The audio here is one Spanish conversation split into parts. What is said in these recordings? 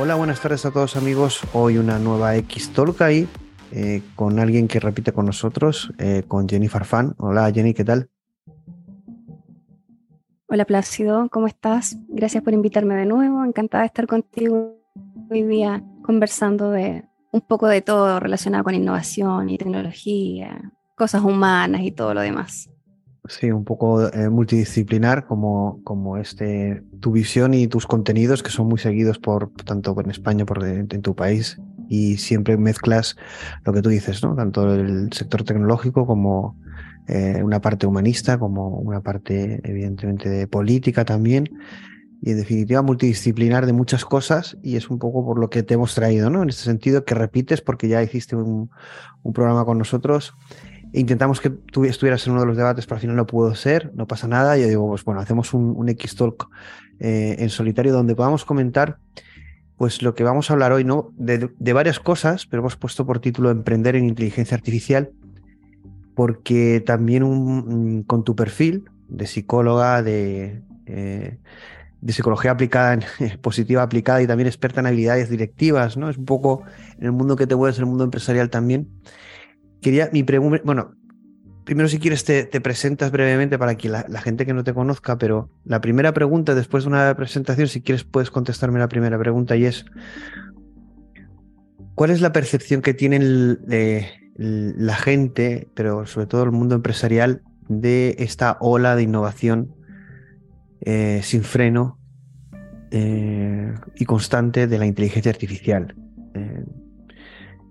Hola, buenas tardes a todos amigos. Hoy una nueva X Talk ahí eh, con alguien que repite con nosotros, eh, con Jenny Farfán. Hola Jenny, ¿qué tal? Hola Plácido, ¿cómo estás? Gracias por invitarme de nuevo. Encantada de estar contigo hoy día conversando de un poco de todo relacionado con innovación y tecnología, cosas humanas y todo lo demás. Sí, un poco eh, multidisciplinar como, como este, tu visión y tus contenidos que son muy seguidos por tanto en España por en, tu país y siempre mezclas lo que tú dices, ¿no? Tanto el sector tecnológico como eh, una parte humanista, como una parte evidentemente de política también y en definitiva multidisciplinar de muchas cosas y es un poco por lo que te hemos traído, ¿no? En este sentido que repites porque ya hiciste un, un programa con nosotros Intentamos que tú estuvieras en uno de los debates, pero al final no pudo ser, no pasa nada. Yo digo, pues bueno, hacemos un, X-Talk eh, en solitario donde podamos comentar pues lo que vamos a hablar hoy, ¿no? De, varias cosas, pero hemos puesto por título Emprender en Inteligencia Artificial, porque también un, con tu perfil de psicóloga, de, eh, de psicología aplicada, positiva aplicada y también experta en habilidades directivas, ¿no? Es un poco en el mundo que te mueves, en el mundo empresarial también quería mi pregunta, bueno, primero si quieres te, presentas brevemente para que la, gente que no te conozca, pero la primera pregunta, después de una presentación, si quieres puedes contestarme la primera pregunta y es, ¿cuál es la percepción que tienen la gente, pero sobre todo el mundo empresarial, de esta ola de innovación eh, sin freno eh, y constante de la inteligencia artificial? Eh,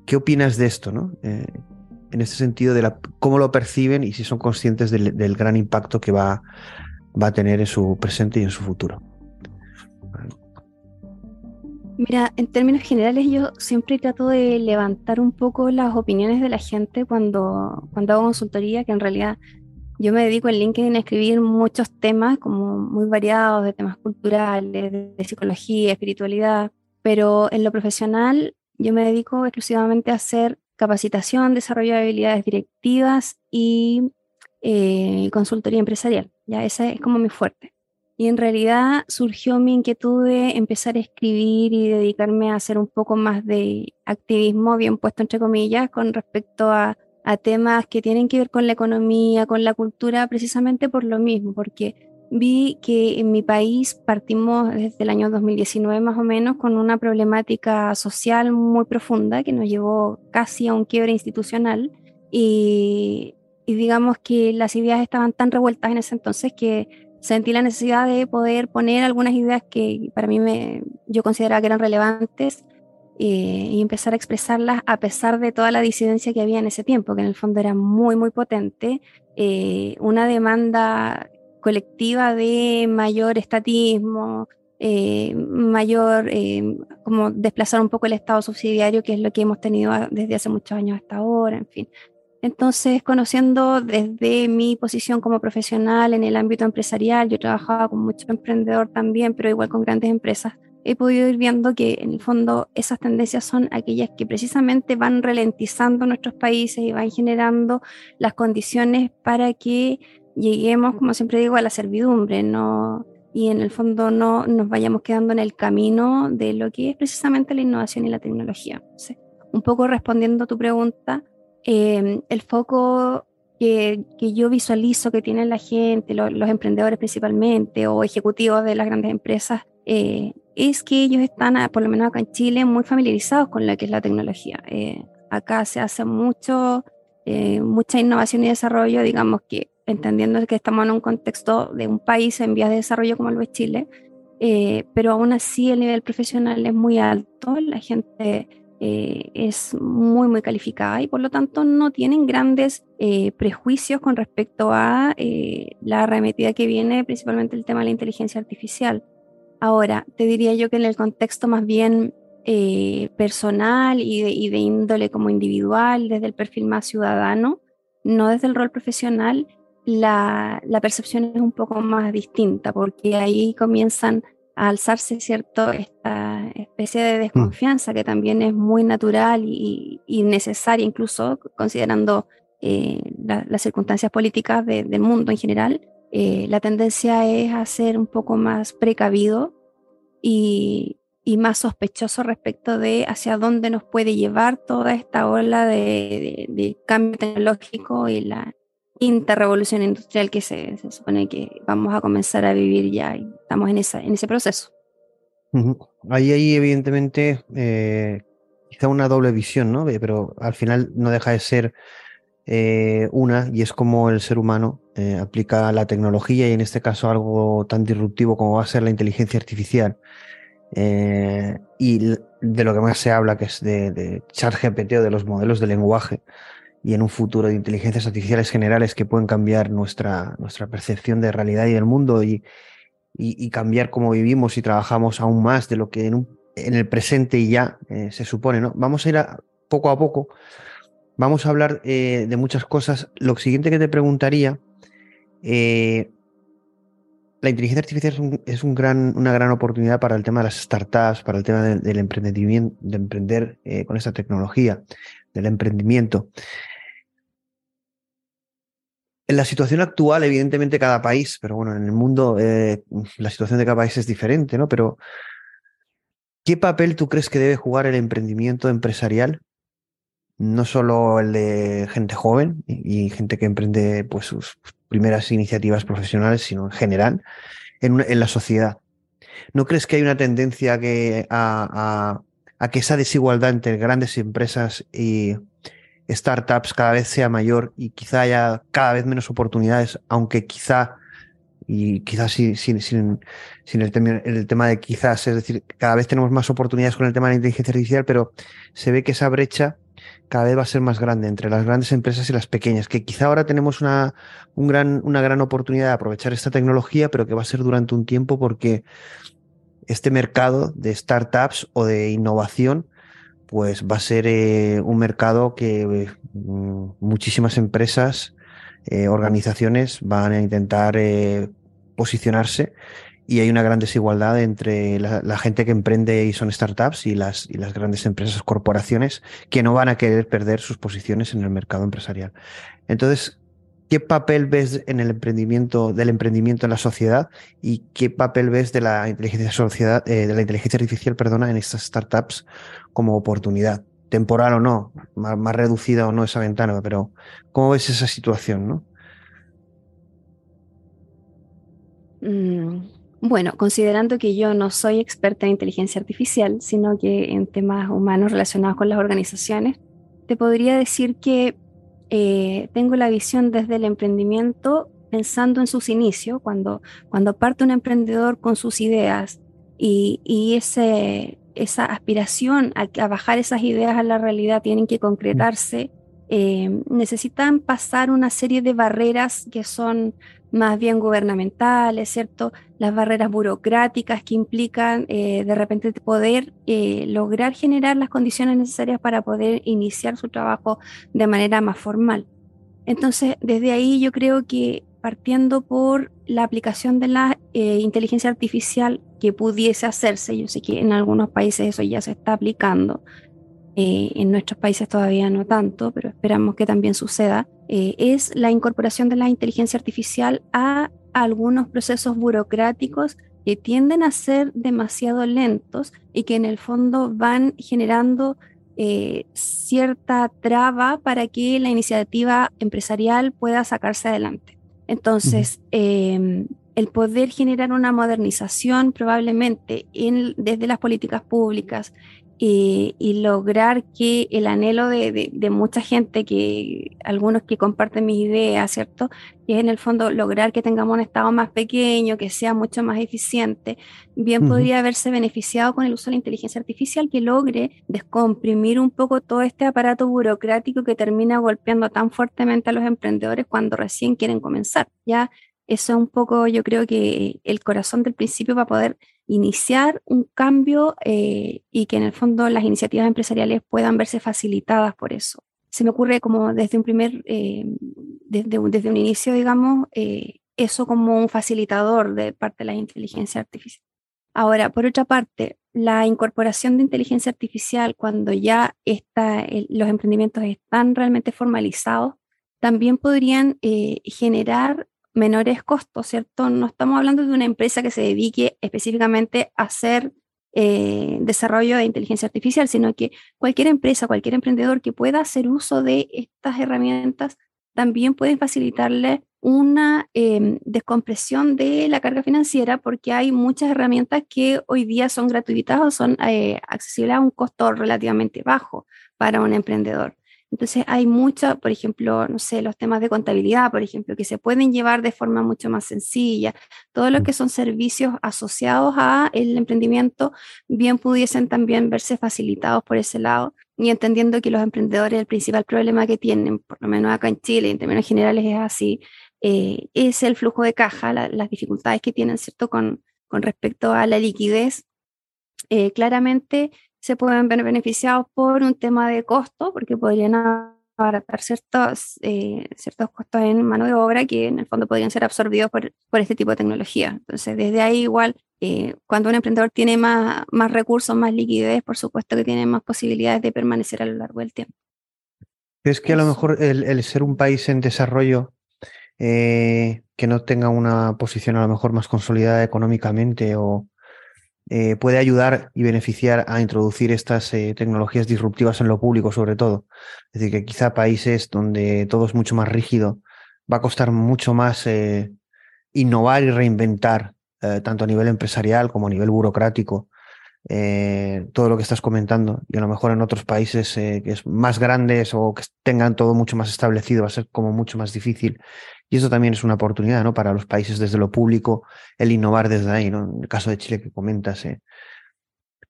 ¿Qué opinas de esto? No? En este sentido de la, cómo lo perciben y si son conscientes del, gran impacto que va, va, a tener en su presente y en su futuro. Mira, en términos generales yo siempre trato de levantar un poco las opiniones de la gente cuando, cuando hago consultoría, que en realidad yo me dedico en LinkedIn a escribir muchos temas como muy variados, de temas culturales, de psicología, espiritualidad, pero en lo profesional yo me dedico exclusivamente a hacer capacitación, desarrollo de habilidades directivas y eh, consultoría empresarial. Ya esa es como mi fuerte. Y en realidad surgió mi inquietud de empezar a escribir y dedicarme a hacer un poco más de activismo, bien puesto entre comillas, con respecto a, a temas que tienen que ver con la economía, con la cultura, precisamente por lo mismo, porque vi que en mi país partimos desde el año 2019 más o menos con una problemática social muy profunda que nos llevó casi a un quiebre institucional y, digamos que las ideas estaban tan revueltas en ese entonces que sentí la necesidad de poder poner algunas ideas que para mí me, yo consideraba que eran relevantes eh, y empezar a expresarlas a pesar de toda la disidencia que había en ese tiempo, que en el fondo era muy, muy potente. Eh, una demanda colectiva de mayor estatismo, eh, mayor, eh, como desplazar un poco el Estado subsidiario, que es lo que hemos tenido desde hace muchos años hasta ahora, en fin. Entonces, conociendo desde mi posición como profesional en el ámbito empresarial, yo trabajaba con mucho emprendedor también, pero igual con grandes empresas, he podido ir viendo que en el fondo esas tendencias son aquellas que precisamente van ralentizando nuestros países y van generando las condiciones para que lleguemos, como siempre digo, a la servidumbre, no, y en el fondo no nos vayamos quedando en el camino de lo que es precisamente la innovación y la tecnología. un poco respondiendo a tu pregunta, em, el foco que, que, yo visualizo que tiene la gente, los emprendedores principalmente, o ejecutivos de las grandes empresas, eh, es que ellos están, por lo menos acá en Chile, muy familiarizados con lo que es la tecnología. Eh, acá se hace mucho, eh, mucha innovación y desarrollo, digamos que entendiendo que estamos en un contexto de un país en vías de desarrollo como lo es Chile, eh, pero aún así el nivel profesional es muy alto, la gente eh, es muy, muy calificada y por lo tanto no tienen grandes eh, prejuicios con respecto a eh, la arremetida que viene, principalmente el tema de la inteligencia artificial. Ahora, te diría yo que en el contexto más bien personal y de, índole como individual, desde el perfil más ciudadano, no desde el rol profesional, la, percepción es un poco más distinta, porque ahí comienzan a alzarse cierto esta especie de desconfianza que también es muy natural y, necesaria incluso considerando eh, las circunstancias políticas del mundo en general eh, la tendencia es a ser un poco más precavido y, más sospechoso respecto de hacia dónde nos puede llevar toda esta ola de cambio tecnológico y la, interrevolución industrial que se, supone que vamos a comenzar a vivir ya y estamos en, esa, en ese proceso. Ahí hay evidentemente eh, quizá una doble visión, ¿no? Pero al final no deja de ser eh, una y es como el ser humano eh, aplica la tecnología y en este caso algo tan disruptivo como va a ser la inteligencia artificial. y de lo que más se habla, que es de, de ChatGPT o de los modelos de lenguaje, y en un futuro de inteligencias artificiales generales que pueden cambiar nuestra, nuestra percepción de realidad y del mundo y, y, cambiar cómo vivimos y trabajamos aún más de lo que en, en el presente y ya eh, se supone. ¿no? Vamos a ir a, poco a poco, vamos a hablar eh, de muchas cosas. Lo siguiente que te preguntaría, eh, la inteligencia artificial es, un, gran, una gran oportunidad para el tema de las startups, para el tema del emprendimiento, de emprender con esta tecnología, del emprendimiento. En la situación actual, evidentemente, cada país, pero bueno, en el mundo eh, la situación de cada país es diferente, ¿no? Pero, ¿qué papel tú crees que debe jugar el emprendimiento empresarial? No solo el de gente joven y, gente que emprende pues, sus primeras iniciativas profesionales, sino en general, en, la sociedad. ¿No crees que hay una tendencia que, a, a que esa desigualdad entre grandes empresas y startups cada vez sea mayor y quizá haya cada vez menos oportunidades, aunque quizá, y quizás sin, sin, sin, el, el, tema de quizás, es decir, cada vez tenemos más oportunidades con el tema de la inteligencia artificial, pero se ve que esa brecha cada vez va a ser más grande entre las grandes empresas y las pequeñas, que quizá ahora tenemos una, un gran, una gran oportunidad de aprovechar esta tecnología, pero que va a ser durante un tiempo porque este mercado de startups o de innovación pues va a ser eh, un mercado que mm, muchísimas empresas, eh, organizaciones van a intentar eh, posicionarse y hay una gran desigualdad entre la, gente que emprende y son startups y las, y las grandes empresas, corporaciones, que no van a querer perder sus posiciones en el mercado empresarial. Entonces, ¿qué papel ves en el emprendimiento, del emprendimiento en la sociedad y qué papel ves de la inteligencia sociedad, de la inteligencia artificial, perdona, en estas startups como oportunidad, temporal o no, más, reducida o no esa ventana, pero ¿cómo ves esa situación? ¿no? Mm, bueno, considerando que yo no soy experta en inteligencia artificial, sino que en temas humanos relacionados con las organizaciones, te podría decir que eh, tengo la visión desde el emprendimiento pensando en sus inicios, cuando, cuando parte un emprendedor con sus ideas y, y ese, esa aspiración a, bajar esas ideas a la realidad tienen que concretarse, eh, necesitan pasar una serie de barreras que son más bien gubernamentales, ¿cierto? Las barreras burocráticas que implican eh, de repente poder eh, lograr generar las condiciones necesarias para poder iniciar su trabajo de manera más formal. Entonces, desde ahí yo creo que partiendo por la aplicación de la inteligencia artificial que pudiese hacerse. Yo sé que en algunos países eso ya se está aplicando, eh, en nuestros países todavía no tanto, pero esperamos que también suceda, eh, es la incorporación de la inteligencia artificial a algunos procesos burocráticos que tienden a ser demasiado lentos y que en el fondo van generando eh, cierta traba para que la iniciativa empresarial pueda sacarse adelante. Entonces, el poder generar una modernización probablemente desde las políticas públicas y, lograr que el anhelo de, mucha gente, que algunos que comparten mis ideas, ¿cierto? Que es en el fondo lograr que tengamos un Estado más pequeño, que sea mucho más eficiente, bien podría haberse beneficiado con el uso de la inteligencia artificial que logre descomprimir un poco todo este aparato burocrático que termina golpeando tan fuertemente a los emprendedores cuando recién quieren comenzar. Ya eso es un poco, yo creo que el corazón del principio para poder iniciar un cambio eh, y que en el fondo las iniciativas empresariales puedan verse facilitadas por eso. Se me ocurre como desde un primer, eh, desde, un, desde un inicio, digamos, eh, eso como un facilitador de parte de la inteligencia artificial. Ahora, por otra parte, la incorporación de inteligencia artificial cuando ya está, los emprendimientos están realmente formalizados, también podrían generar menores costos, ¿cierto? No estamos hablando de una empresa que se dedique específicamente a hacer eh, desarrollo de inteligencia artificial, sino que cualquier empresa, cualquier emprendedor que pueda hacer uso de estas herramientas también puede facilitarle una em, descompresión de la carga financiera porque hay muchas herramientas que hoy día son gratuitas o son eh, accesibles a un costo relativamente bajo para un emprendedor. Entonces hay mucho, por ejemplo, no sé, los temas de contabilidad, por ejemplo, que se pueden llevar de forma mucho más sencilla. Todo lo mm. que son servicios asociados a el emprendimiento bien pudiesen también verse facilitados por ese lado y entendiendo que los emprendedores el principal problema que tienen, por lo menos acá en Chile, en términos generales es así, eh, es el flujo de caja, las dificultades que tienen, ¿cierto?, con, con respecto a la liquidez. Eh, claramente se pueden ver beneficiados por un tema de costo, porque podrían abaratar ciertos, eh, ciertos costos en mano de obra que en el fondo podrían ser absorbidos por, por este tipo de tecnología. Entonces, desde ahí igual, eh, cuando un emprendedor tiene más, más recursos, más liquidez, por supuesto que tiene más posibilidades de permanecer a lo largo del tiempo. ¿Es que a lo mejor el, ser un país en desarrollo eh, que no tenga una posición a lo mejor más consolidada económicamente o, eh, puede ayudar y beneficiar a introducir estas eh, tecnologías disruptivas en lo público, sobre todo. Es decir, que quizá países donde todo es mucho más rígido, va a costar mucho más eh, innovar y reinventar, tanto a nivel empresarial como a nivel burocrático, todo lo que estás comentando. Y a lo mejor en otros países que es más grandes o que tengan todo mucho más establecido, va a ser como mucho más difícil y eso también es una oportunidad ¿no? para los países desde lo público, el innovar desde ahí. ¿no? En el caso de Chile que comentas, eh.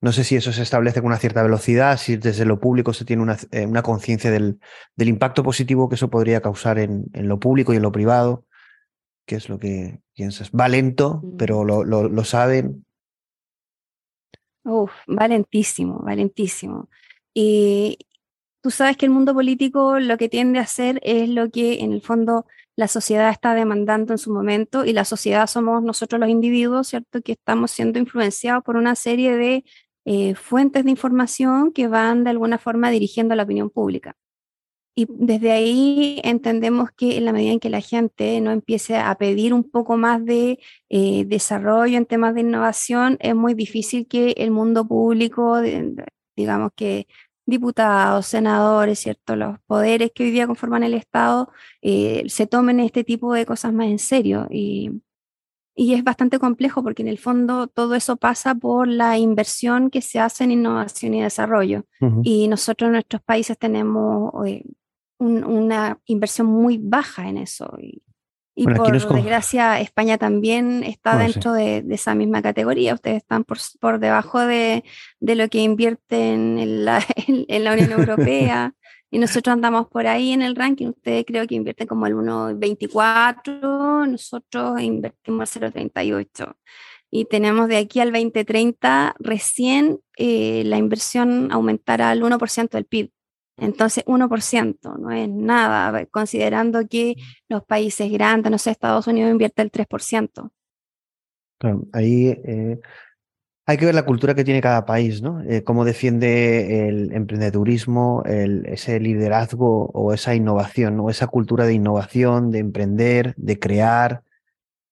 no sé si eso se establece con una cierta velocidad, si desde lo público se tiene una, eh, una conciencia del, del, impacto positivo que eso podría causar en, en, lo público y en lo privado. ¿Qué es lo que piensas? Va lento, pero lo, lo, lo saben. Uf, valentísimo, valentísimo. Y tú sabes que el mundo político lo que tiende a hacer es lo que en el fondo la sociedad está demandando en su momento y la sociedad somos nosotros los individuos, ¿cierto? Que estamos siendo influenciados por una serie de eh, fuentes de información que van de alguna forma dirigiendo la opinión pública. Y desde ahí entendemos que en la medida en que la gente no empiece a pedir un poco más de eh, desarrollo en temas de innovación, es muy difícil que el mundo público, digamos que diputados, senadores, ¿cierto? Los poderes que hoy día conforman el Estado eh, se tomen este tipo de cosas más en serio. Y, y, es bastante complejo porque en el fondo todo eso pasa por la inversión que se hace en innovación y desarrollo. Y nosotros en nuestros países tenemos eh, una inversión muy baja en eso. Y, y por desgracia, España también está dentro de, esa misma categoría. Ustedes están por, por debajo de, de, lo que invierten en la, en, la Unión Europea. y nosotros andamos por ahí en el ranking. Ustedes creo que invierten como el 1,24, nosotros invertimos el 0,38. Y tenemos de aquí al 2030 recién eh, la inversión aumentará al 1% del PIB. Entonces, 1% no es nada, considerando que los países grandes, no sé, Estados Unidos invierte el 3%. Claro, ahí eh, hay que ver la cultura que tiene cada país, ¿no? Eh, cómo defiende el emprendedurismo, el, ese liderazgo o esa innovación, o esa cultura de innovación, de emprender, de crear,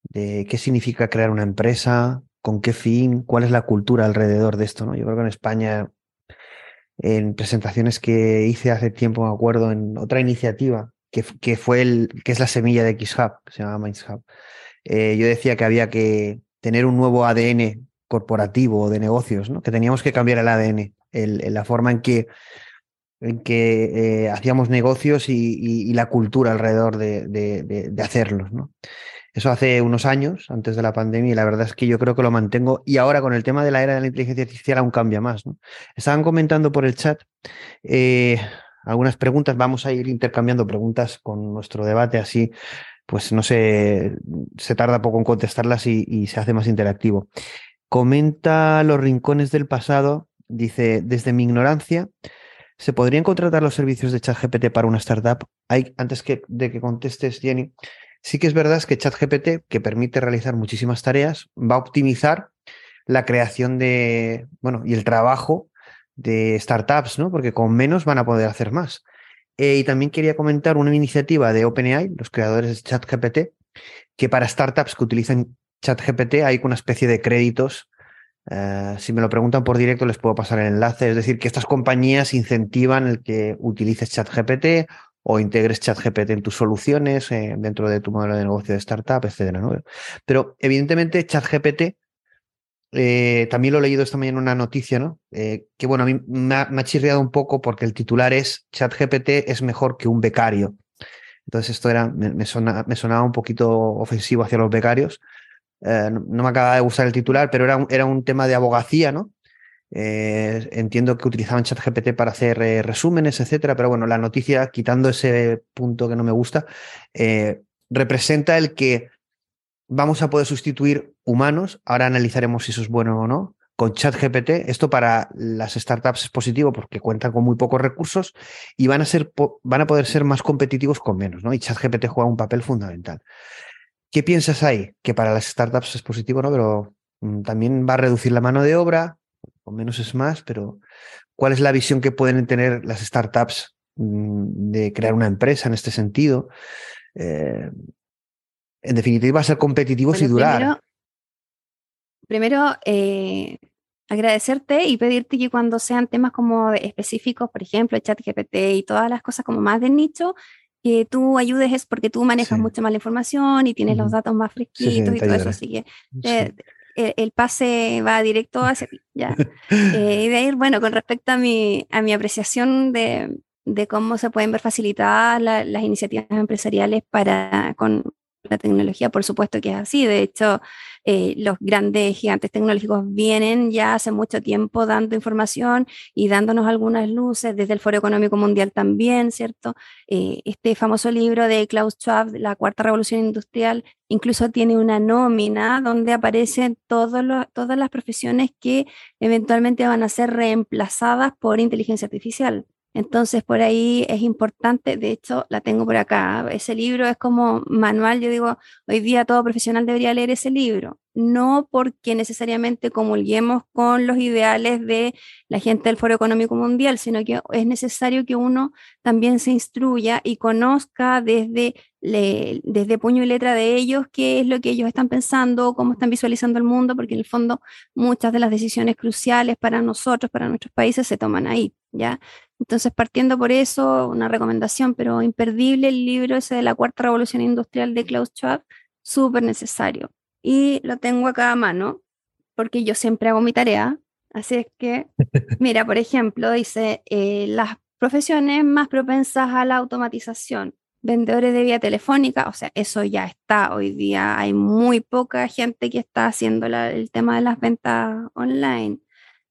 de qué significa crear una empresa, con qué fin, cuál es la cultura alrededor de esto, ¿no? Yo creo que en España en presentaciones que hice hace tiempo, me acuerdo, en otra iniciativa, que, que fue el, que es la semilla de XHub, que se llama MindsHub. Eh, yo decía que había que tener un nuevo ADN corporativo o de negocios, ¿no? que teníamos que cambiar el ADN la forma en que, en que hacíamos negocios y, la cultura alrededor de, de hacerlos. ¿no? Eso hace unos años, antes de la pandemia, y la verdad es que yo creo que lo mantengo. Y ahora con el tema de la era de la inteligencia artificial aún cambia más. ¿no? Estaban comentando por el chat eh, algunas preguntas. Vamos a ir intercambiando preguntas con nuestro debate, así pues no sé, se tarda poco en contestarlas y, se hace más interactivo. Comenta los rincones del pasado, dice, desde mi ignorancia, ¿se podrían contratar los servicios de ChatGPT para una startup? Hay, antes que, de que contestes, Jenny, Sí que es verdad que ChatGPT, que permite realizar muchísimas tareas, va a optimizar la creación de, bueno, y el trabajo de startups, ¿no? Porque con menos van a poder hacer más. Eh, y también quería comentar una iniciativa de OpenAI, los creadores de ChatGPT, que para startups que utilizan ChatGPT hay una especie de créditos. Eh, si me lo preguntan por directo, les puedo pasar el enlace. Es decir, que estas compañías incentivan el que utilices ChatGPT o integres ChatGPT en tus soluciones eh, dentro de tu modelo de negocio de startup, etcétera. Pero evidentemente ChatGPT, eh, también lo he leído esta mañana en una noticia, ¿no? Eh, que bueno, a mí me ha, chirriado un poco porque el titular es ChatGPT es mejor que un becario. Entonces esto era, me, sonaba un poquito ofensivo hacia los becarios. no, me acaba de gustar el titular, pero era era un tema de abogacía, ¿no? Eh, entiendo que utilizaban ChatGPT para hacer eh, resúmenes, etcétera, pero bueno, la noticia, quitando ese punto que no me gusta, eh, representa el que vamos a poder sustituir humanos. Ahora analizaremos si eso es bueno o no. Con ChatGPT, esto para las startups es positivo porque cuentan con muy pocos recursos y van a, ser, van a poder ser más competitivos con menos, ¿no? Y ChatGPT juega un papel fundamental. ¿Qué piensas ahí? Que para las startups es positivo, ¿no? Pero mm, también va a reducir la mano de obra, o menos es más, pero ¿cuál es la visión que pueden tener las startups mm, de crear una empresa en este sentido? Eh, en definitiva, ser competitivos y durar. Primero, eh, agradecerte y pedirte que cuando sean temas como específicos, por ejemplo, el chat GPT y todas las cosas como más de nicho, que tú ayudes es porque tú manejas mucho más la información y tienes los datos más fresquitos y todo eso. Así que el, pase va directo hacia ti, ¿ya? Eh, y de ahí, bueno, con respecto a mi, a mi apreciación de, de cómo se pueden ver facilitadas las iniciativas empresariales para, con, la tecnología, por supuesto que es así. De hecho, eh, los grandes gigantes tecnológicos vienen ya hace mucho tiempo dando información y dándonos algunas luces, desde el Foro Económico Mundial también, ¿cierto? Eh, este famoso libro de Klaus Schwab, La Cuarta Revolución Industrial, incluso tiene una nómina donde aparecen todas las profesiones que eventualmente van a ser reemplazadas por inteligencia artificial. Entonces, por ahí es importante, de hecho, la tengo por acá. Ese libro es como manual, yo digo, hoy día todo profesional debería leer ese libro. No porque necesariamente comulguemos con los ideales de la gente del Foro Económico Mundial, sino que es necesario que uno también se instruya y conozca desde, desde puño y letra de ellos qué es lo que ellos están pensando, cómo están visualizando el mundo, porque en el fondo muchas de las decisiones cruciales para nosotros, para nuestros países, se toman ahí, ¿ya? Entonces, partiendo por eso, una recomendación, pero imperdible el libro ese de la Cuarta Revolución Industrial de Klaus Schwab, súper necesario. Y lo tengo acá a mano, porque yo siempre hago mi tarea. Así es que, mira, por ejemplo, dice, eh, las profesiones más propensas a la automatización, vendedores de vía telefónica, o sea, eso ya está hoy día, hay muy poca gente que está haciendo el tema de las ventas online.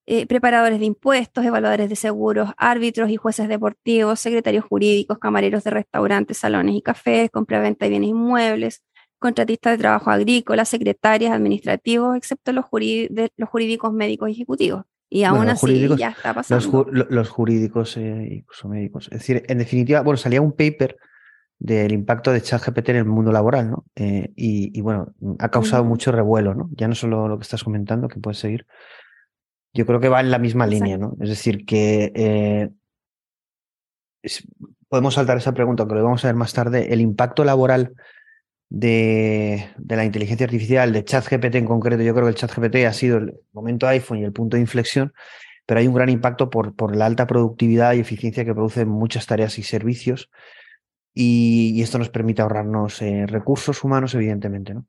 Eh, preparadores de impuestos, evaluadores de seguros, árbitros y jueces deportivos, secretarios jurídicos, camareros de restaurantes, salones y cafés, compra-venta de bienes inmuebles, contratistas de trabajo agrícola, secretarias, administrativos, excepto los, los jurídicos médicos y ejecutivos. Y aún así ya está pasando. Los, jurídicos e incluso médicos. Es decir, en definitiva, bueno, salía un paper del impacto de ChatGPT en el mundo laboral, ¿no? Eh, y, bueno, ha causado mucho revuelo, ¿no? Ya no solo lo que estás comentando, que puedes seguir, yo creo que va en la misma línea, ¿no? Es decir, que eh, podemos saltar esa pregunta, aunque lo vamos a ver más tarde, el impacto laboral de, la inteligencia artificial, de ChatGPT en concreto, yo creo que el ChatGPT ha sido el momento iPhone y el punto de inflexión, pero hay un gran impacto por, por la alta productividad y eficiencia que producen muchas tareas y servicios, y, esto nos permite ahorrarnos eh, recursos humanos, evidentemente, ¿no?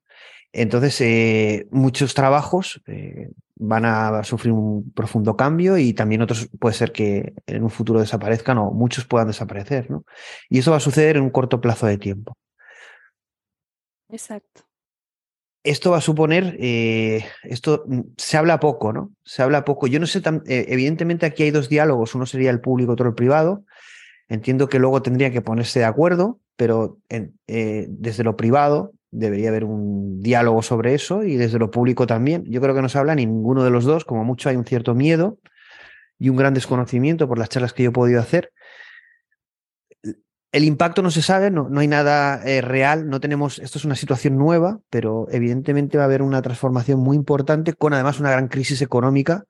Entonces, eh, muchos trabajos van a sufrir un profundo cambio y también otros puede ser que en un futuro desaparezcan o muchos puedan desaparecer, ¿no? Y eso va a suceder en un corto plazo de tiempo. Exacto. Esto va a suponer, eh, esto mm, se habla poco, ¿no? Se habla poco. Yo no sé, tan, eh, evidentemente aquí hay dos diálogos, uno sería el público, otro el privado. Entiendo que luego tendría que ponerse de acuerdo, pero eh, desde lo privado debería haber un diálogo sobre eso y desde lo público también. Yo creo que no se habla ni ninguno de los dos, como mucho hay un cierto miedo y un gran desconocimiento por las charlas que yo he podido hacer. El impacto no se sabe, no, no hay nada eh, real, no tenemos, esto es una situación nueva, pero evidentemente va a haber una transformación muy importante con además una gran crisis económica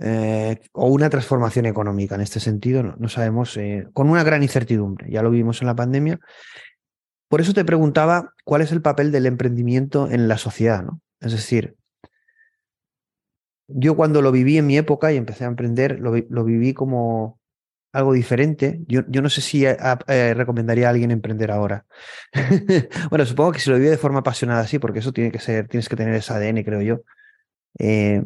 eh, o una transformación económica en este sentido, no, sabemos, eh, con una gran incertidumbre, ya lo vimos en la pandemia. Por eso te preguntaba cuál es el papel del emprendimiento en la sociedad, ¿no? Es decir, yo cuando lo viví en mi época y empecé a emprender, lo, viví como algo diferente. Yo, yo no sé si eh, eh, recomendaría a alguien emprender ahora. bueno, supongo que si lo vive de forma apasionada, sí, porque eso tiene que ser, tienes que tener ese ADN, creo yo. Eh,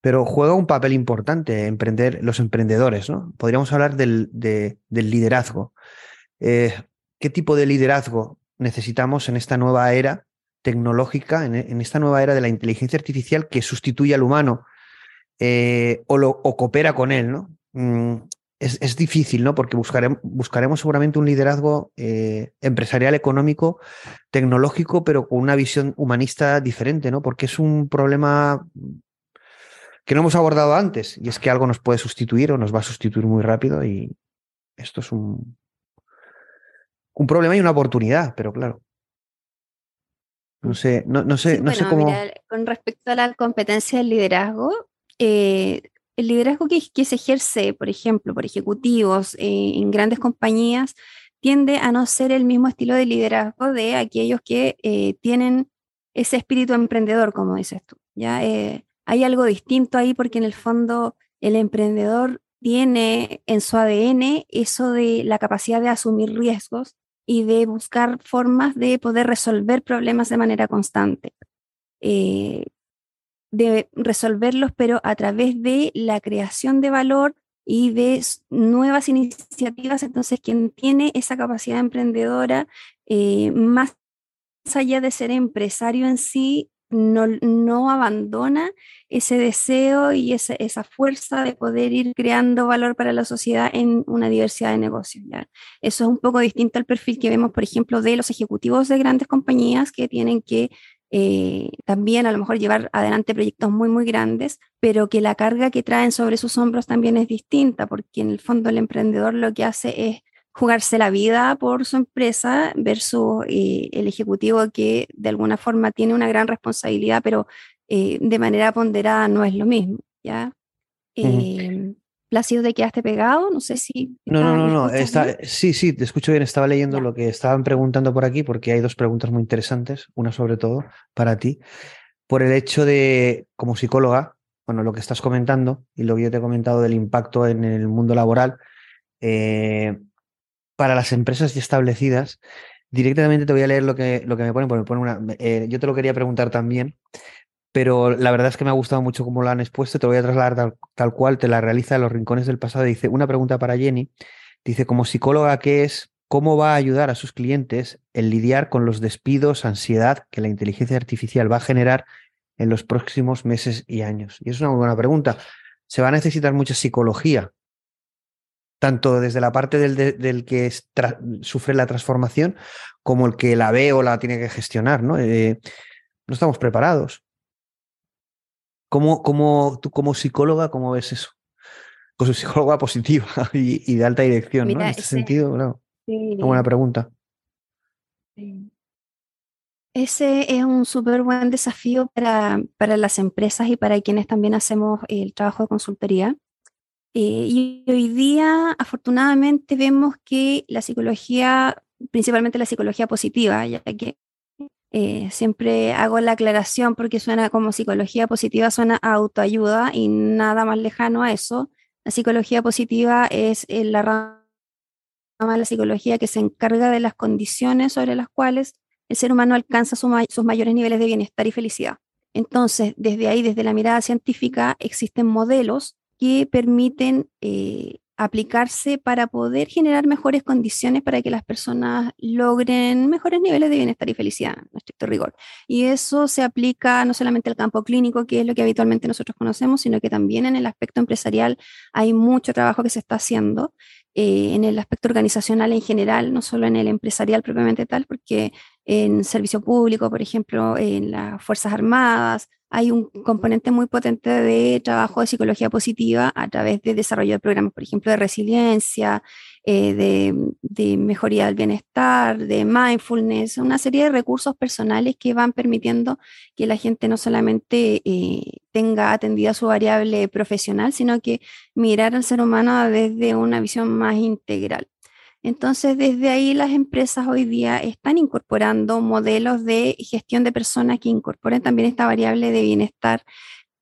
pero juega un papel importante emprender los emprendedores, ¿no? Podríamos hablar del, del liderazgo. ¿Qué tipo de liderazgo necesitamos en esta nueva era tecnológica, en, esta nueva era de la inteligencia artificial que sustituye al humano o, lo, coopera con él, ¿no? Mm, es, difícil, ¿no? Porque buscaremos, buscaremos seguramente un liderazgo eh, empresarial, económico, tecnológico, pero con una visión humanista diferente, ¿no? Porque es un problema que no hemos abordado antes, y es que algo nos puede sustituir o nos va a sustituir muy rápido, y esto es un, un problema y una oportunidad, pero claro. No sé, no, no sé, no sé cómo. con respecto a la competencia del liderazgo, eh, el liderazgo que, se ejerce, por ejemplo, por ejecutivos eh, en grandes compañías, tiende a no ser el mismo estilo de liderazgo de aquellos que eh, tienen ese espíritu emprendedor, como dices tú. ¿ya? Hay algo distinto ahí porque en el fondo el emprendedor tiene en su ADN eso de la capacidad de asumir riesgos y de buscar formas de poder resolver problemas de manera constante de resolverlos, pero a través de la creación de valor y de nuevas iniciativas. Entonces, quien tiene esa capacidad emprendedora, eh, más allá de ser empresario en sí, no, no abandona ese deseo y esa, fuerza de poder ir creando valor para la sociedad en una diversidad de negocios. Eso es un poco distinto al perfil que vemos, por ejemplo, de los ejecutivos de grandes compañías que tienen que eh, también a lo mejor llevar adelante proyectos muy, muy grandes, pero que la carga que traen sobre sus hombros también es distinta, porque en el fondo el emprendedor lo que hace es jugarse la vida por su empresa versus eh, el ejecutivo que de alguna forma tiene una gran responsabilidad, pero eh, de manera ponderada no es lo mismo, ¿ya? Plácido, te quedaste pegado, no sé si... No, no, no, no, está, sí, sí, te escucho bien, estaba leyendo lo que estaban preguntando por aquí porque hay dos preguntas muy interesantes, una sobre todo para ti, por el hecho de, como psicóloga, bueno, lo que estás comentando y lo que yo te he comentado del impacto en el mundo laboral, eh, para las empresas ya establecidas, directamente te voy a leer lo que, lo que me ponen, porque me pone una, eh, yo te lo quería preguntar también, pero la verdad es que me ha gustado mucho cómo lo han expuesto. Te voy a trasladar tal, cual, te la realiza en los rincones del pasado. Dice, una pregunta para Jenny. Dice, como psicóloga, ¿qué es? ¿Cómo va a ayudar a sus clientes en lidiar con los despidos, ansiedad que la inteligencia artificial va a generar en los próximos meses y años? Y es una muy buena pregunta. Se va a necesitar mucha psicología, tanto desde la parte del, que sufre la transformación como el que la ve o la tiene que gestionar. No, eh, no estamos preparados. ¿Cómo, cómo, tú como psicóloga, cómo ves eso? Como psicóloga positiva y, de alta dirección, ¿no? En este sentido, no. Una buena pregunta. Ese es un súper buen desafío para, para, las empresas y para quienes también hacemos el trabajo de consultoría. Eh, y hoy día, afortunadamente, vemos que la psicología, principalmente la psicología positiva, ya que eh, siempre hago la aclaración porque suena como psicología positiva, suena autoayuda y nada más lejano a eso. La psicología positiva es eh, la rama de la psicología que se encarga de las condiciones sobre las cuales el ser humano alcanza sus mayores niveles de bienestar y felicidad. Entonces, desde ahí, desde la mirada científica, existen modelos que permiten eh, aplicarse para poder generar mejores condiciones para que las personas logren mejores niveles de bienestar y felicidad, en estricto rigor. Y eso se aplica no solamente al campo clínico, que es lo que habitualmente nosotros conocemos, sino que también en el aspecto empresarial hay mucho trabajo que se está haciendo, eh, en el aspecto organizacional en general, no solo en el empresarial propiamente tal, porque en servicio público, por ejemplo, en las Fuerzas Armadas, hay un componente muy potente de trabajo de psicología positiva a través de desarrollo de programas, por ejemplo, de resiliencia, eh, de, mejoría del bienestar, de mindfulness, una serie de recursos personales que van permitiendo que la gente no solamente eh, tenga atendida su variable profesional, sino que mirar al ser humano desde una visión más integral. Entonces, desde ahí las empresas hoy día están incorporando modelos de gestión de personas que incorporen también esta variable de bienestar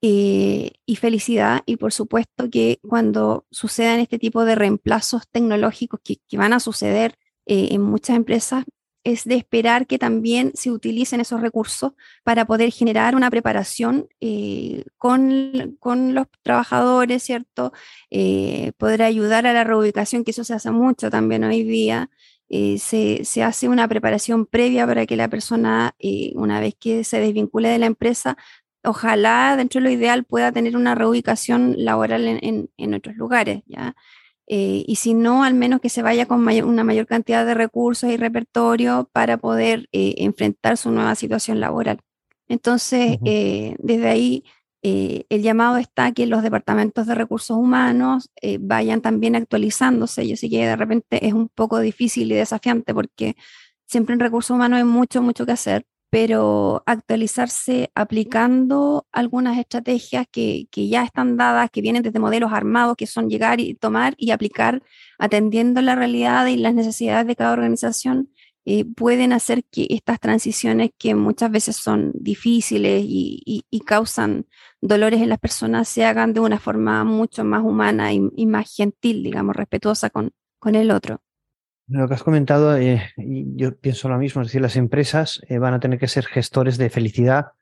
eh, y felicidad. Y por supuesto que cuando sucedan este tipo de reemplazos tecnológicos que, van a suceder eh, en muchas empresas, es de esperar que también se utilicen esos recursos para poder generar una preparación eh, con, con, los trabajadores, ¿cierto? Eh, poder ayudar a la reubicación, que eso se hace mucho también hoy día. Eh, se, se, hace una preparación previa para que la persona, una vez que se desvincule de la empresa, ojalá dentro de lo ideal pueda tener una reubicación laboral en, en otros lugares, ¿ya? Eh, y si no, al menos que se vaya con una mayor cantidad de recursos y repertorio para poder eh, enfrentar su nueva situación laboral. Entonces, eh, desde ahí, el llamado está que los departamentos de recursos humanos vayan también actualizándose. Yo sé que de repente es un poco difícil y desafiante porque siempre en recursos humanos hay mucho, mucho que hacer, pero actualizarse aplicando algunas estrategias que, ya están dadas, que vienen desde modelos armados, que son llegar y tomar y aplicar atendiendo la realidad y las necesidades de cada organización, eh, pueden hacer que estas transiciones que muchas veces son difíciles y, causan dolores en las personas se hagan de una forma mucho más humana y, más gentil, digamos, respetuosa con el otro. Lo que has comentado, eh, yo pienso lo mismo, es decir, las empresas eh, van a tener que ser gestores de felicidad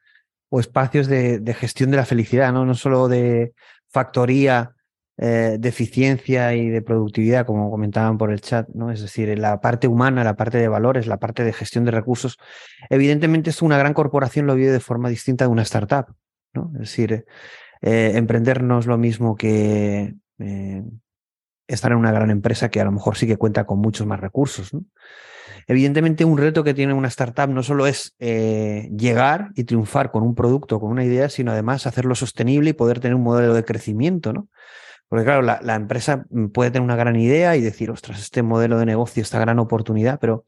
o espacios de, gestión de la felicidad, no, no solo de factoría eh, de eficiencia y de productividad, como comentaban por el chat, ¿no? Es decir, la parte humana, la parte de valores, la parte de gestión de recursos. Evidentemente, esto una gran corporación lo vive de forma distinta de una startup, ¿no? Es decir, emprender no es lo mismo que estar en una gran empresa que a lo mejor sí que cuenta con muchos más recursos. Evidentemente, un reto que tiene una startup no solo es eh, llegar y triunfar con un producto, con una idea, sino además hacerlo sostenible y poder tener un modelo de crecimiento, ¿no? Porque claro, la, empresa puede tener una gran idea y decir, ostras, este modelo de negocio, esta gran oportunidad, pero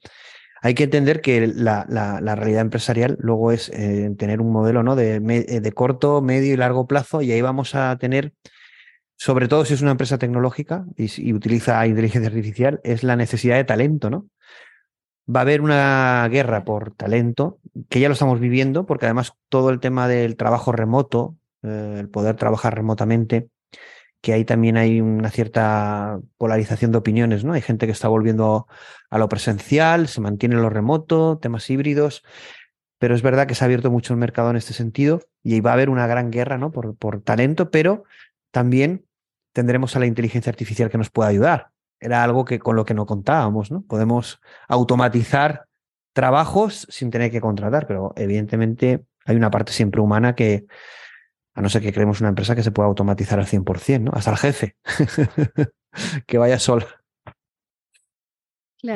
hay que entender que la, realidad empresarial luego es eh, tener un modelo ¿no? de, de corto, medio y largo plazo y ahí vamos a tener sobre todo si es una empresa tecnológica y, utiliza inteligencia artificial, es la necesidad de talento, ¿no? Va a haber una guerra por talento, que ya lo estamos viviendo, porque además todo el tema del trabajo remoto, eh, el poder trabajar remotamente, que ahí también hay una cierta polarización de opiniones, ¿no? Hay gente que está volviendo a lo presencial, se mantiene lo remoto, temas híbridos, pero es verdad que se ha abierto mucho el mercado en este sentido y va a haber una gran guerra, ¿no? Por, por talento, pero también tendremos a la inteligencia artificial que nos pueda ayudar. Era algo que con lo que no contábamos, ¿no? Podemos automatizar trabajos sin tener que contratar, pero evidentemente hay una parte siempre humana que, a no ser que creemos una empresa que se pueda automatizar al 100%, ¿no? Hasta el jefe, que vaya sola.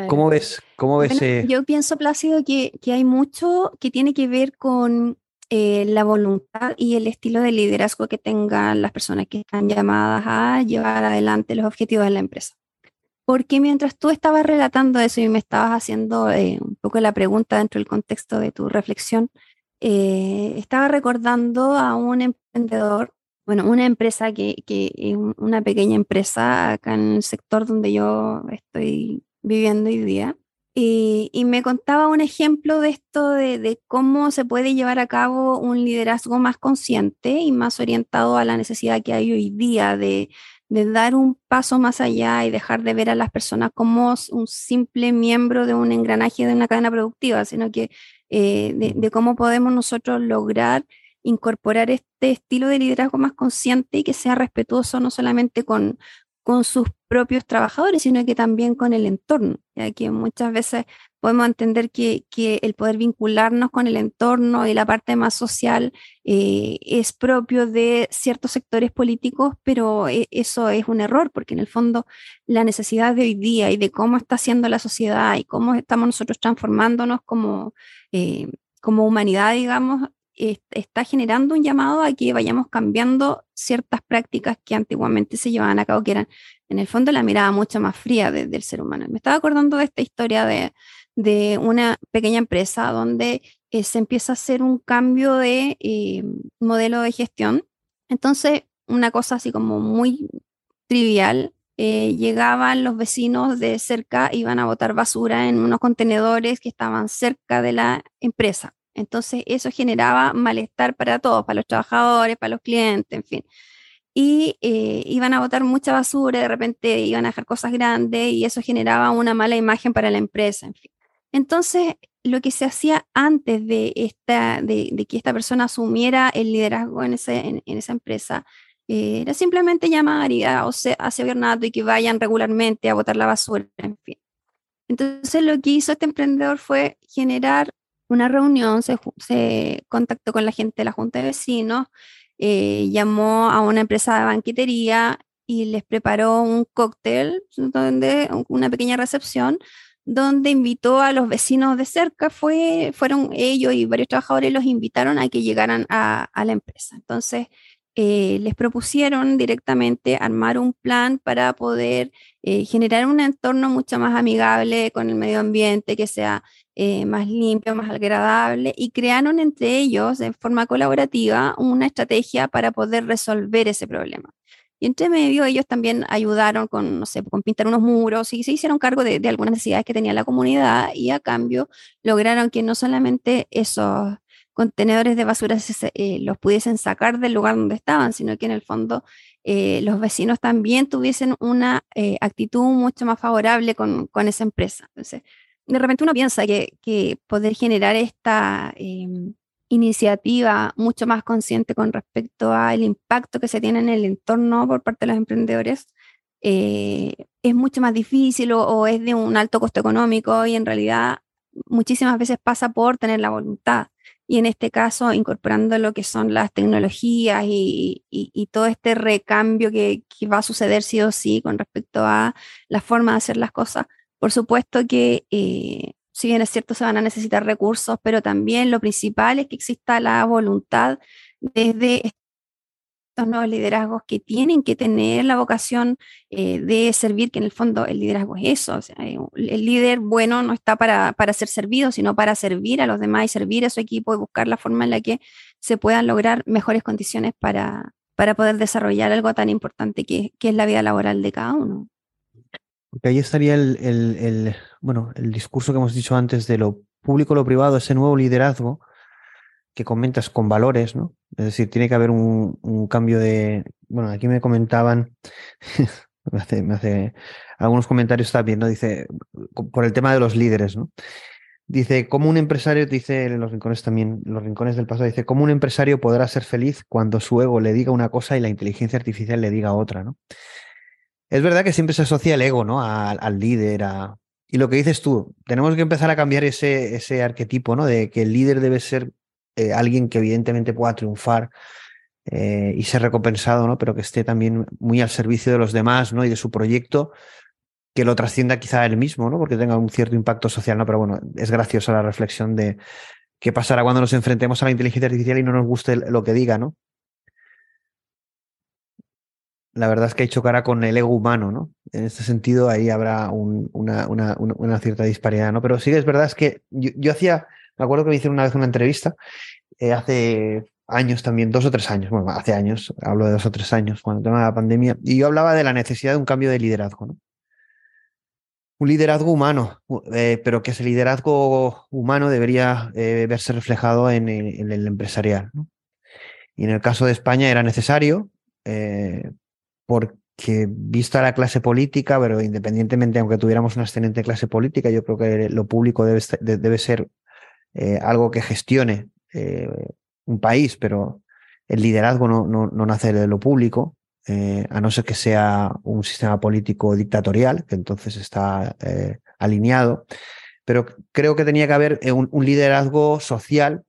¿Cómo ves? ¿Cómo ves eh? Yo pienso, Plácido, que, que hay mucho que tiene que ver con eh, la voluntad y el estilo de liderazgo que tengan las personas que están llamadas a llevar adelante los objetivos de la empresa. Porque mientras tú estabas relatando eso y me estabas haciendo eh, un poco la pregunta dentro del contexto de tu reflexión, eh, estaba recordando a un emprendedor, bueno, una empresa que, que una pequeña empresa acá en el sector donde yo estoy viviendo hoy día, y, me contaba un ejemplo de esto, de, cómo se puede llevar a cabo un liderazgo más consciente y más orientado a la necesidad que hay hoy día de, dar un paso más allá y dejar de ver a las personas como un simple miembro de un engranaje de una cadena productiva, sino que eh, de, cómo podemos nosotros lograr incorporar este estilo de liderazgo más consciente y que sea respetuoso no solamente con, con sus propios trabajadores, sino que también con el entorno, ya que muchas veces podemos entender que, el poder vincularnos con el entorno y la parte más social eh, es propio de ciertos sectores políticos, pero e, eso es un error, porque en el fondo la necesidad de hoy día y de cómo está siendo la sociedad y cómo estamos nosotros transformándonos como, eh, como humanidad, digamos, está generando un llamado a que vayamos cambiando ciertas prácticas que antiguamente se llevaban a cabo, que eran en el fondo la mirada mucho más fría del ser humano. Me estaba acordando de esta historia de, de una pequeña empresa donde eh, se empieza a hacer un cambio de eh, modelo de gestión. Entonces, una cosa así como muy trivial, eh, llegaban los vecinos de cerca, iban a botar basura en unos contenedores que estaban cerca de la empresa. Entonces eso generaba malestar para todos, para los trabajadores, para los clientes, en fin. Y eh, iban a botar mucha basura, de repente iban a dejar cosas grandes y eso generaba una mala imagen para la empresa, en fin. Entonces, lo que se hacía antes de, que esta persona asumiera el liderazgo en, esa empresa eh, era simplemente llamar y a, a y que vayan regularmente a botar la basura, en fin. Entonces, lo que hizo este emprendedor fue generar una reunión, se, contactó con la gente de la Junta de Vecinos, eh, llamó a una empresa de banquetería y les preparó un cóctel, donde, una pequeña recepción, donde invitó a los vecinos de cerca, fue, fueron ellos y varios trabajadores los invitaron a que llegaran a, a la empresa. Entonces, eh, les propusieron directamente armar un plan para poder eh, generar un entorno mucho más amigable con el medio ambiente, que sea eh, más limpio, más agradable, y crearon entre ellos, de forma colaborativa, una estrategia para poder resolver ese problema. Y entre medio ellos también ayudaron con, no sé, con pintar unos muros y se hicieron cargo de, de algunas necesidades que tenía la comunidad y a cambio lograron que no solamente esos contenedores de basura eh, los pudiesen sacar del lugar donde estaban, sino que en el fondo eh, los vecinos también tuviesen una eh, actitud mucho más favorable con, con, esa empresa. Entonces, de repente uno piensa que, que poder generar esta em, iniciativa mucho más consciente con respecto al impacto que se tiene en el entorno por parte de los emprendedores es mucho más difícil o, es de un alto costo económico y en realidad muchísimas veces pasa por tener la voluntad y en este caso incorporando lo que son las tecnologías y, todo este recambio que, va a suceder sí o sí con respecto a la forma de hacer las cosas. Por supuesto que eh, si bien es cierto se van a necesitar recursos, pero también lo principal es que exista la voluntad desde nuevos liderazgos que tienen que tener la vocación eh, de servir, que en el fondo el liderazgo es eso. Eh, el líder bueno no está para, para, ser servido, sino para servir a los demás y servir a su equipo y buscar la forma en la que se puedan lograr mejores condiciones para, para poder desarrollar algo tan importante que es la vida laboral de cada uno. Porque ahí estaría el, bueno, el discurso que hemos dicho antes de lo público, lo privado, ese nuevo liderazgo que comentas con valores, ¿no? Es decir, tiene que haber un, cambio de. Bueno, aquí me comentaban, me, hace, algunos comentarios también, ¿no? Dice, por el tema de los líderes, ¿no? Dice, como un empresario, dice en los rincones también, los rincones del pasado, dice, como un empresario podrá ser feliz cuando su ego le diga una cosa y la inteligencia artificial le diga otra, ¿no? Es verdad que siempre se asocia el ego, ¿no? al líder. Y lo que dices tú, tenemos que empezar a cambiar ese, ese arquetipo, ¿no? De que el líder debe ser eh, alguien que evidentemente pueda triunfar eh, y ser recompensado, ¿no? Pero que esté también muy al servicio de los demás, ¿no? Y de su proyecto, que lo trascienda quizá él mismo, ¿no? Porque tenga un cierto impacto social, ¿no? Pero bueno, es graciosa la reflexión de qué pasará cuando nos enfrentemos a la inteligencia artificial y no nos guste lo que diga, ¿no? La verdad es que chocará con el ego humano, ¿no? En este sentido, ahí habrá una, una, cierta disparidad, ¿no? Pero sí es verdad es que yo hacía me acuerdo que me hicieron una vez una entrevista, eh, hace años también, dos o tres años, bueno, hace años, hablo de dos o tres años, cuando tema de la pandemia, y yo hablaba de la necesidad de un cambio de liderazgo, ¿no? Un liderazgo humano, eh, pero que ese liderazgo humano debería eh, verse reflejado en, el empresarial. ¿no? Y en el caso de España era necesario, porque vista la clase política, pero independientemente, aunque tuviéramos una excelente clase política, yo creo que lo público debe, debe ser eh, algo que gestione eh, un país, pero el liderazgo no, no, nace de lo público, eh, a no ser que sea un sistema político dictatorial, que entonces está alineado. Pero creo que tenía que haber un, liderazgo social,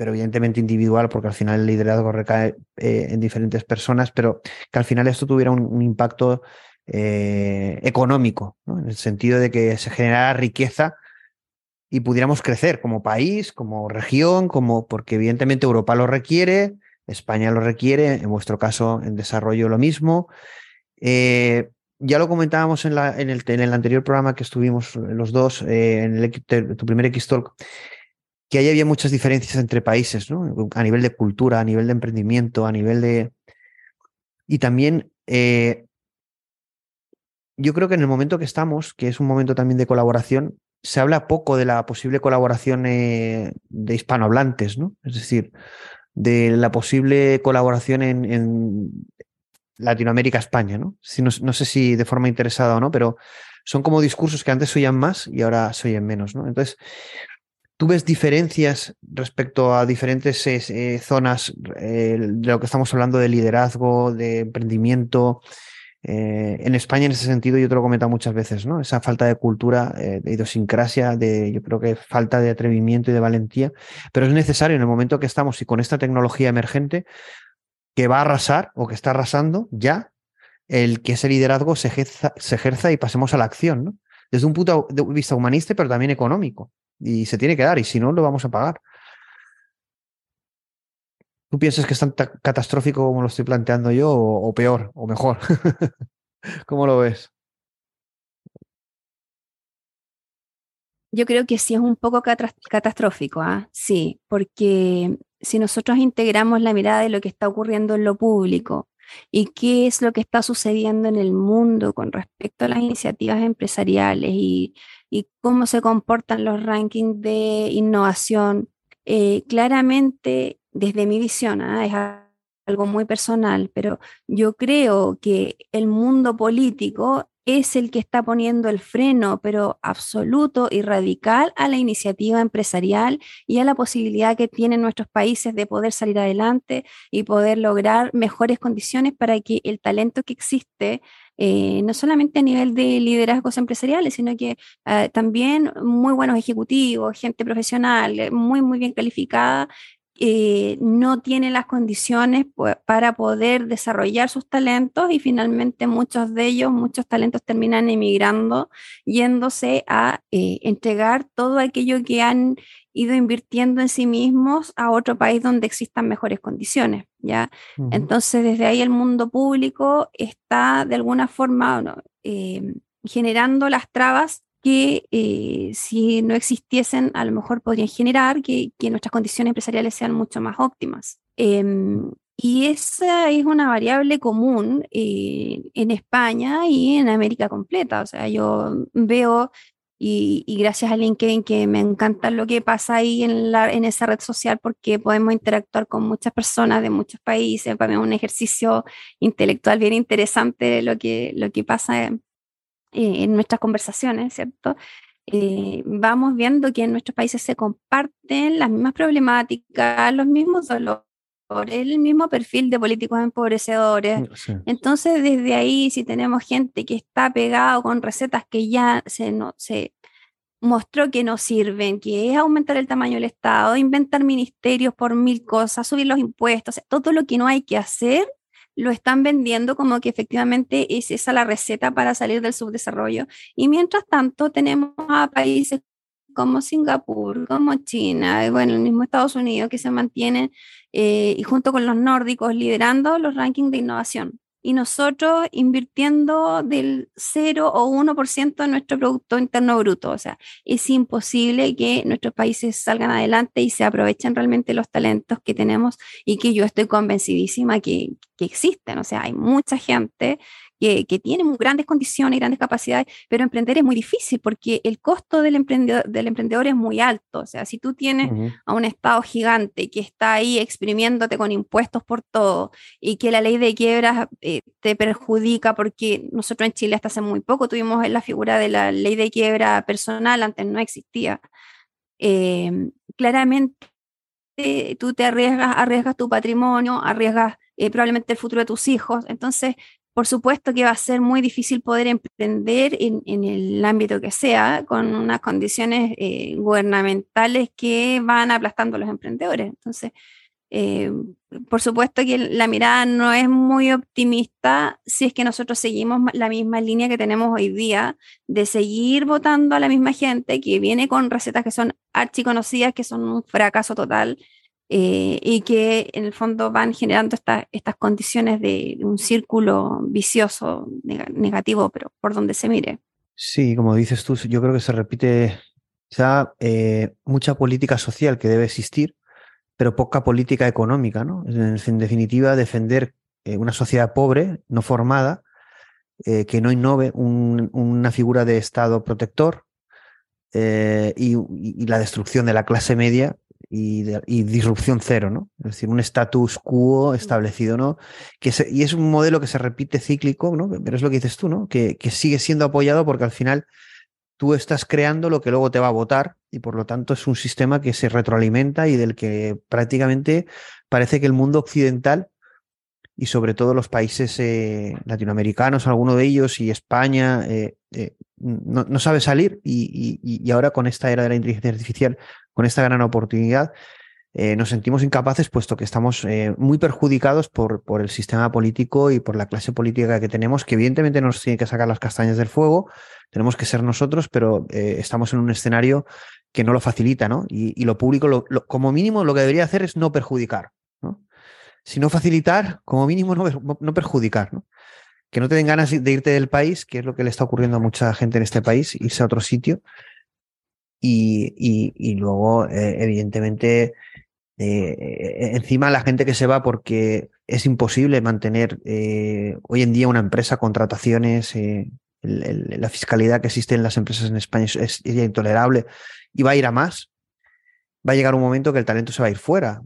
pero evidentemente individual, porque al final el liderazgo recae en diferentes personas, pero que al final esto tuviera un, impacto económico, en el sentido de que se generara riqueza y pudiéramos crecer como país, como región, como porque evidentemente Europa lo requiere, España lo requiere, en vuestro caso en desarrollo lo mismo. Eh, ya lo comentábamos en, en, el, en, el, anterior programa que estuvimos los dos, eh, en el, tu primer X-Talk, que ahí había muchas diferencias entre países, ¿no? A nivel de cultura, a nivel de emprendimiento, a nivel de... Y también eh, yo creo que en el momento que estamos, que es un momento también de colaboración, se habla poco de la posible colaboración de hispanohablantes, ¿no? Es decir, de la posible colaboración en, Latinoamérica-España, ¿no? No, sé si de forma interesada o no, pero son como discursos que antes se oían más y ahora se oyen menos, ¿no? Entonces, ¿tú ves diferencias respecto a diferentes eh, zonas eh, de lo que estamos hablando de liderazgo, de emprendimiento? Eh, en España, en ese sentido, yo te lo he comentado muchas veces, ¿no? Esa falta de cultura, de idiosincrasia, de, yo creo que falta de atrevimiento y de valentía, pero es necesario en el momento que estamos y con esta tecnología emergente que va a arrasar o que está arrasando ya, el que ese liderazgo se ejerza, se ejerza y pasemos a la acción, ¿no? Desde un punto de vista humanista, pero también económico. Y se tiene que dar, y si no, lo vamos a pagar. ¿Tú piensas que es tan catastrófico como lo estoy planteando yo o, peor o mejor? ¿Cómo lo ves? Yo creo que sí es un poco catastrófico, ¿ah? sí, porque si nosotros integramos la mirada de lo que está ocurriendo en lo público y qué es lo que está sucediendo en el mundo con respecto a las iniciativas empresariales y, cómo se comportan los rankings de innovación, eh, claramente desde mi visión, ¿ah? es algo muy personal, pero yo creo que el mundo político es el que está poniendo el freno, pero absoluto y radical a la iniciativa empresarial y a la posibilidad que tienen nuestros países de poder salir adelante y poder lograr mejores condiciones para que el talento que existe, eh, no solamente a nivel de liderazgos empresariales, sino que eh, también muy buenos ejecutivos, gente profesional, eh, muy, muy bien calificada, eh, no tiene las condiciones para poder desarrollar sus talentos y finalmente muchos de ellos, muchos talentos terminan emigrando, yéndose a eh, entregar todo aquello que han ido invirtiendo en sí mismos a otro país donde existan mejores condiciones, ¿ya? Entonces, desde ahí el mundo público está de alguna forma eh, generando las trabas que eh, si no existiesen, a lo mejor podrían generar que, nuestras condiciones empresariales sean mucho más óptimas. Em, y esa es una variable común eh, en España y en América completa. O sea, yo veo, y, gracias a LinkedIn, que me encanta lo que pasa ahí en, la, en esa red social porque podemos interactuar con muchas personas de muchos países. Para mí es un ejercicio intelectual bien interesante lo que, lo que pasa eh, en nuestras conversaciones, ¿cierto? Eh, vamos viendo que en nuestros países se comparten las mismas problemáticas, los mismos dolores, el mismo perfil de políticos empobrecedores. Entonces, desde ahí, si tenemos gente que está pegado con recetas que ya se, no, se mostró que no sirven, que es aumentar el tamaño del Estado, inventar ministerios por mil cosas, subir los impuestos, todo lo que no hay que hacer, lo están vendiendo como que efectivamente es esa la receta para salir del subdesarrollo. Y mientras tanto tenemos a países como Singapur, como China, y bueno, el mismo Estados Unidos que se mantienen eh, y junto con los nórdicos liderando los rankings de innovación y nosotros invirtiendo del 0 o 1% de nuestro Producto Interno Bruto. O sea, es imposible que nuestros países salgan adelante y se aprovechen realmente los talentos que tenemos y que yo estoy convencidísima que, que existen. O sea, hay mucha gente que, que tienen grandes condiciones y grandes capacidades, pero emprender es muy difícil porque el costo del emprendedor, del emprendedor es muy alto. O sea, si tú tienes a un Estado gigante que está ahí exprimiéndote con impuestos por todo y que la ley de quiebras eh, te perjudica porque nosotros en Chile hasta hace muy poco tuvimos la figura de la ley de quiebra personal, antes no existía. Eh, claramente tú te arriesgas, arriesgas tu patrimonio, arriesgas eh, probablemente el futuro de tus hijos. Entonces, por supuesto que va a ser muy difícil poder emprender en, el ámbito que sea, con unas condiciones eh, gubernamentales que van aplastando a los emprendedores. Entonces, eh, por supuesto que la mirada no es muy optimista si es que nosotros seguimos la misma línea que tenemos hoy día de seguir votando a la misma gente que viene con recetas que son archiconocidas, que son un fracaso total eh, y que en el fondo van generando estas condiciones de, un círculo vicioso negativo, pero por donde se mire. Sí, como dices tú, yo creo que se repite eh, mucha política social que debe existir pero poca política económica, ¿no? En, definitiva, defender eh, una sociedad pobre, no formada, que no innove una figura de Estado protector y, la destrucción de la clase media y, disrupción cero, ¿no? Es decir, un status quo establecido, ¿no? Que y es un modelo que se repite cíclico, ¿no? Pero es lo que dices tú, ¿no? Que, que sigue siendo apoyado porque al final tú estás creando lo que luego te va a votar y por lo tanto es un sistema que se retroalimenta y del que prácticamente parece que el mundo occidental y sobre todo los países eh, latinoamericanos, alguno de ellos y España, eh, eh, no, sabe salir y, ahora con esta era de la inteligencia artificial, con esta gran oportunidad, nos sentimos incapaces puesto que estamos muy perjudicados por, por el sistema político y por la clase política que tenemos, que evidentemente nos tiene que sacar las castañas del fuego, tenemos que ser nosotros, pero estamos en un escenario que no lo facilita, ¿no? Y, lo público, como mínimo, lo que debería hacer es no perjudicar. Si no facilitar, como mínimo no, perjudicar, ¿no? Que no te den ganas de irte del país, que es lo que le está ocurriendo a mucha gente en este país, irse a otro sitio. Y, luego, eh, evidentemente, eh, encima la gente que se va porque es imposible mantener hoy en día una empresa, contrataciones, la fiscalidad que existe en las empresas en España es, intolerable y va a ir a más. Va a llegar un momento que el talento se va a ir fuera.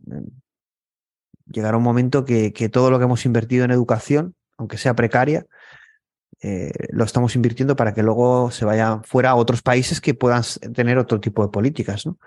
Llegará un momento que, todo lo que hemos invertido en educación, aunque sea precaria, eh, lo estamos invirtiendo para que luego se vaya fuera a otros países que puedan tener otro tipo de políticas. ¿no?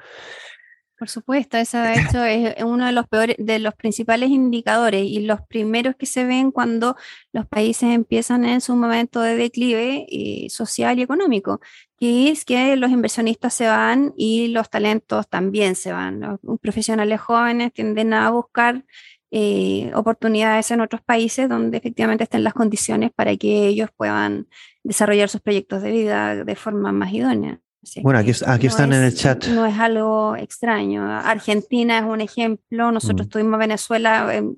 Por supuesto, eso de hecho es uno de los peores, de los principales indicadores y los primeros que se ven cuando los países empiezan en su momento de declive eh, social y económico, que es que los inversionistas se van y los talentos también se van. Los profesionales jóvenes tienden a buscar eh, oportunidades en otros países donde efectivamente estén las condiciones para que ellos puedan desarrollar sus proyectos de vida de forma más idónea bueno, aquí, aquí están en el chat. No es algo extraño. Argentina es un ejemplo. Nosotros mm. estuvimos en Venezuela, em,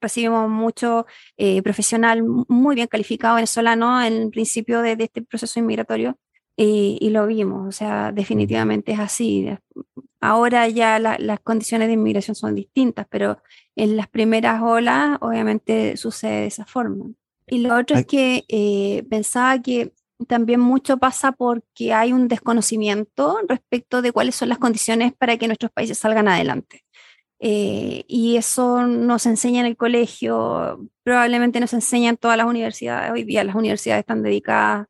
recibimos mucho eh, profesional muy bien calificado venezolano en el principio de, este proceso inmigratorio y, lo vimos. O sea, definitivamente es así. Ahora ya las condiciones de inmigración son distintas, pero en las primeras olas obviamente sucede de esa forma. Y lo otro es que eh, pensaba que también mucho pasa porque hay un desconocimiento respecto de cuáles son las condiciones para que nuestros países salgan adelante. Eh, y eso nos enseña en el colegio, probablemente nos enseña en todas las universidades. Hoy día las universidades están dedicadas,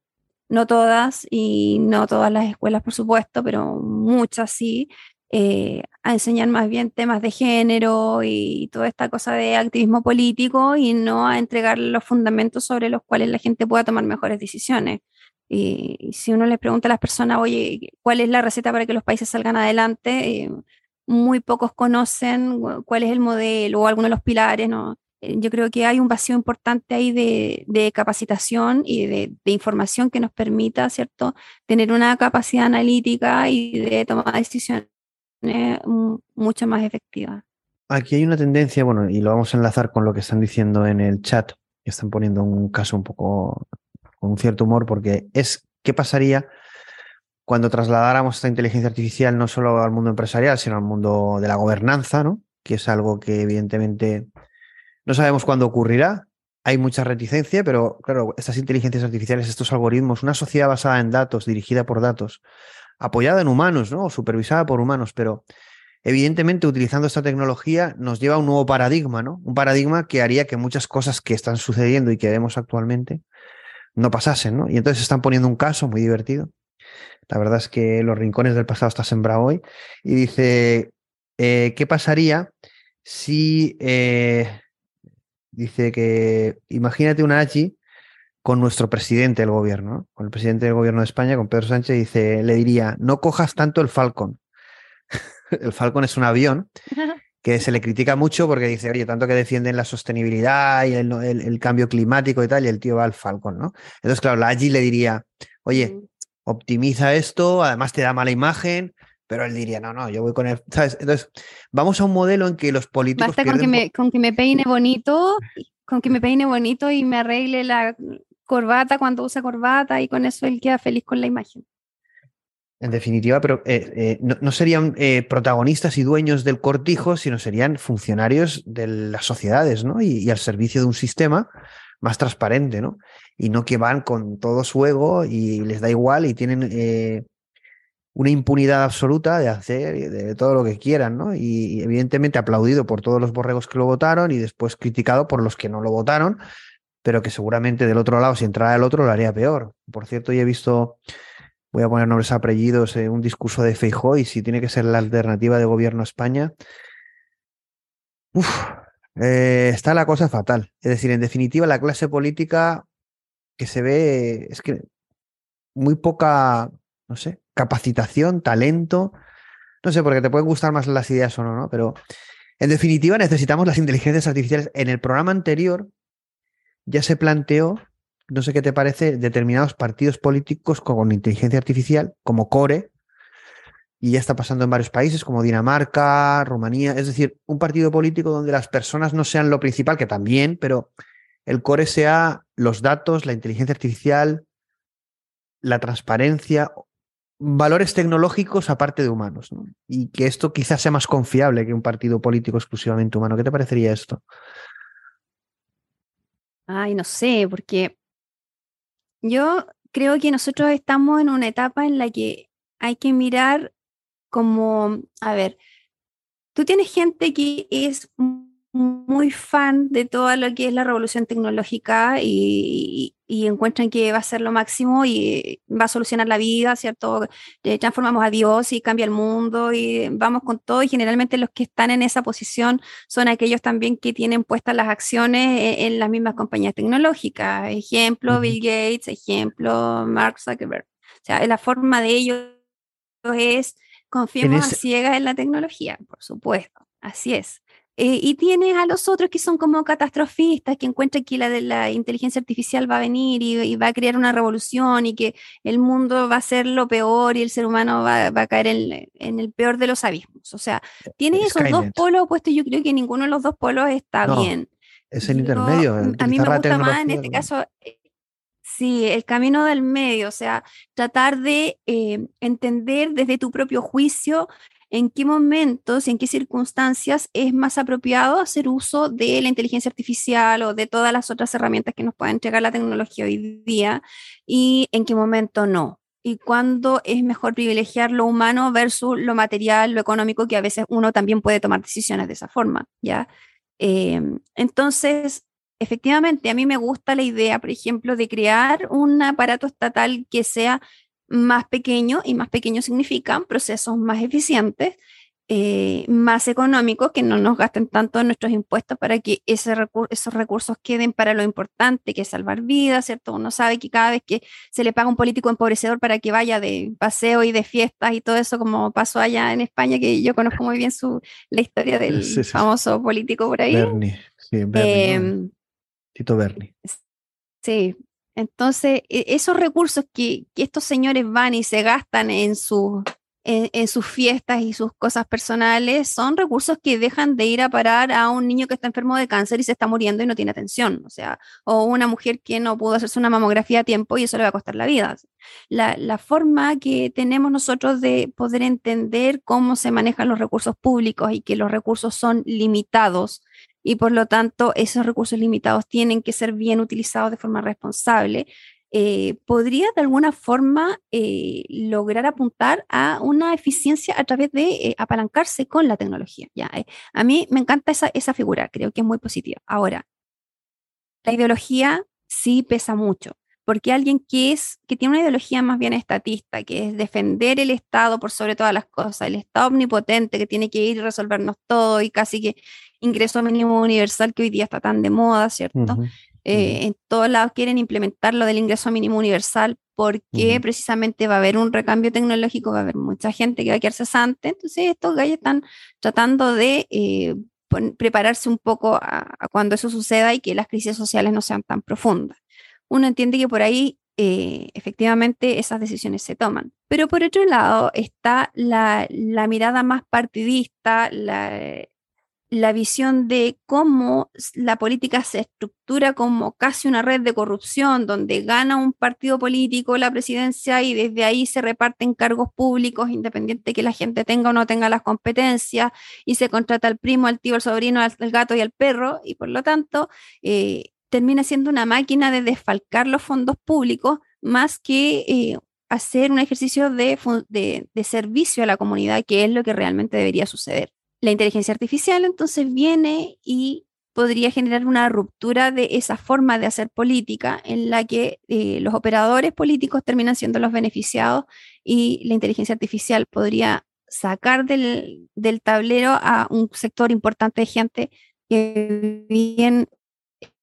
no todas, y no todas las escuelas, por supuesto, pero muchas sí, eh, a enseñar más bien temas de género y toda esta cosa de activismo político y no a entregar los fundamentos sobre los cuales la gente pueda tomar mejores decisiones. Y, si uno le pregunta a las personas, oye, ¿cuál es la receta para que los países salgan adelante? Eh, muy pocos conocen cuál es el modelo o algunos de los pilares, ¿no? Eh, yo creo que hay un vacío importante ahí de, capacitación y de, información que nos permita, ¿cierto?, tener una capacidad analítica y de tomar decisiones mucho más efectivas. Aquí hay una tendencia, bueno, y lo vamos a enlazar con lo que están diciendo en el chat, que están poniendo un caso un poco con un cierto humor, porque es qué pasaría cuando trasladáramos esta inteligencia artificial no solo al mundo empresarial, sino al mundo de la gobernanza, ¿no? que es algo que evidentemente no sabemos cuándo ocurrirá. Hay mucha reticencia, pero claro, estas inteligencias artificiales, estos algoritmos, una sociedad basada en datos, dirigida por datos, apoyada en humanos, ¿no? O supervisada por humanos, pero evidentemente utilizando esta tecnología nos lleva a un nuevo paradigma, ¿no? Un paradigma que haría que muchas cosas que están sucediendo y que vemos actualmente no pasasen, ¿no? Y entonces están poniendo un caso muy divertido. La verdad es que los rincones del pasado está sembrado hoy. Y dice, eh, ¿qué pasaría si eh, dice que imagínate una AGI con nuestro presidente del gobierno, con el presidente del gobierno de España, con Pedro Sánchez, dice, le diría, no cojas tanto el Falcon. el Falcon es un avión que se le critica mucho porque dice, oye, tanto que defienden la sostenibilidad y el, cambio climático y tal, y el tío va al Falcon, ¿no? Entonces, claro, la AGI le diría, oye, optimiza esto, además te da mala imagen, pero él diría, no, no, yo voy con el, ¿sabes? Entonces, vamos a un modelo en que los políticos... Basta con que, me, con que me peine bonito, con que me peine bonito y me arregle la corbata cuando usa corbata y con eso él queda feliz con la imagen. En definitiva, pero eh, eh, no, serían eh, protagonistas y dueños del cortijo, sino serían funcionarios de las sociedades, ¿no? Y, al servicio de un sistema más transparente, ¿no? Y no que van con todo su ego y les da igual y tienen una impunidad absoluta de hacer de todo lo que quieran, ¿no? Y, evidentemente aplaudido por todos los borregos que lo votaron y después criticado por los que no lo votaron, pero que seguramente del otro lado, si entrara el otro, lo haría peor. Por cierto, yo he visto voy a poner nombres apellidos, eh, un discurso de Feijóo y si tiene que ser la alternativa de gobierno a España, eh, está la cosa fatal. Es decir, en definitiva, la clase política que se ve es que muy poca, no sé, capacitación, talento. No sé, porque te pueden gustar más las ideas o no, ¿no? Pero en definitiva necesitamos las inteligencias artificiales. En el programa anterior ya se planteó no sé qué te parece, determinados partidos políticos con inteligencia artificial, como Core, y ya está pasando en varios países como Dinamarca, Rumanía, es decir, un partido político donde las personas no sean lo principal, que también, pero el core sea los datos, la inteligencia artificial, la transparencia, valores tecnológicos aparte de humanos, y que esto quizás sea más confiable que un partido político exclusivamente humano. ¿Qué te parecería esto? Ay, no sé, porque yo creo que nosotros estamos en una etapa en la que hay que mirar como, a ver, tú tienes gente que es muy fan de todo lo que es la revolución tecnológica y, encuentran que va a ser lo máximo y va a solucionar la vida, ¿cierto? Eh, transformamos a Dios y cambia el mundo y vamos con todo y generalmente los que están en esa posición son aquellos también que tienen puestas las acciones e, en, las mismas compañías tecnológicas. Ejemplo, Bill Gates, ejemplo, Mark Zuckerberg. O sea, la forma de ellos es confiemos a ciegas en la tecnología, por supuesto. Así es. Eh, y tienes a los otros que son como catastrofistas, que encuentran que la, de la inteligencia artificial va a venir y, va a crear una revolución y que el mundo va a ser lo peor y el ser humano va, a caer en, el peor de los abismos. O sea, tienes esos dos polos opuestos. Yo creo que ninguno de los dos polos está bien. Es el intermedio. a mí me gusta más en este caso. Sí, el camino del medio, o sea, tratar de eh, entender desde tu propio juicio en qué momentos y en qué circunstancias es más apropiado hacer uso de la inteligencia artificial o de todas las otras herramientas que nos puede entregar la tecnología hoy día y en qué momento no. Y cuándo es mejor privilegiar lo humano versus lo material, lo económico, que a veces uno también puede tomar decisiones de esa forma, ¿ya? Em, entonces, efectivamente, a mí me gusta la idea, por ejemplo, de crear un aparato estatal que sea más pequeño y más pequeño significan procesos más eficientes, eh, más económicos, que no nos gasten tanto nuestros impuestos para que ese esos recursos queden para lo importante, que es salvar vidas, ¿cierto? Uno sabe que cada vez que se le paga un político empobrecedor para que vaya de paseo y de fiestas y todo eso, como pasó allá en España, que yo conozco muy bien su, la historia del famoso político por ahí. Bernie, sí, Bernie. Em, Tito Bernie. Sí, entonces, e, esos recursos que, estos señores van y se gastan en, en, sus fiestas y sus cosas personales son recursos que dejan de ir a parar a un niño que está enfermo de cáncer y se está muriendo y no tiene atención, o sea, o una mujer que no pudo hacerse una mamografía a tiempo y eso le va a costar la vida. La forma que tenemos nosotros de poder entender cómo se manejan los recursos públicos y que los recursos son limitados y por lo tanto esos recursos limitados tienen que ser bien utilizados de forma responsable, eh, podría de alguna forma eh, lograr apuntar a una eficiencia a través de eh, apalancarse con la tecnología. ¿ya? a mí me encanta esa, esa figura, creo que es muy positiva. Ahora, la ideología sí pesa mucho porque alguien que es, que tiene una ideología más bien estatista, que es defender el Estado por sobre todas las cosas, el Estado omnipotente que tiene que ir y resolvernos todo y casi que ingreso mínimo universal que hoy día está tan de moda, ¿cierto? Eh, en todos lados quieren implementar lo del ingreso mínimo universal porque precisamente va a haber un recambio tecnológico, va a haber mucha gente que va a quedar cesante, entonces estos gallos están tratando de eh, prepararse un poco a, cuando eso suceda y que las crisis sociales no sean tan profundas. Uno entiende que por ahí eh, efectivamente esas decisiones se toman. Pero por otro lado está la, la mirada más partidista, la, la visión de cómo la política se estructura como casi una red de corrupción, donde gana un partido político la presidencia y desde ahí se reparten cargos públicos, independiente que la gente tenga o no tenga las competencias, y se contrata al primo, al tío, al sobrino, al, gato y al perro, y por lo tanto eh, termina siendo una máquina de desfalcar los fondos públicos más que eh, hacer un ejercicio de servicio a la comunidad, que es lo que realmente debería suceder. La inteligencia artificial entonces viene y podría generar una ruptura de esa forma de hacer política en la que eh, los operadores políticos terminan siendo los beneficiados y la inteligencia artificial podría sacar del, tablero a un sector importante de gente que bien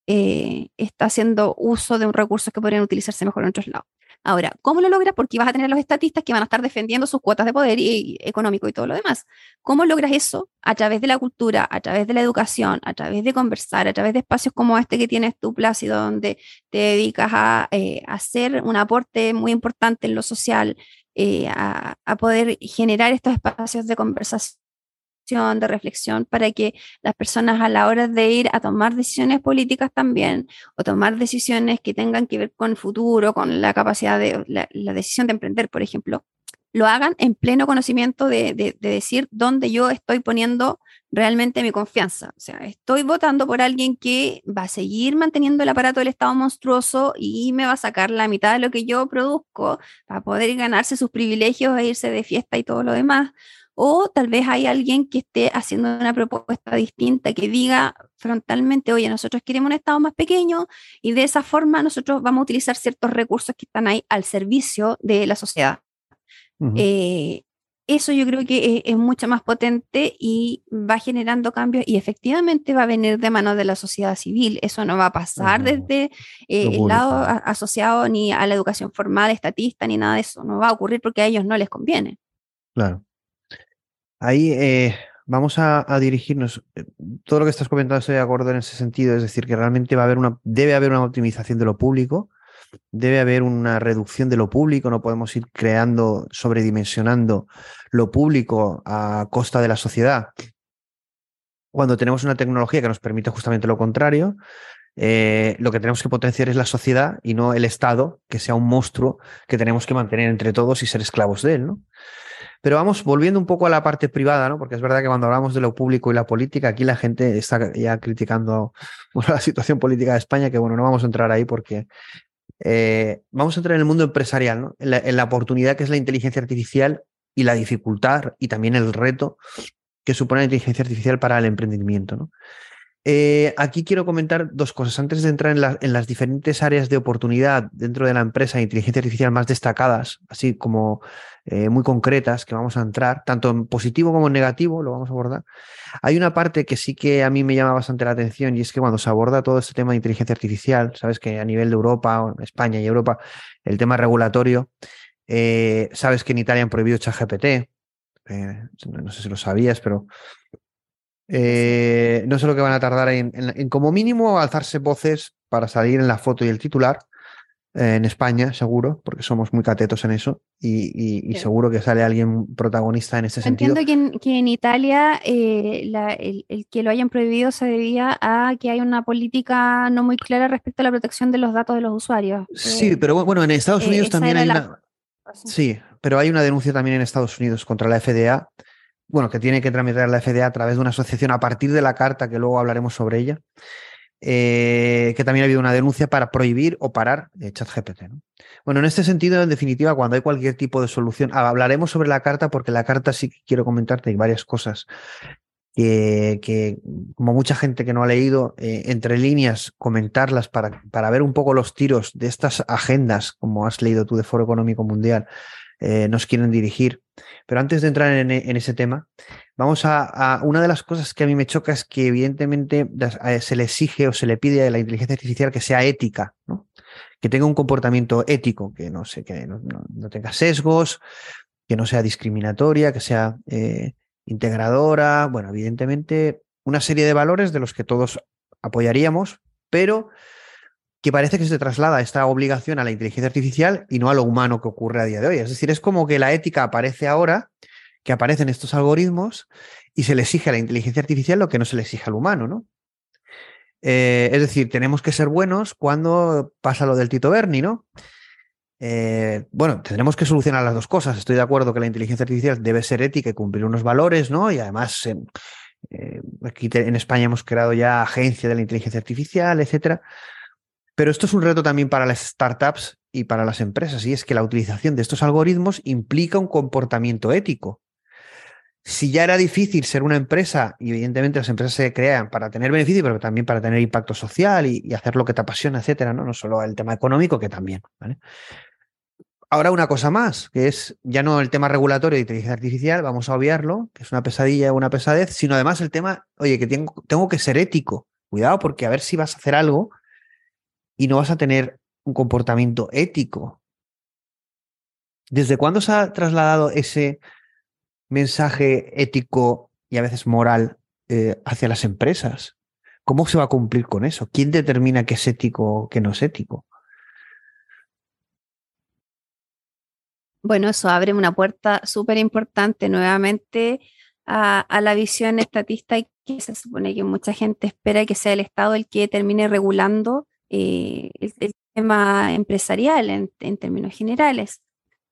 eh, está haciendo uso de un recurso que podrían utilizarse mejor en otros lados. Ahora, ¿cómo lo logras? Porque vas a tener los estatistas que van a estar defendiendo sus cuotas de poder y, económico y todo lo demás. ¿Cómo logras eso? A través de la cultura, a través de la educación, a través de conversar, a través de espacios como este que tienes tú, Plácido, donde te dedicas a, eh, hacer un aporte muy importante en lo social, eh, a, poder generar estos espacios de conversación de reflexión para que las personas a la hora de ir a tomar decisiones políticas también o tomar decisiones que tengan que ver con el futuro, con la capacidad de la, decisión de emprender, por ejemplo, lo hagan en pleno conocimiento de, de, decir dónde yo estoy poniendo realmente mi confianza. O sea, estoy votando por alguien que va a seguir manteniendo el aparato del Estado monstruoso y me va a sacar la mitad de lo que yo produzco para poder ganarse sus privilegios e irse de fiesta y todo lo demás o tal vez hay alguien que esté haciendo una propuesta distinta, que diga frontalmente, oye, nosotros queremos un Estado más pequeño y de esa forma nosotros vamos a utilizar ciertos recursos que están ahí al servicio de la sociedad. Eh, eso yo creo que es, mucho más potente y va generando cambios y efectivamente va a venir de mano de la sociedad civil. Eso no va a pasar desde eh, el lado asociado ni a la educación formal, estatista, ni nada de eso. No va a ocurrir porque a ellos no les conviene. Claro. Ahí eh, vamos a, dirigirnos. Eh, todo lo que estás comentando estoy de acuerdo en ese sentido, es decir, que realmente va a haber una, debe haber una optimización de lo público, debe haber una reducción de lo público, no podemos ir creando, sobredimensionando lo público a costa de la sociedad. Cuando tenemos una tecnología que nos permite justamente lo contrario, eh, lo que tenemos que potenciar es la sociedad y no el Estado, que sea un monstruo que tenemos que mantener entre todos y ser esclavos de él, ¿no? Pero vamos volviendo un poco a la parte privada, ¿no? Porque es verdad que cuando hablamos de lo público y la política, aquí la gente está ya criticando la situación política de España, que bueno, no vamos a entrar ahí porque eh, vamos a entrar en el mundo empresarial, ¿no? En la, en la oportunidad que es la inteligencia artificial y la dificultad y también el reto que supone la inteligencia artificial para el emprendimiento, ¿no? Eh, aquí quiero comentar dos cosas. Antes de entrar en, las diferentes áreas de oportunidad dentro de la empresa de inteligencia artificial más destacadas, así como eh, muy concretas, que vamos a entrar, tanto en positivo como en negativo, lo vamos a abordar. Hay una parte que sí que a mí me llama bastante la atención y es que cuando se aborda todo este tema de inteligencia artificial, sabes que a nivel de Europa, España y Europa, el tema regulatorio, eh, sabes que en Italia han prohibido ChatGPT. no sé si lo sabías, pero eh, no sé lo que van a tardar en, como mínimo alzarse voces para salir en la foto y el titular. Eh, en España, seguro, porque somos muy catetos en eso y, seguro que sale alguien protagonista en ese sentido. Entiendo que en, Italia eh, el, que lo hayan prohibido se debía a que hay una política no muy clara respecto a la protección de los datos de los usuarios. Sí, pero bueno, en Estados Unidos también hay una... Sí, pero hay una denuncia también en Estados Unidos contra la FDA bueno, que tiene que tramitar la FDA a través de una asociación a partir de la carta, que luego hablaremos sobre ella, eh, que también ha habido una denuncia para prohibir o parar ChatGPT. Bueno, en este sentido, en definitiva, cuando hay cualquier tipo de solución, hablaremos sobre la carta porque la carta sí que quiero comentarte hay varias cosas que, como mucha gente que no ha leído, eh, entre líneas, comentarlas para, para, ver un poco los tiros de estas agendas, como has leído tú de Foro Económico Mundial, eh, nos quieren dirigir. Pero antes de entrar en, ese tema, vamos a, Una de las cosas que a mí me choca es que evidentemente eh, se le exige o se le pide a la inteligencia artificial que sea ética, ¿no? que tenga un comportamiento ético, que no sé, que no, tenga sesgos, que no sea discriminatoria, que sea integradora, bueno, evidentemente una serie de valores de los que todos apoyaríamos, pero que parece que se traslada esta obligación a la inteligencia artificial y no a lo humano que ocurre a día de hoy. Es decir, es como que la ética aparece ahora, que aparecen estos algoritmos y se le exige a la inteligencia artificial lo que no se le exige al humano, ¿no? Eh, es decir, tenemos que ser buenos cuando pasa lo del Tito Berni, ¿no? Eh, bueno, tendremos que solucionar las dos cosas. Estoy de acuerdo que la inteligencia artificial debe ser ética y cumplir unos valores, ¿no? Y además, eh, aquí en España hemos creado ya agencia de la inteligencia artificial, etcétera. Pero esto es un reto también para las startups y para las empresas, y es que la utilización de estos algoritmos implica un comportamiento ético. Si ya era difícil ser una empresa, y evidentemente las empresas se crean para tener beneficio, pero también para tener impacto social y, hacer lo que te apasiona, etcétera, ¿no? no solo el tema económico, que también. Ahora una cosa más, que es ya no el tema regulatorio de inteligencia artificial, vamos a obviarlo, que es una pesadilla una pesadez, sino además el tema, oye, que tengo que ser ético. Cuidado, porque a ver si vas a hacer algo y no vas a tener un comportamiento ético. ¿Desde cuándo se ha trasladado ese mensaje ético y a veces moral eh, hacia las empresas? ¿Cómo se va a cumplir con eso? ¿Quién determina qué es ético o qué no es ético? Bueno, eso abre una puerta súper importante nuevamente a, la visión estatista y que se supone que mucha gente espera que sea el Estado el que termine regulando eh, el, tema empresarial en, términos generales.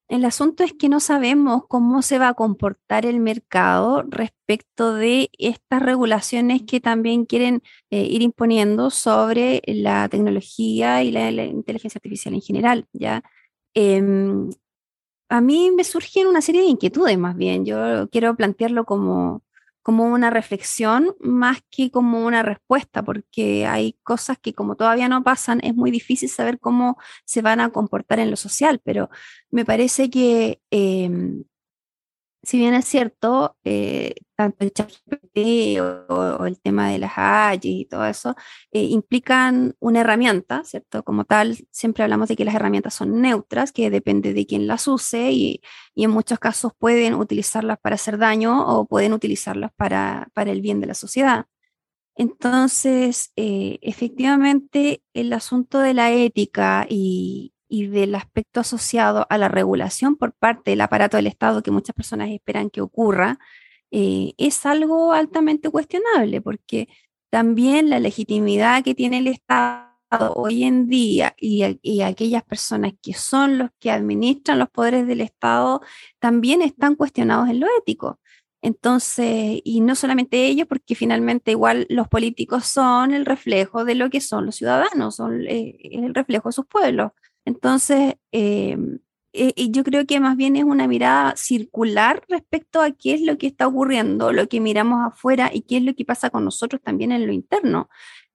El asunto es que no sabemos cómo se va a comportar el mercado respecto de estas regulaciones que también quieren eh, ir imponiendo sobre la tecnología y la, inteligencia artificial en general. ¿ya? Em, a mí me surgen una serie de inquietudes más bien. Yo quiero plantearlo como, como una reflexión más que como una respuesta, porque hay cosas que como todavía no pasan, es muy difícil saber cómo se van a comportar en lo social, pero me parece que em, si bien es cierto, eh, tanto el ChatGPT o, el tema de las AI y todo eso, eh, implican una herramienta, ¿cierto? Como tal, siempre hablamos de que las herramientas son neutras, que depende de quién las use y, en muchos casos pueden utilizarlas para hacer daño o pueden utilizarlas para, para el bien de la sociedad. Entonces, eh, efectivamente, el asunto de la ética y, y del aspecto asociado a la regulación por parte del aparato del Estado que muchas personas esperan que ocurra, eh, es algo altamente cuestionable, porque también la legitimidad que tiene el Estado hoy en día y, y, aquellas personas que son los que administran los poderes del Estado también están cuestionados en lo ético. Entonces, y no solamente ellos, porque finalmente igual los políticos son el reflejo de lo que son los ciudadanos, son eh, el reflejo de sus pueblos. Entonces, em, eh, yo creo que más bien es una mirada circular respecto a qué es lo que está ocurriendo, lo que miramos afuera y qué es lo que pasa con nosotros también en lo interno.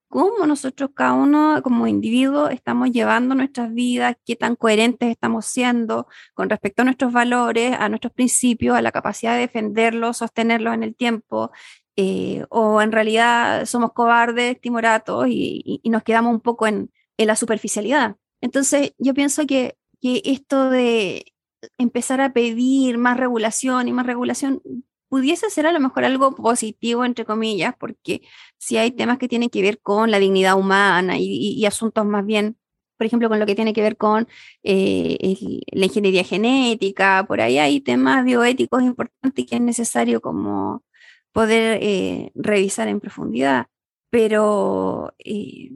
Cómo nosotros, cada uno como individuo, estamos llevando nuestras vidas, qué tan coherentes estamos siendo con respecto a nuestros valores, a nuestros principios, a la capacidad de defenderlos, sostenerlos en el tiempo, eh, o en realidad somos cobardes, timoratos y, nos quedamos un poco en la superficialidad. Entonces, yo pienso que, esto de empezar a pedir más regulación y más regulación pudiese ser a lo mejor algo positivo, entre comillas, porque si hay temas que tienen que ver con la dignidad humana y, asuntos más bien, por ejemplo, con lo que tiene que ver con eh, la ingeniería genética, por ahí hay temas bioéticos importantes que es necesario como poder eh, revisar en profundidad, pero eh,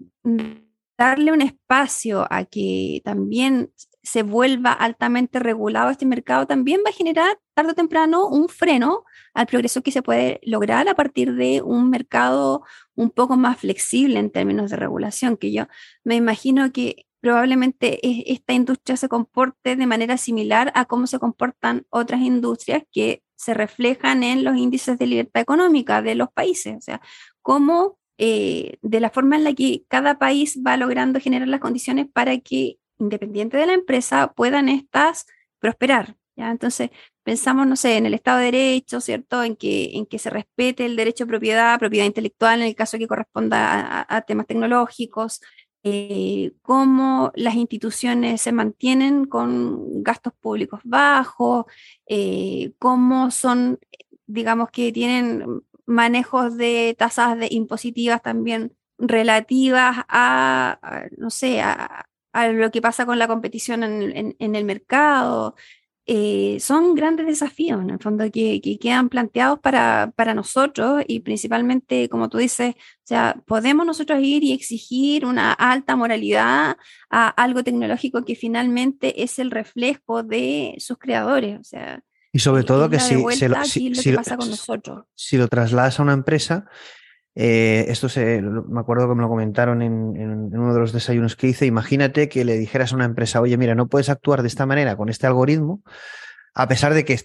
darle un espacio a que también se vuelva altamente regulado este mercado también va a generar tarde o temprano un freno al progreso que se puede lograr a partir de un mercado un poco más flexible en términos de regulación, que yo me imagino que probablemente esta industria se comporte de manera similar a cómo se comportan otras industrias que se reflejan en los índices de libertad económica de los países. O sea, cómo eh, de la forma en la que cada país va logrando generar las condiciones para que, independiente de la empresa, puedan estas prosperar. ¿ya? Entonces, pensamos, no sé, en el Estado de Derecho, ¿cierto? En que, en que se respete el derecho a propiedad, propiedad intelectual, en el caso que corresponda a, temas tecnológicos, eh, cómo las instituciones se mantienen con gastos públicos bajos, eh, cómo son, digamos que tienen manejos de tasas de impositivas también relativas a, no sé, a, lo que pasa con la competición en, el mercado. Eh, son grandes desafíos, en el fondo, que, quedan planteados para, para, nosotros y principalmente, como tú dices, o sea, podemos nosotros ir y exigir una alta moralidad a algo tecnológico que finalmente es el reflejo de sus creadores, o sea. Y sobre todo que si, si, pasa con nosotros. si lo trasladas a una empresa, eh, esto se, me acuerdo que me lo comentaron en, uno de los desayunos que hice. Imagínate que le dijeras a una empresa, oye, mira, no puedes actuar de esta manera con este algoritmo, a pesar de que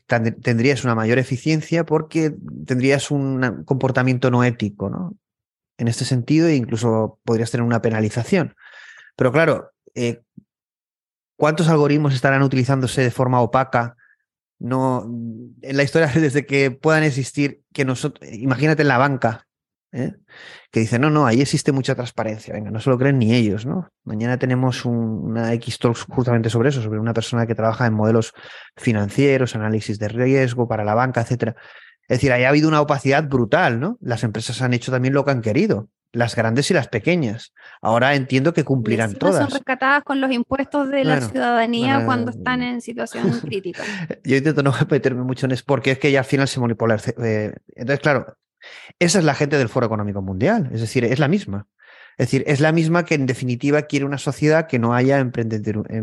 tendrías una mayor eficiencia porque tendrías un comportamiento no ético, ¿no? En este sentido, e incluso podrías tener una penalización. Pero claro, eh, ¿cuántos algoritmos estarán utilizándose de forma opaca? No, en la historia, desde que puedan existir, que nosotros, imagínate en la banca, ¿eh? que dice, no, no, ahí existe mucha transparencia, venga, no se lo creen ni ellos, ¿no? Mañana tenemos una X Talks justamente sobre eso, sobre una persona que trabaja en modelos financieros, análisis de riesgo para la banca, etcétera. Es decir, ahí ha habido una opacidad brutal, ¿no? Las empresas han hecho también lo que han querido, las grandes y las pequeñas. Ahora entiendo que cumplirán todas. Son rescatadas con los impuestos de la ciudadanía cuando están en situación crítica. Yo intento no meterme mucho en eso porque es que ya al final se manipula. Eh, entonces, claro, esa es la gente del Foro Económico Mundial, es decir, es la misma. Es decir, es la misma que en definitiva quiere una sociedad que no haya em,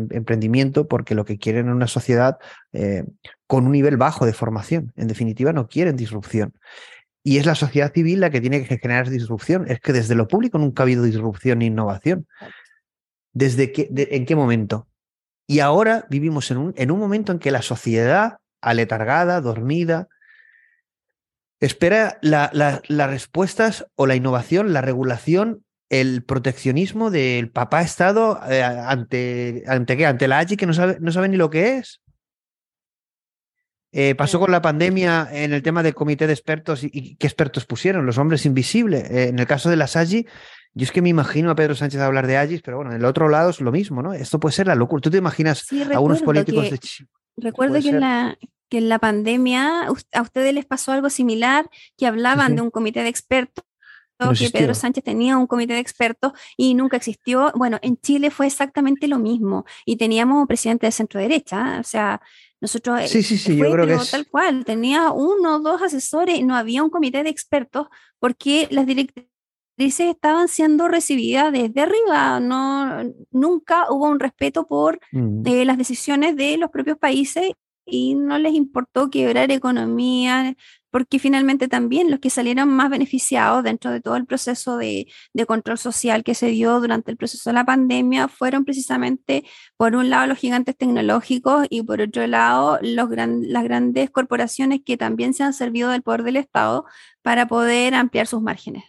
emprendimiento porque lo que quieren es una sociedad eh, con un nivel bajo de formación. En definitiva, no quieren disrupción. Y es la sociedad civil la que tiene que generar disrupción. Es que desde lo público nunca ha habido disrupción ni innovación. ¿Desde qué, en qué momento? Y ahora vivimos en un, en un momento en que la sociedad, aletargada, dormida, espera las respuestas o la innovación, la regulación, el proteccionismo del papá Estado eh, ante, ante qué, ante la AGI que no sabe, no sabe ni lo que es. Eh, pasó con la pandemia en el tema del comité de expertos y, qué expertos pusieron, los hombres invisibles. Eh, en el caso de las AGI, yo es que me imagino a Pedro Sánchez hablar de AGI, pero bueno, en el otro lado es lo mismo, ¿no? Esto puede ser la locura. ¿Tú te imaginas a unos políticos de Recuerdo que en la, que en la pandemia a ustedes les pasó algo similar, que hablaban de un comité de expertos que Pedro Sánchez tenía un comité de expertos y nunca existió. Bueno, en Chile fue exactamente lo mismo y teníamos un presidente de centro derecha, o sea, nosotros sí, sí, sí, yo creo que tal cual, tenía uno o dos asesores, no había un comité de expertos porque las directrices estaban siendo recibidas desde arriba, no nunca hubo un respeto por mm. eh, las decisiones de los propios países y no les importó quebrar economía, porque finalmente también los que salieron más beneficiados dentro de todo el proceso de, control social que se dio durante el proceso de la pandemia fueron precisamente, por un lado, los gigantes tecnológicos y por otro lado, las grandes corporaciones que también se han servido del poder del Estado para poder ampliar sus márgenes.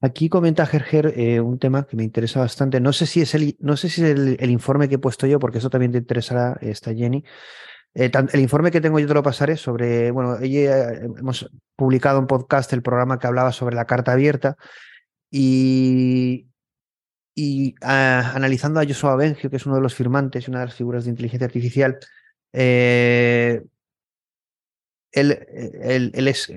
Aquí comenta Gerger eh, un tema que me interesa bastante. No sé si es el, no sé si es el, el, informe que he puesto yo, porque eso también te interesará, esta Jenny, eh, el informe que tengo yo te lo pasaré sobre, bueno, eh, hemos publicado un podcast el programa que hablaba sobre la carta abierta y, y ah, analizando a Joshua Bengio, que es uno de los firmantes y una de las figuras de inteligencia artificial, eh, él, él, es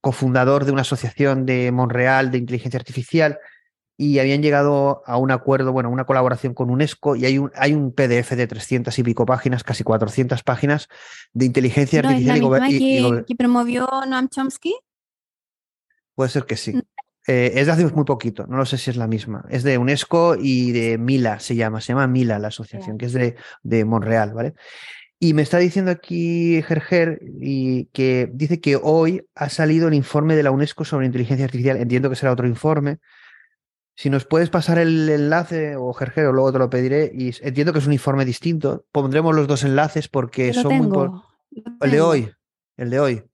cofundador de una asociación de Montreal de inteligencia artificial y habían llegado a un acuerdo, bueno, una colaboración con UNESCO y hay un, hay un PDF de 300 y pico páginas, casi 400 páginas de inteligencia artificial. ¿Es la que, que, promovió Noam Chomsky? Puede ser que sí. Eh, es de hace muy poquito, no lo sé si es la misma. Es de UNESCO y de Mila, se llama, se llama Mila la asociación, que es de, de Monreal, ¿vale? Y me está diciendo aquí Gerger y que dice que hoy ha salido el informe de la UNESCO sobre inteligencia artificial. Entiendo que será otro informe, Si nos puedes pasar el enlace, o Gergero, luego te lo pediré, y entiendo que es un informe distinto. Pondremos los dos enlaces porque son muy... El de hoy, el de hoy.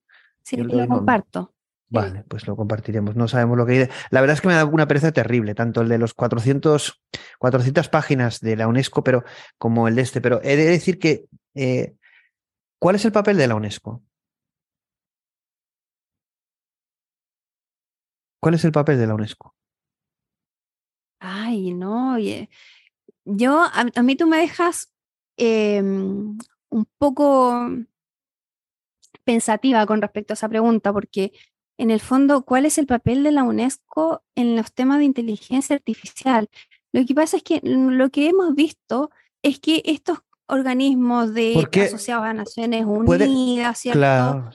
Sí, lo comparto. Vale, pues lo compartiremos. No sabemos lo que hay. La verdad es que me da una pereza terrible, tanto el de los 400, 400 páginas de la UNESCO, pero como el de este. Pero he de decir que, eh, ¿cuál es el papel de la UNESCO? ¿Cuál es el papel de la UNESCO? Ay, no, oye. Yo, a, mí tú me dejas em, un poco pensativa con respecto a esa pregunta, porque en el fondo, ¿cuál es el papel de la UNESCO en los temas de inteligencia artificial? Lo que pasa es que lo que hemos visto es que estos organismos de asociados a Naciones Unidas, ¿cierto?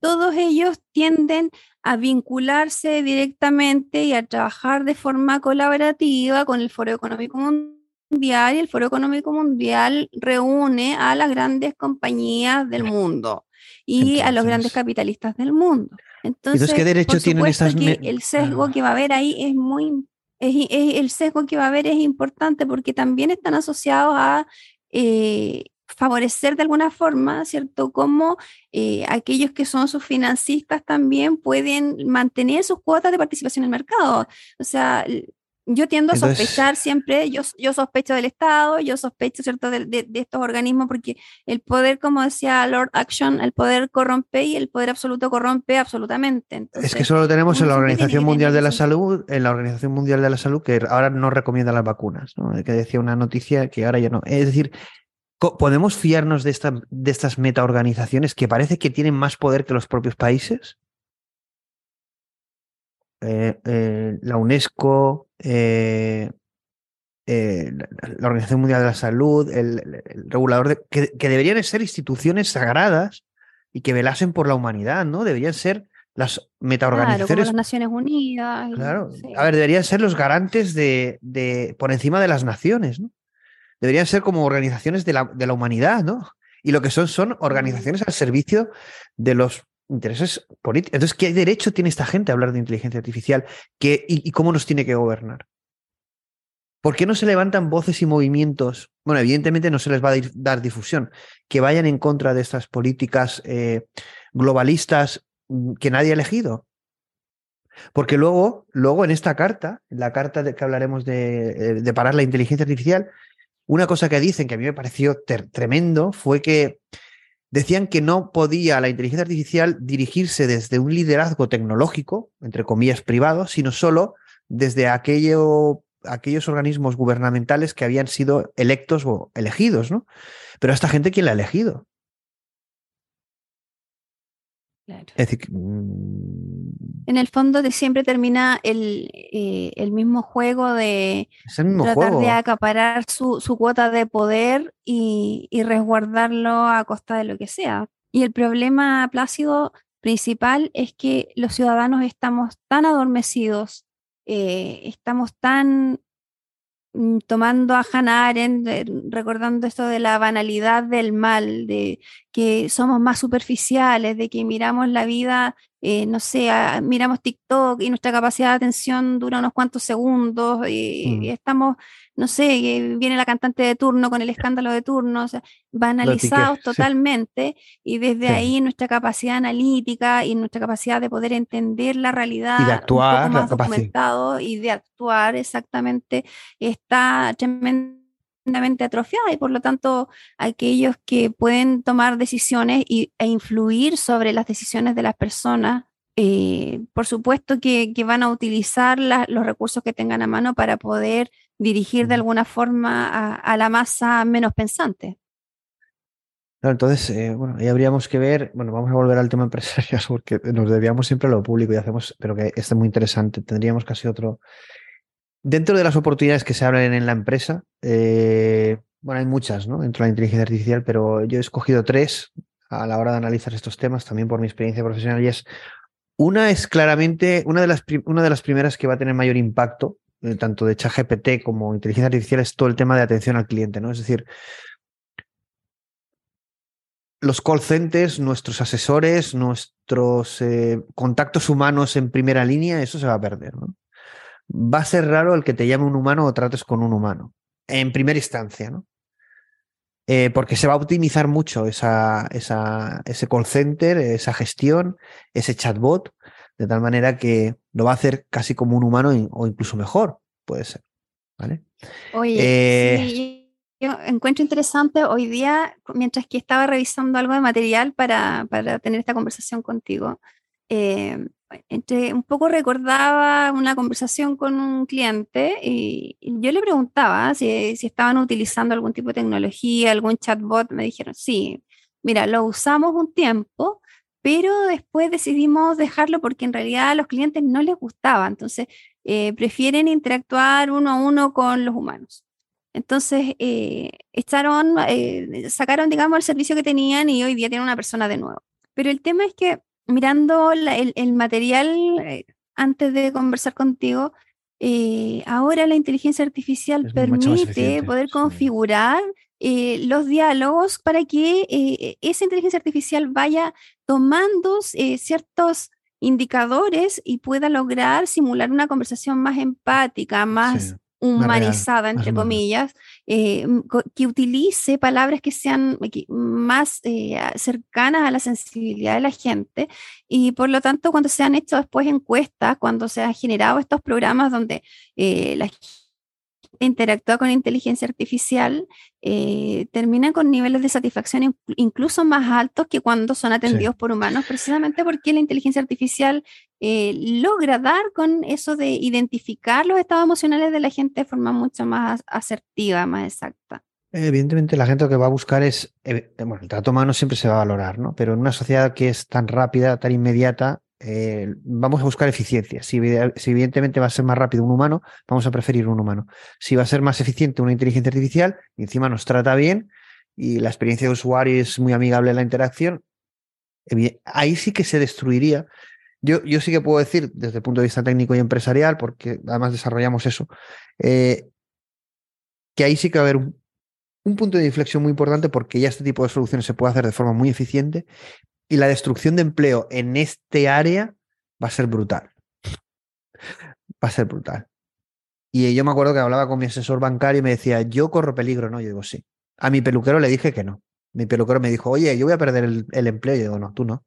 Todos ellos tienden a vincularse directamente y a trabajar de forma colaborativa con el Foro Económico Mundial y el Foro Económico Mundial reúne a las grandes compañías del mundo y a los grandes capitalistas del mundo. Entonces, ¿qué derecho tienen estas que el sesgo que va a haber ahí es muy el sesgo que va a haber es importante porque también están asociados a eh, favorecer de alguna forma, ¿cierto? Como eh, aquellos que son sus financistas también pueden mantener sus cuotas de participación en el mercado. O sea, yo tiendo a sospechar siempre, yo, yo sospecho del Estado, yo sospecho, ¿cierto?, de, estos organismos, porque el poder, como decía Lord Action, el poder corrompe y el poder absoluto corrompe absolutamente. es que solo tenemos en la Organización Mundial de la Salud, en la Organización Mundial de la Salud, que ahora no recomienda las vacunas, ¿no? Que decía una noticia que ahora ya no. Es decir, ¿podemos fiarnos de, esta, de estas metaorganizaciones que parece que tienen más poder que los propios países? Eh, eh, la UNESCO, eh, la Organización Mundial de la Salud, el, regulador, de, que, deberían ser instituciones sagradas y que velasen por la humanidad, ¿no? Deberían ser las metaorganizaciones. Claro, las Naciones Unidas. Claro. A ver, deberían ser los garantes de, de, por encima de las naciones, ¿no? Deberían ser como organizaciones de la, de la humanidad, ¿no? Y lo que son son organizaciones al servicio de los intereses políticos. Entonces, ¿qué derecho tiene esta gente a hablar de inteligencia artificial ¿Qué, y, cómo nos tiene que gobernar? ¿Por qué no se levantan voces y movimientos? Bueno, evidentemente no se les va a dar difusión, que vayan en contra de estas políticas eh, globalistas mm, que nadie ha elegido. Porque luego, luego en esta carta, la carta de que hablaremos eh, de parar la inteligencia artificial, una cosa que dicen que a mí me pareció tremendo fue que decían que no podía la inteligencia artificial dirigirse desde un liderazgo tecnológico, entre comillas privado, sino solo desde aquello, aquellos organismos gubernamentales que habían sido electos o elegidos, ¿no? Pero a esta gente, ¿quién la ha elegido? Es decir, mm, en el fondo de siempre termina el, eh, el mismo juego de tratar de acaparar su, su, cuota de poder y, y, resguardarlo a costa de lo que sea. Y el problema, Plácido, principal es que los ciudadanos estamos tan adormecidos, eh, estamos tan Mm, tomando a Hannah Arendt, recordando esto de la banalidad del mal, de que somos más superficiales, de que miramos la vida, eh, no sé, miramos TikTok y nuestra capacidad de atención dura unos cuantos segundos y, mm. estamos, no sé, viene la cantante de turno con el escándalo de turno, o sea, banalizados totalmente y desde ahí nuestra capacidad analítica y nuestra capacidad de poder entender la realidad y de actuar, un poco más documentado y de actuar exactamente está tremendamente atrofiada y por lo tanto aquellos que pueden tomar decisiones y, e influir sobre las decisiones de las personas eh, por supuesto que, van a utilizar los recursos que tengan a mano para poder dirigir de alguna forma a la masa menos pensante entonces, eh, bueno, ahí habríamos que ver, bueno, vamos a volver al tema empresarial porque nos debíamos siempre a lo público y hacemos, pero que este es muy interesante, tendríamos casi otro. Dentro de las oportunidades que se abren en la empresa, eh, bueno, hay muchas, ¿no? Dentro de la inteligencia artificial, pero yo he escogido tres a la hora de analizar estos temas, también por mi experiencia profesional, y es, una es claramente, una de las, una de las primeras que va a tener mayor impacto, eh, tanto de ChatGPT como inteligencia artificial, es todo el tema de atención al cliente, ¿no? Es decir, los call centers, nuestros asesores, nuestros eh, contactos humanos en primera línea, eso se va a perder. ¿no? Va a ser raro el que te llame un humano o trates con un humano, en primera instancia, ¿no? Eh, porque se va a optimizar mucho esa, esa, ese call center, esa gestión, ese chatbot, de tal manera que lo va a hacer casi como un humano o incluso mejor, puede ser. ¿Vale? Oye, eh, yo encuentro interesante hoy día, mientras que estaba revisando algo de material para, para tener esta conversación contigo, eh, entre, un poco recordaba una conversación con un cliente y, yo le preguntaba si, si, estaban utilizando algún tipo de tecnología, algún chatbot. Me dijeron, sí, mira, lo usamos un tiempo, pero después decidimos dejarlo porque en realidad a los clientes no les gustaba. Entonces, eh, prefieren interactuar uno a uno con los humanos. Entonces, eh, echaron, eh, sacaron, digamos, el servicio que tenían y hoy día tienen una persona de nuevo. Pero el tema es que mirando el, material eh, antes de conversar contigo, eh, ahora la inteligencia artificial permite poder configurar eh, los diálogos para que esa inteligencia artificial vaya tomando ciertos indicadores y pueda lograr simular una conversación más empática, más humanizada, entre comillas, eh, que utilice palabras que sean más eh, cercanas a la sensibilidad de la gente y por lo tanto cuando se han hecho después encuestas, cuando se han generado estos programas donde eh, la interactúa con inteligencia artificial, eh, terminan con niveles de satisfacción incluso más altos que cuando son atendidos por humanos, precisamente porque la inteligencia artificial eh, logra dar con eso de identificar los estados emocionales de la gente de forma mucho más asertiva, más exacta. Evidentemente la gente lo que va a buscar es, eh, bueno, el trato humano siempre se va a valorar, ¿no? Pero en una sociedad que es tan rápida, tan inmediata, eh, vamos a buscar eficiencia. Si, evidentemente va a ser más rápido un humano, vamos a preferir un humano. Si va a ser más eficiente una inteligencia artificial y encima nos trata bien y la experiencia de usuario es muy amigable en la interacción, ahí sí que se destruiría. Yo, sí que puedo decir, desde el punto de vista técnico y empresarial, porque además desarrollamos eso, eh, que ahí sí que va a haber un, un punto de inflexión muy importante porque ya este tipo de soluciones se puede hacer de forma muy eficiente, y la destrucción de empleo en este área va a ser brutal. Va a ser brutal. Y yo me acuerdo que hablaba con mi asesor bancario y me decía, yo corro peligro, ¿no? Yo digo, sí. A mi peluquero le dije que no. Mi peluquero me dijo, oye, yo voy a perder el, empleo. Y yo digo, no, tú no.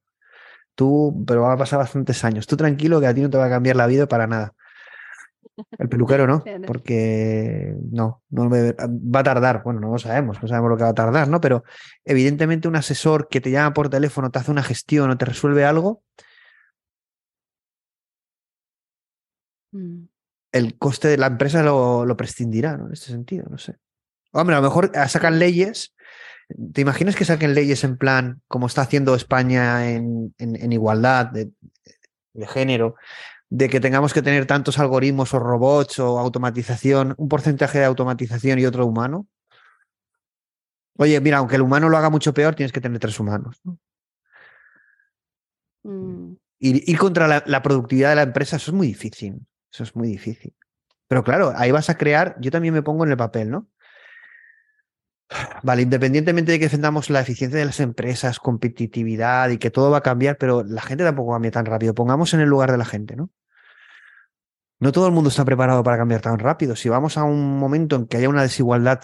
Tú, pero van a pasar bastantes años. Tú tranquilo que a ti no te va a cambiar la vida para nada. El peluquero no, porque no, no va a tardar. Bueno, no lo sabemos, no sabemos lo que va a tardar, ¿no? Pero evidentemente un asesor que te llama por teléfono, te hace una gestión o te resuelve algo, mm. el coste de la empresa lo, lo, prescindirá, ¿no? En este sentido, no sé. Hombre, a lo mejor sacan leyes. ¿Te imaginas que saquen leyes en plan, como está haciendo España en, en, igualdad de, de género, de que tengamos que tener tantos algoritmos o robots o automatización, un porcentaje de automatización y otro humano. Oye, mira, aunque el humano lo haga mucho peor, tienes que tener tres humanos. Mm. Ir, contra la, productividad de la empresa, eso es muy difícil. Eso es muy difícil. Pero claro, ahí vas a crear, yo también me pongo en el papel, ¿no? Vale, independientemente de que defendamos la eficiencia de las empresas, competitividad y que todo va a cambiar, pero la gente tampoco cambia tan rápido. Pongamos en el lugar de la gente, ¿no? no todo el mundo está preparado para cambiar tan rápido. Si vamos a un momento en que haya una desigualdad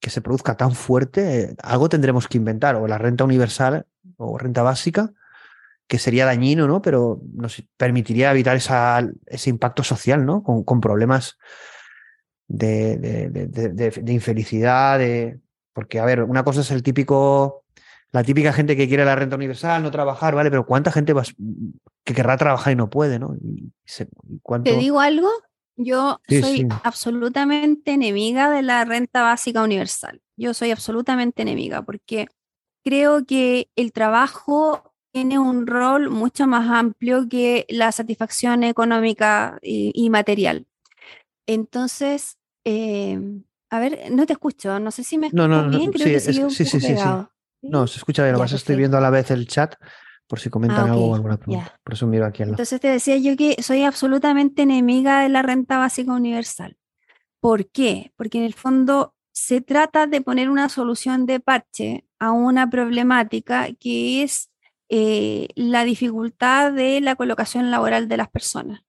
que se produzca tan fuerte, algo tendremos que inventar, o la renta universal o renta básica, que sería dañino, ¿no? Pero nos permitiría evitar esa, ese impacto social, ¿no? Con, problemas de, de, infelicidad, de... Porque, a ver, una cosa es el típico la típica gente que quiere la renta universal, no trabajar, ¿vale? Pero ¿cuánta gente va, que querrá trabajar y no puede, ¿no? ¿Te digo algo? Yo soy absolutamente enemiga de la renta básica universal. Yo soy absolutamente enemiga porque creo que el trabajo tiene un rol mucho más amplio que la satisfacción económica y, material. Entonces, eh, a ver, no te escucho, no sé si me escuchas bien, creo que sí, sí, sí, sí, no, se escucha bien. Lo que estoy viendo a la vez el chat por si comentan ah, algo o alguna pregunta. Por eso miro aquí al Entonces te decía yo que soy absolutamente enemiga de la renta básica universal. ¿Por qué? Porque en el fondo se trata de poner una solución de parche a una problemática que es eh, la dificultad de la colocación laboral de las personas.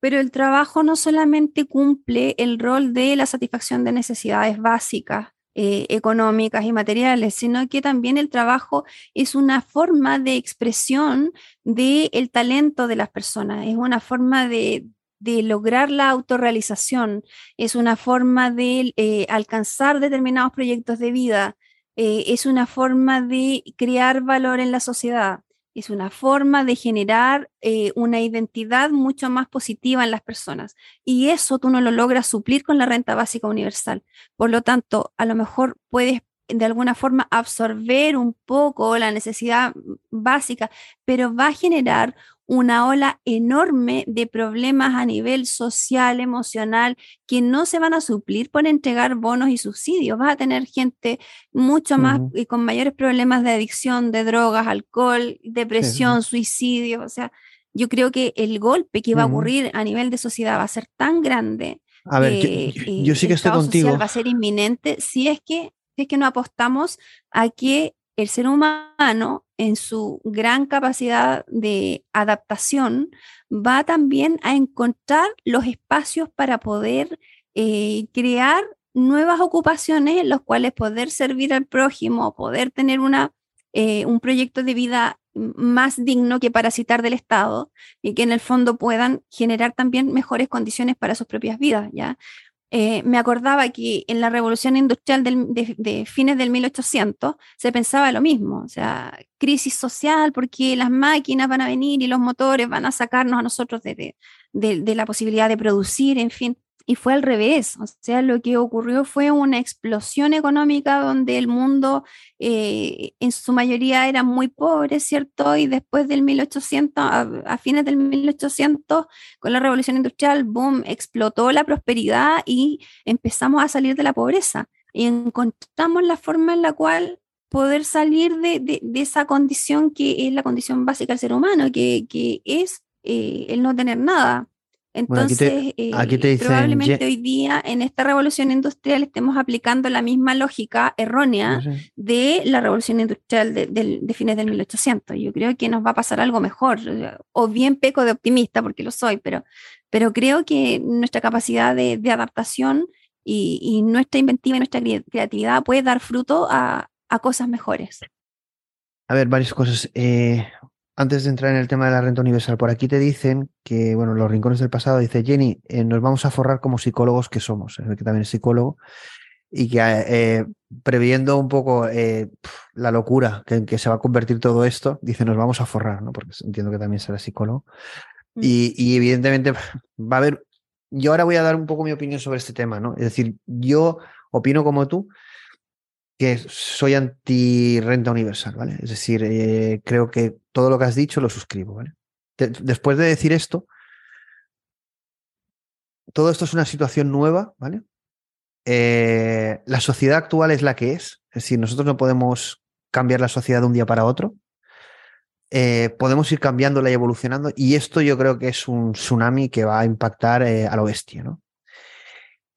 Pero el trabajo no solamente cumple el rol de la satisfacción de necesidades básicas, eh, económicas y materiales, sino que también el trabajo es una forma de expresión del talento de las personas, es una forma de, lograr la autorrealización, es una forma de eh, alcanzar determinados proyectos de vida, eh, es una forma de crear valor en la sociedad es una forma de generar eh, una identidad mucho más positiva en las personas. Y eso tú no lo logras suplir con la renta básica universal. Por lo tanto, a lo mejor puedes de alguna forma absorber un poco la necesidad básica, pero va a generar una ola enorme de problemas a nivel social, emocional, que no se van a suplir por entregar bonos y subsidios. Vas a tener gente mucho más y con mayores problemas de adicción, de drogas, alcohol, depresión, suicidio. O sea, yo creo que el golpe que va a ocurrir a nivel de sociedad va a ser tan grande. A ver, yo, sí que estoy contigo. Va a ser inminente si es que si es que no apostamos a que el ser humano, en su gran capacidad de adaptación, va también a encontrar los espacios para poder eh, crear nuevas ocupaciones en los cuales poder servir al prójimo, poder tener una, eh, un proyecto de vida más digno que parasitar del Estado y que en el fondo puedan generar también mejores condiciones para sus propias vidas, ¿ya? Eh, me acordaba que en la revolución industrial de, fines del 1800 se pensaba lo mismo, o sea, crisis social porque las máquinas van a venir y los motores van a sacarnos a nosotros de, de la posibilidad de producir, en fin y fue al revés. O sea, lo que ocurrió fue una explosión económica donde el mundo eh, en su mayoría era muy pobre, ¿cierto? Y después del 1800, a, fines del 1800, con la revolución industrial, boom, explotó la prosperidad y empezamos a salir de la pobreza. Y encontramos la forma en la cual poder salir de, esa condición que es la condición básica del ser humano, que, es eh, el no tener nada. Entonces, eh, probablemente hoy día en esta revolución industrial estemos aplicando la misma lógica errónea de la revolución industrial de, fines del 1800. Yo creo que nos va a pasar algo mejor, o bien peco de optimista, porque lo soy, pero, pero creo que nuestra capacidad de, adaptación y, nuestra inventiva y nuestra creatividad puede dar fruto a, cosas mejores. A ver, varias cosas. Eh, antes de entrar en el tema de la renta universal, por aquí te dicen que, bueno, los rincones del pasado, dice Jenny, eh, nos vamos a forrar como psicólogos que somos, el que también es psicólogo, y que eh, previendo un poco eh, la locura que, en que se va a convertir todo esto, dice, nos vamos a forrar, ¿no? Porque entiendo que también será psicólogo. Mm. Y, y, evidentemente va a haber, yo ahora voy a dar un poco mi opinión sobre este tema, ¿no? Es decir, yo opino como tú, que soy anti renta universal, ¿vale? Es decir, eh, creo que todo lo que has dicho lo suscribo, ¿vale? después de decir esto, todo esto es una situación nueva, ¿vale? Eh, la sociedad actual es la que es, es decir, nosotros no podemos cambiar la sociedad de un día para otro. Eh, podemos ir cambiándola y evolucionando, y esto yo creo que es un tsunami que va a impactar a lo bestia, ¿no?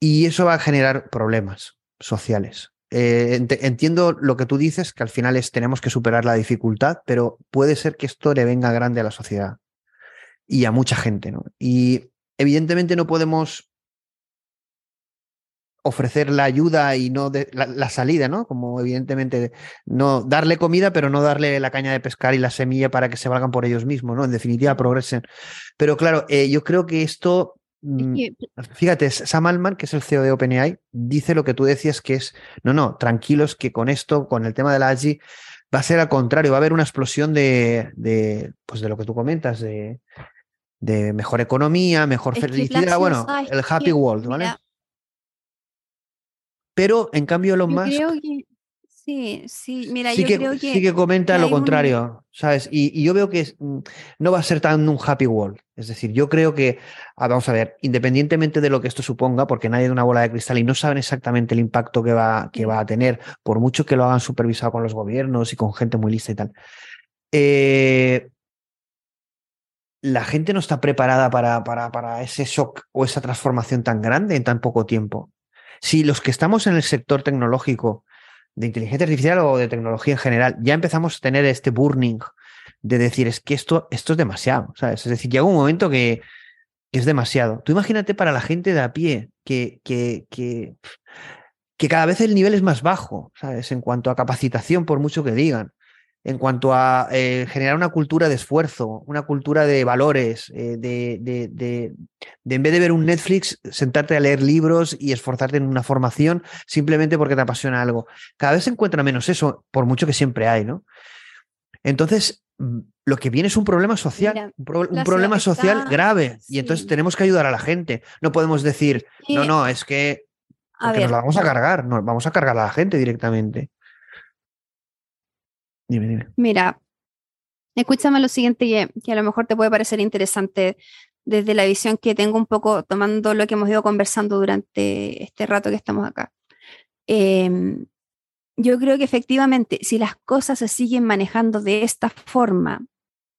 Y eso va a generar problemas sociales. Eh, entiendo lo que tú dices, que al final es tenemos que superar la dificultad, pero puede ser que esto le venga grande a la sociedad y a mucha gente, ¿no? Y evidentemente no podemos ofrecer la ayuda y no la, salida, ¿no? Como evidentemente no darle comida, pero no darle la caña de pescar y la semilla para que se valgan por ellos mismos, ¿no? En definitiva, progresen. Pero claro, eh, yo creo que esto fíjate, Sam Altman, que es el CEO de OpenAI, dice lo que tú decías que es, no, no, tranquilos que con esto, con el tema de la AGI, va a ser al contrario, va a haber una explosión de, de pues de lo que tú comentas, de, de mejor economía, mejor felicidad, bueno, el happy world, ¿vale? Pero en cambio lo más... Sí, sí, mira, yo que, creo que. Sí que comenta lo contrario, ¿sabes? Y, yo veo que mm, no va a ser tan un happy world. Es decir, yo creo que, ah, vamos a ver, independientemente de lo que esto suponga, porque nadie de una bola de cristal y no saben exactamente el impacto que va, que va a tener, por mucho que lo hagan supervisado con los gobiernos y con gente muy lista y tal. Eh, la gente no está preparada para, para, para ese shock o esa transformación tan grande en tan poco tiempo. Si los que estamos en el sector tecnológico de inteligencia artificial o de tecnología en general, ya empezamos a tener este burning de decir, es que esto, esto es demasiado, ¿sabes? Es decir, llega un momento que, es demasiado. Tú imagínate para la gente de a pie que, que, que, que cada vez el nivel es más bajo, ¿sabes? En cuanto a capacitación, por mucho que digan en cuanto a eh, generar una cultura de esfuerzo, una cultura de valores, eh, de, de, de, en vez de ver un Netflix, sentarte a leer libros y esforzarte en una formación simplemente porque te apasiona algo. Cada vez se encuentra menos eso, por mucho que siempre hay, ¿no? Entonces, mm, lo que viene es un problema social, un, problema social grave, y entonces tenemos que ayudar a la gente. No podemos decir, no, no, es que, nos la vamos a cargar, nos vamos a cargar a la gente directamente. Mira, escúchame lo siguiente que, a lo mejor te puede parecer interesante desde la visión que tengo un poco tomando lo que hemos ido conversando durante este rato que estamos acá. Em, yo creo que efectivamente, si las cosas se siguen manejando de esta forma,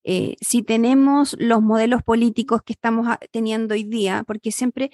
eh, si tenemos los modelos políticos que estamos teniendo hoy día, porque siempre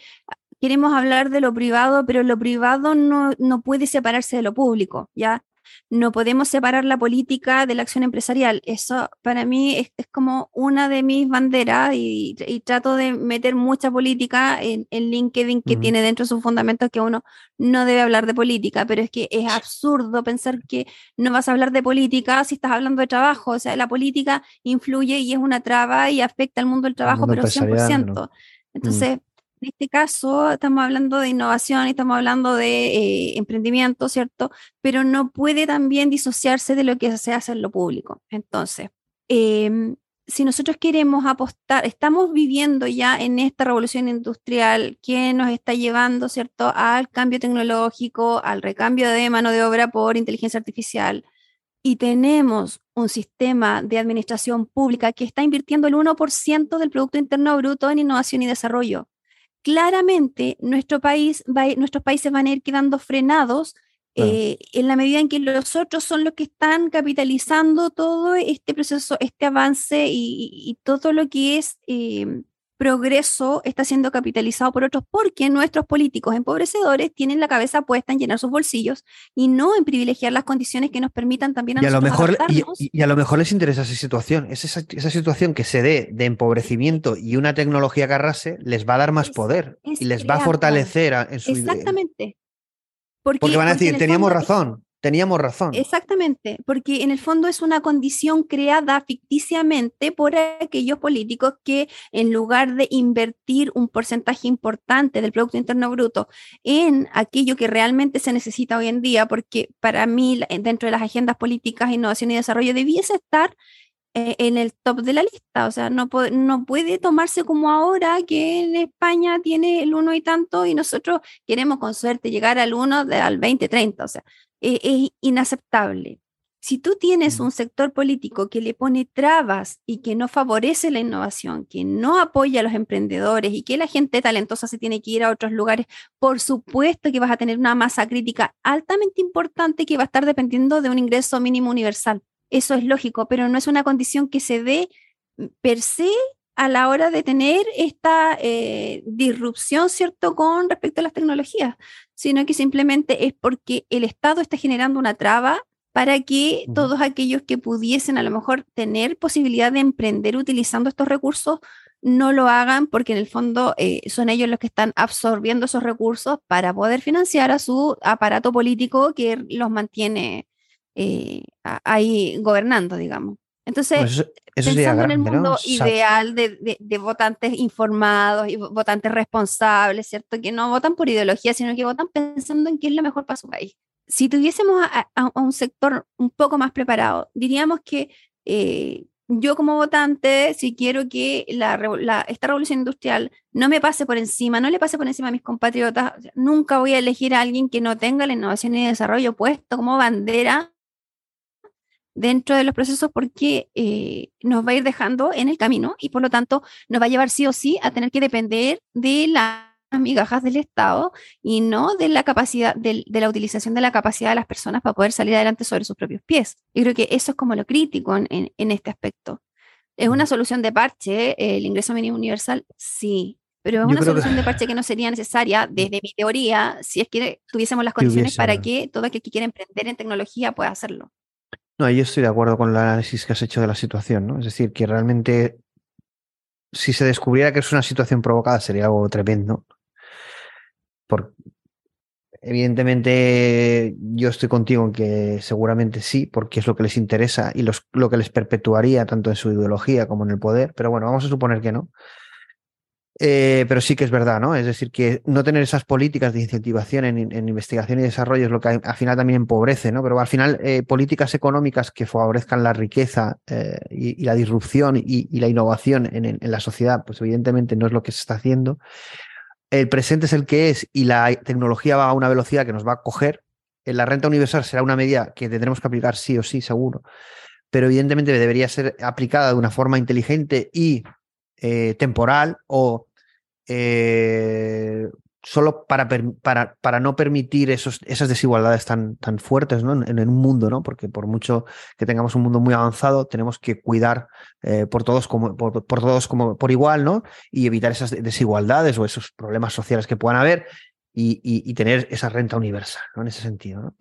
queremos hablar de lo privado, pero lo privado no, no puede separarse de lo público, ¿ya? No podemos separar la política de la acción empresarial. Eso para mí es, como una de mis banderas y, trato de meter mucha política en, LinkedIn que tiene dentro de sus fundamentos que uno no debe hablar de política, pero es que es absurdo pensar que no vas a hablar de política si estás hablando de trabajo. O sea, la política influye y es una traba y afecta al mundo del trabajo, pero 100%. Entonces, en este caso estamos hablando de innovación estamos hablando de eh, emprendimiento, ¿cierto? Pero no puede también disociarse de lo que se hace en lo público. Entonces, em, si nosotros queremos apostar, estamos viviendo ya en esta revolución industrial que nos está llevando, ¿cierto?, al cambio tecnológico, al recambio de mano de obra por inteligencia artificial, y tenemos un sistema de administración pública que está invirtiendo el 1% del Producto Interno Bruto en innovación y desarrollo claramente nuestro país nuestros países van a ir quedando frenados eh, en la medida en que los otros son los que están capitalizando todo este proceso, este avance y, todo lo que es eh, progreso está siendo capitalizado por otros porque nuestros políticos empobrecedores tienen la cabeza puesta en llenar sus bolsillos y no en privilegiar las condiciones que nos permitan también a y a lo mejor y, a lo mejor les interesa esa situación, es esa, situación que se dé de empobrecimiento y una tecnología que arrase les va a dar más poder y les va a fortalecer en su Exactamente. Porque, porque van a decir, teníamos razón. Teníamos razón. Exactamente, porque en el fondo es una condición creada ficticiamente por aquellos políticos que en lugar de invertir un porcentaje importante del Producto Interno Bruto en aquello que realmente se necesita hoy en día, porque para mí dentro de las agendas políticas, innovación y desarrollo debiese estar eh, en el top de la lista. O sea, no, no puede tomarse como ahora que en España tiene el uno y tanto y nosotros queremos con suerte llegar al uno al 2030. O sea, e, es inaceptable. Si tú tienes un sector político que le pone trabas y que no favorece la innovación, que no apoya a los emprendedores y que la gente talentosa se tiene que ir a otros lugares, por supuesto que vas a tener una masa crítica altamente importante que va a estar dependiendo de un ingreso mínimo universal. Eso es lógico, pero no es una condición que se dé mm, per se a la hora de tener esta eh, disrupción, ¿cierto?, con respecto a las tecnologías, sino que simplemente es porque el Estado está generando una traba para que todos aquellos que pudiesen a lo mejor tener posibilidad de emprender utilizando estos recursos no lo hagan porque en el fondo eh, son ellos los que están absorbiendo esos recursos para poder financiar a su aparato político que los mantiene eh, ahí gobernando, digamos. Entonces, pensando en el mundo ideal de, votantes informados y votantes responsables, ¿cierto? Que no votan por ideología, sino que votan pensando en qué es lo mejor para su país. Si tuviésemos a, un sector un poco más preparado, diríamos que eh, yo como votante, si quiero que la, esta revolución industrial no me pase por encima, no le pase por encima a mis compatriotas, nunca voy a elegir a alguien que no tenga la innovación y desarrollo puesto como bandera dentro de los procesos porque eh, nos va a ir dejando en el camino y por lo tanto nos va a llevar sí o sí a tener que depender de las migajas del Estado y no de la capacidad, de, la utilización de la capacidad de las personas para poder salir adelante sobre sus propios pies. Y creo que eso es como lo crítico en, en, este aspecto. ¿Es una solución de parche el ingreso mínimo universal? Sí, pero es una solución de parche que no sería necesaria desde mi teoría si es que tuviésemos las condiciones para que todo aquel que quiera emprender en tecnología pueda hacerlo. No, yo estoy de acuerdo con el análisis que has hecho de la situación, ¿no? Es decir, que realmente si se descubriera que es una situación provocada sería algo tremendo. Por, evidentemente yo estoy contigo en que seguramente sí, porque es lo que les interesa y lo que les perpetuaría tanto en su ideología como en el poder, pero bueno, vamos a suponer que no. Eh, pero sí que es verdad, ¿no? Es decir, que no tener esas políticas de incentivación en, investigación y desarrollo es lo que al final también empobrece, ¿no? Pero al final, eh, políticas económicas que favorezcan la riqueza eh, y, la disrupción y, la innovación en, la sociedad, pues evidentemente no es lo que se está haciendo. El presente es el que es y la tecnología va a una velocidad que nos va a coger. La renta universal será una medida que tendremos que aplicar sí o sí, seguro, pero evidentemente debería ser aplicada de una forma inteligente y temporal o eh, solo para, para, para, no permitir esos, esas desigualdades tan, tan fuertes ¿no? en, un mundo, ¿no? porque por mucho que tengamos un mundo muy avanzado, tenemos que cuidar eh, por, todos como, por, todos como por igual ¿no? y evitar esas desigualdades o esos problemas sociales que puedan haber y, tener esa renta universal, ¿no? En ese sentido, ¿no?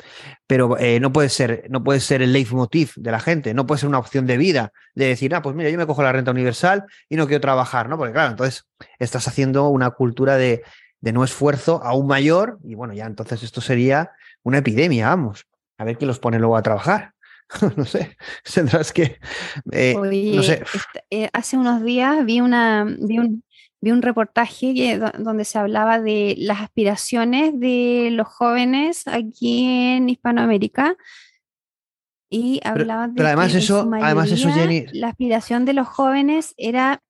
Pero eh, no, puede ser, no puede ser el leitmotiv de la gente, no puede ser una opción de vida de decir, ah, pues mira, yo me cojo la renta universal y no quiero trabajar, ¿no? Porque claro, entonces estás haciendo una cultura de, de no esfuerzo aún mayor y bueno, ya entonces esto sería una epidemia, vamos, a ver quién los pone luego a trabajar. no sé, tendrás que... Eh, no sé. Eh, hace unos días vi, una, vi un, vi un reportaje donde se hablaba de las aspiraciones de los jóvenes aquí en Hispanoamérica y hablaba de pero además eso, además eso Jenny... la aspiración de los jóvenes era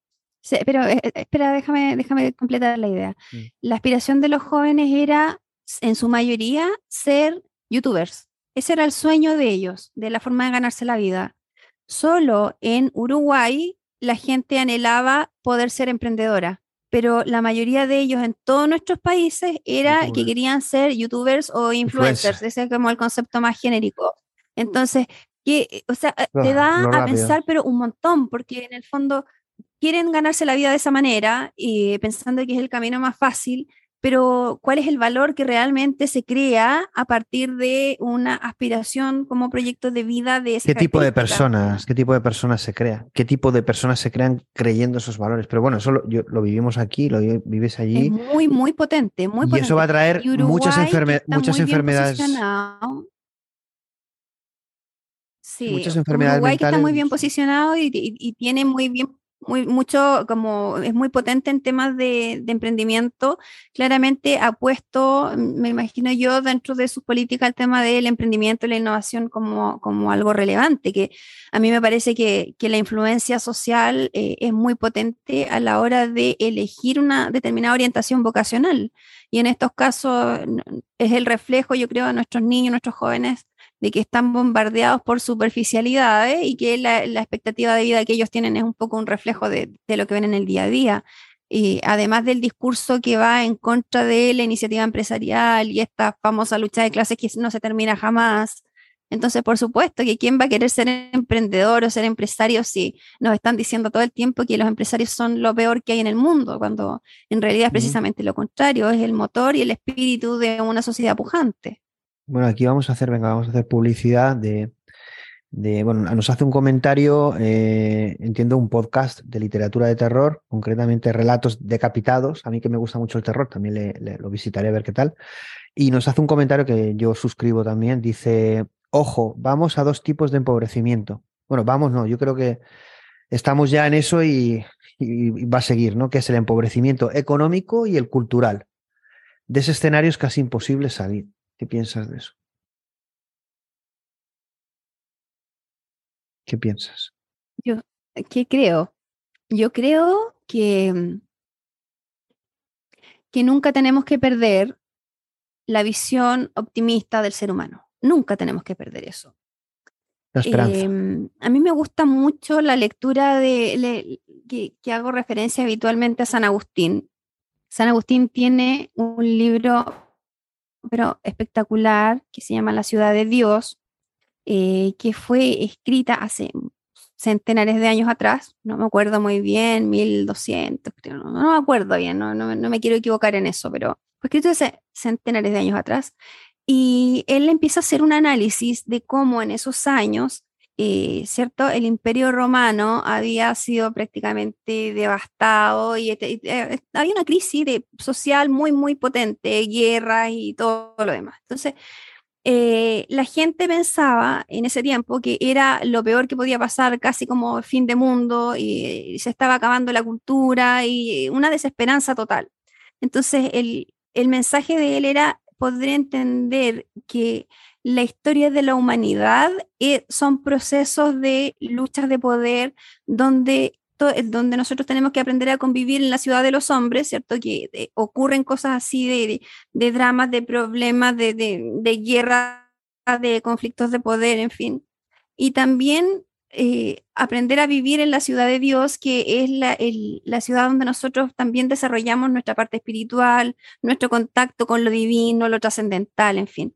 pero eh, eh, espera, déjame, déjame completar la idea. Mm. La aspiración de los jóvenes era, en su mayoría, ser youtubers. Ese era el sueño de ellos, de la forma de ganarse la vida. Solo en Uruguay la gente anhelaba poder ser emprendedora, pero la mayoría de ellos en todos nuestros países era que querían ser youtubers o influencers, ese es como el concepto más genérico. Entonces, que, o sea, te da a pensar, pero un montón, porque en el fondo quieren ganarse la vida de esa manera y pensando que es el camino más fácil, pero ¿cuál es el valor que realmente se crea a partir de una aspiración como proyecto de vida de ese ¿Qué tipo de personas? ¿Qué tipo de personas se crea? ¿Qué tipo de personas se crean creyendo esos valores? Pero bueno, eso lo, lo vivimos aquí, lo vives allí. Es muy, muy potente, muy y eso va a traer muchas, muchas enfermedades. Sí, muchas enfermedades Uruguay que está muy bien posicionado y, y tiene muy bien muy, mucho, como es muy potente en temas de, emprendimiento, claramente ha puesto, me imagino yo, dentro de su política el tema del emprendimiento y la innovación como, como algo relevante, que a mí me parece que, que la influencia social eh, es muy potente a la hora de elegir una determinada orientación vocacional. Y en estos casos es el reflejo, yo creo, de nuestros niños, nuestros jóvenes de que están bombardeados por superficialidades y que la, expectativa de vida que ellos tienen es un poco un reflejo de, lo que ven en el día a día. Y además del discurso que va en contra de la iniciativa empresarial y esta famosa lucha de clases que no se termina jamás. Entonces, por supuesto que quién va a querer ser emprendedor o ser empresario si nos están diciendo todo el tiempo que los empresarios son lo peor que hay en el mundo, cuando en realidad es precisamente lo contrario, es el motor y el espíritu de una sociedad pujante. Bueno, aquí vamos a hacer, venga, vamos a hacer publicidad de, bueno, nos hace un comentario, eh, entiendo, un podcast de literatura de terror, concretamente relatos decapitados. A mí que me gusta mucho el terror, también le, lo visitaré a ver qué tal. Y nos hace un comentario que yo suscribo también. Dice, ojo, vamos a dos tipos de empobrecimiento. Bueno, vamos, no, yo creo que estamos ya en eso y, y va a seguir, ¿no? Que es el empobrecimiento económico y el cultural. De ese escenario es casi imposible salir. ¿Qué piensas de eso? ¿Qué piensas? Yo, ¿qué creo? Yo creo que, mm, que nunca tenemos que perder la visión optimista del ser humano. Nunca tenemos que perder eso. La esperanza. Em, a mí me gusta mucho la lectura de, que, que, hago referencia habitualmente a San Agustín. San Agustín tiene un libro pero espectacular que se llama La ciudad de Dios, eh, que fue escrita hace centenares de años atrás, no me acuerdo muy bien, 1200, no, no me acuerdo bien, no, no, no, me quiero equivocar en eso, pero fue escrito hace centenares de años atrás. Y él empieza a hacer un análisis de cómo en esos años eh, ¿cierto? El imperio romano había sido prácticamente devastado y este, eh, había una crisis social muy, muy potente, guerras y todo lo demás. Entonces, eh, la gente pensaba en ese tiempo que era lo peor que podía pasar, casi como fin de mundo, y, se estaba acabando la cultura y una desesperanza total. Entonces, el, el mensaje de él era poder entender que la historia de la humanidad eh, son procesos de luchas de poder donde, eh, donde nosotros tenemos que aprender a convivir en la ciudad de los hombres, ¿cierto? Que eh, ocurren cosas así de, de, dramas, de problemas, de, de, de guerra, de conflictos de poder, en fin. Y también aprender a vivir en la ciudad de Dios, que es la, la, ciudad donde nosotros también desarrollamos nuestra parte espiritual, nuestro contacto con lo divino, lo trascendental, en fin.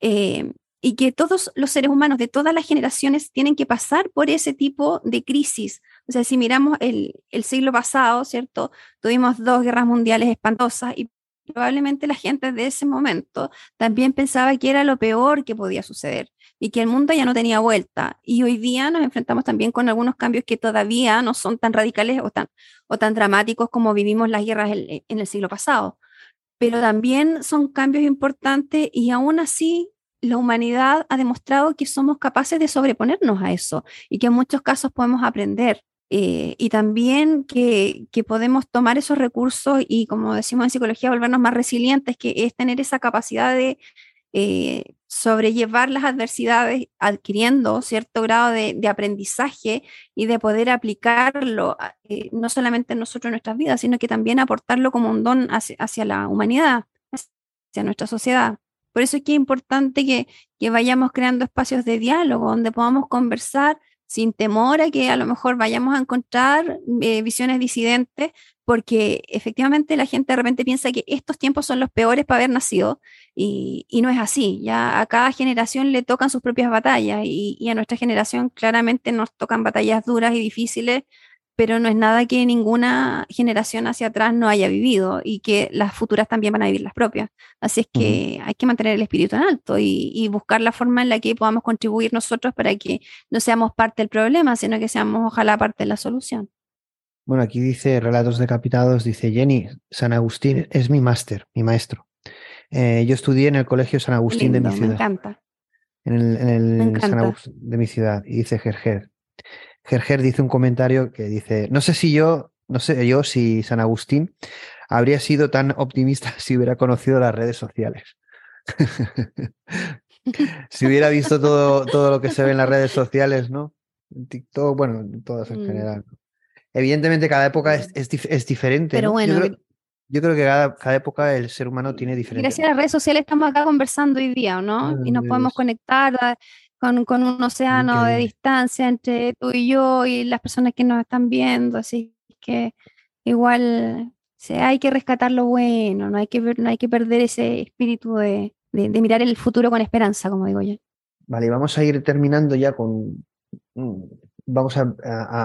Eh, y que todos los seres humanos de todas las generaciones tienen que pasar por ese tipo de crisis. O sea, si miramos el, siglo pasado, ¿cierto? Tuvimos dos guerras mundiales espantosas y probablemente la gente de ese momento también pensaba que era lo peor que podía suceder y que el mundo ya no tenía vuelta. Y hoy día nos enfrentamos también con algunos cambios que todavía no son tan radicales o tan, o tan dramáticos como vivimos las guerras en el siglo pasado pero también son cambios importantes y aún así la humanidad ha demostrado que somos capaces de sobreponernos a eso y que en muchos casos podemos aprender. Eh, y también que, que, podemos tomar esos recursos y, como decimos en psicología, volvernos más resilientes, que es tener esa capacidad de eh, sobrellevar las adversidades adquiriendo cierto grado de, aprendizaje y de poder aplicarlo eh, no solamente en nosotros en nuestras vidas, sino que también aportarlo como un don hacia, la humanidad, hacia nuestra sociedad. Por eso es que es importante que, que vayamos creando espacios de diálogo donde podamos conversar sin temor a que a lo mejor vayamos a encontrar eh, visiones disidentes, porque efectivamente la gente de repente piensa que estos tiempos son los peores para haber nacido y, no es así. Ya a cada generación le tocan sus propias batallas y, y, a nuestra generación claramente nos tocan batallas duras y difíciles pero no es nada que ninguna generación hacia atrás no haya vivido y que las futuras también van a vivir las propias. Así es que hay que mantener el espíritu en alto y, buscar la forma en la que podamos contribuir nosotros para que no seamos parte del problema, sino que seamos ojalá parte de la solución. Bueno, aquí dice Relatos decapitados, dice Jenny, San Agustín es mi máster, mi maestro. Eh, yo estudié en el Colegio San Agustín de mi ciudad. Me encanta. En el, en el San Agustín de mi ciudad. Y dice Gerger, Gerger dice un comentario que dice, no sé si yo, no sé yo si San Agustín habría sido tan optimista si hubiera conocido las redes sociales. si hubiera visto todo, todo lo que se ve en las redes sociales, ¿no? TikTok, bueno, en todas en mm. general. Evidentemente cada época es, es, diferente. Pero bueno. Yo creo, que cada, cada, época el ser humano tiene diferente. Gracias a las redes sociales estamos acá conversando hoy día, ¿no? y nos podemos conectar con, con un océano de distancia entre tú y yo y las personas que nos están viendo, así que igual hay que rescatar lo bueno, no hay que, no hay que perder ese espíritu de, de, mirar el futuro con esperanza, como digo yo. Vale, vamos a ir terminando ya con... Mm, vamos a,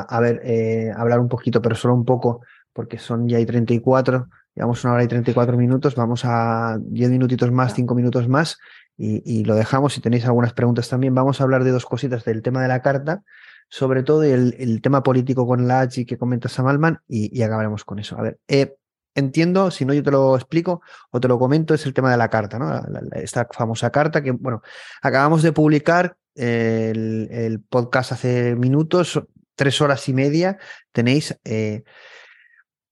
a, ver, eh, hablar un poquito, pero solo un poco, porque son ya hay 34, llevamos una hora y 34 minutos, vamos a 10 minutitos más, 5 minutos más, y, lo dejamos. Si tenéis algunas preguntas también, vamos a hablar de dos cositas del tema de la carta, sobre todo el, tema político con la H que comenta Samalman y, y acabaremos con eso. A ver, eh, entiendo, si no yo te lo explico o te lo comento, es el tema de la carta, esta famosa carta que, bueno, acabamos de publicar el, el, podcast hace minutos, tres horas y media, tenéis eh,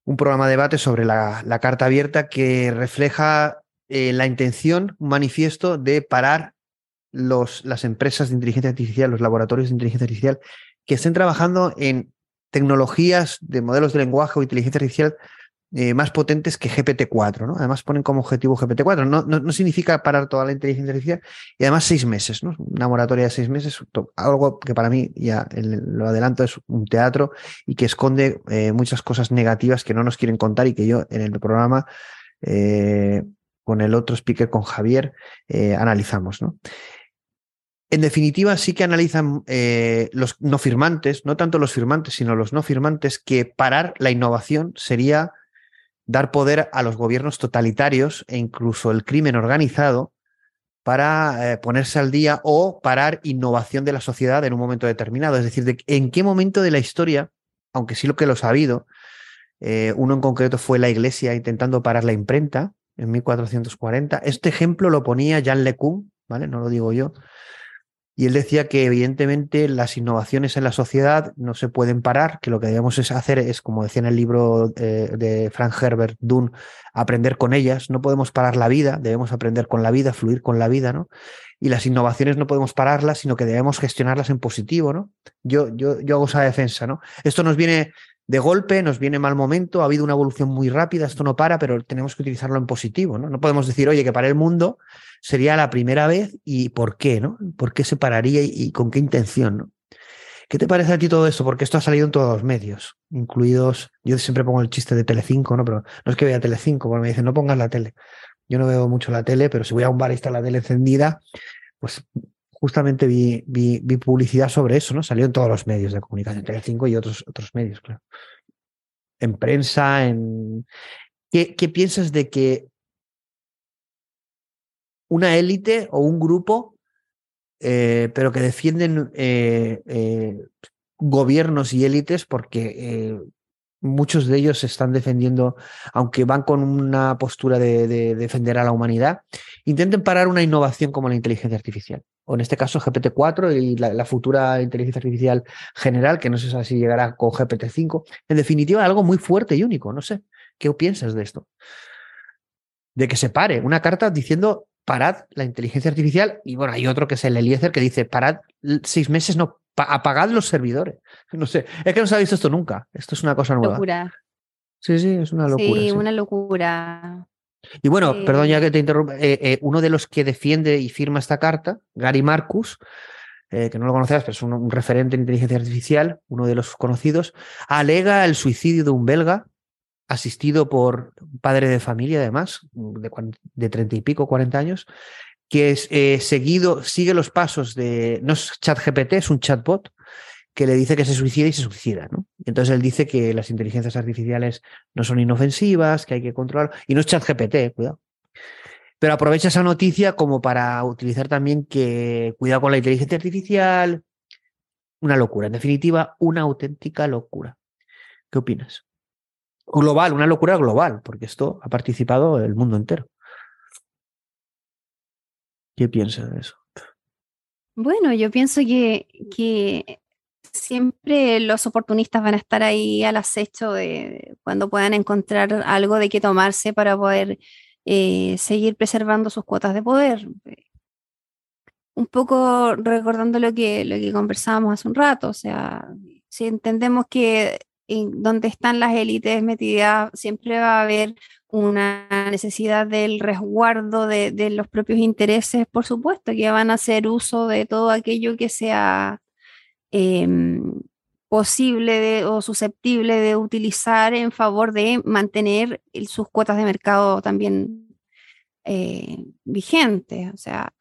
un programa de debate sobre la, carta abierta que refleja eh, la intención, un manifiesto de parar los, las empresas de inteligencia artificial, los laboratorios de inteligencia artificial que estén trabajando en tecnologías de modelos de lenguaje o inteligencia artificial eh, más potentes que GPT-4. ¿no? Además ponen como objetivo GPT-4. No, no, significa parar toda la inteligencia artificial y además seis meses, ¿no? una moratoria de seis meses, algo que para mí, ya lo adelanto, es un teatro y que esconde eh, muchas cosas negativas que no nos quieren contar y que yo en el programa con el otro speaker, con Javier, eh, analizamos. En definitiva, sí que analizan eh, los no firmantes, no tanto los firmantes, sino los no firmantes, que parar la innovación sería dar poder a los gobiernos totalitarios e incluso el crimen organizado para eh, ponerse al día o parar innovación de la sociedad en un momento determinado. Es decir, de, en qué momento de la historia, aunque sí lo que lo ha sabido, eh, uno en concreto fue la Iglesia intentando parar la imprenta en 1440. Este ejemplo lo ponía Jean LeCun, ¿vale? No lo digo yo, y él decía que evidentemente las innovaciones en la sociedad no se pueden parar, que lo que debemos es hacer es, como decía en el libro eh, de Frank Herbert Dunn, aprender con ellas. No podemos parar la vida, debemos aprender con la vida, fluir con la vida, ¿no? Y las innovaciones no podemos pararlas, sino que debemos gestionarlas en positivo, ¿no? Yo, yo, yo hago esa defensa, ¿no? Esto nos viene de golpe, nos viene mal momento, ha habido una evolución muy rápida, esto no para, pero tenemos que utilizarlo en positivo, ¿no? No podemos decir, oye, que para el mundo sería la primera vez y por qué, ¿no? ¿Por qué se pararía y, con qué intención, ¿no? ¿Qué te parece a ti todo esto? Porque esto ha salido en todos los medios, incluidos, yo siempre pongo el chiste de Telecinco, ¿no? Pero no es que vea Telecinco, porque me dicen, no pongas la tele. Yo no veo mucho la tele, pero si voy a un bar y está la tele encendida, pues justamente vi, vi, publicidad sobre eso, ¿no? Salió en todos los medios de comunicación, Telecinco y otros, otros medios, claro. En prensa, en... ¿Qué, qué piensas de que una élite o un grupo, eh, pero que defienden eh, eh, gobiernos y élites porque muchos de ellos se están defendiendo, aunque van con una postura de, defender a la humanidad, intenten parar una innovación como la inteligencia artificial. O en este caso GPT-4 y la, futura inteligencia artificial general, que no sé si llegará con GPT-5. En definitiva, algo muy fuerte y único. No sé, ¿qué piensas de esto? De que se pare una carta diciendo parad la inteligencia artificial y bueno, hay otro que es el Eliezer que dice parad seis meses, no, apagad los servidores. No sé, es que no se ha visto esto nunca. Esto es una cosa nueva. Locura. Sí, sí, es una locura. Sí, una locura. Y bueno, perdón ya que te interrumpa, eh, eh, uno de los que defiende y firma esta carta, Gary Marcus, eh, que no lo conocerás, pero es un, referente en inteligencia artificial, uno de los conocidos, alega el suicidio de un belga asistido por un padre de familia, además, de treinta y pico, cuarenta años, que es eh, seguido, sigue los pasos de, no es chat GPT, es un chatbot, que le dice que se suicida y se suicida, ¿no? Entonces él dice que las inteligencias artificiales no son inofensivas, que hay que controlar, y no es chat GPT, cuidado. Pero aprovecha esa noticia como para utilizar también que cuidado con la inteligencia artificial, una locura, en definitiva, una auténtica locura. ¿Qué opinas? Global, una locura global, porque esto ha participado el mundo entero. ¿Qué piensas de eso? Bueno, yo pienso que, que siempre los oportunistas van a estar ahí al acecho de cuando puedan encontrar algo de qué tomarse para poder eh, seguir preservando sus cuotas de poder. Un poco recordando lo que, lo que conversábamos hace un rato, o sea, si entendemos que donde están las élites metidas siempre va a haber una necesidad del resguardo de, los propios intereses, por supuesto, que van a hacer uso de todo aquello que sea em, posible o susceptible de utilizar en favor de mantener sus cuotas de mercado también eh, vigentes. O sea,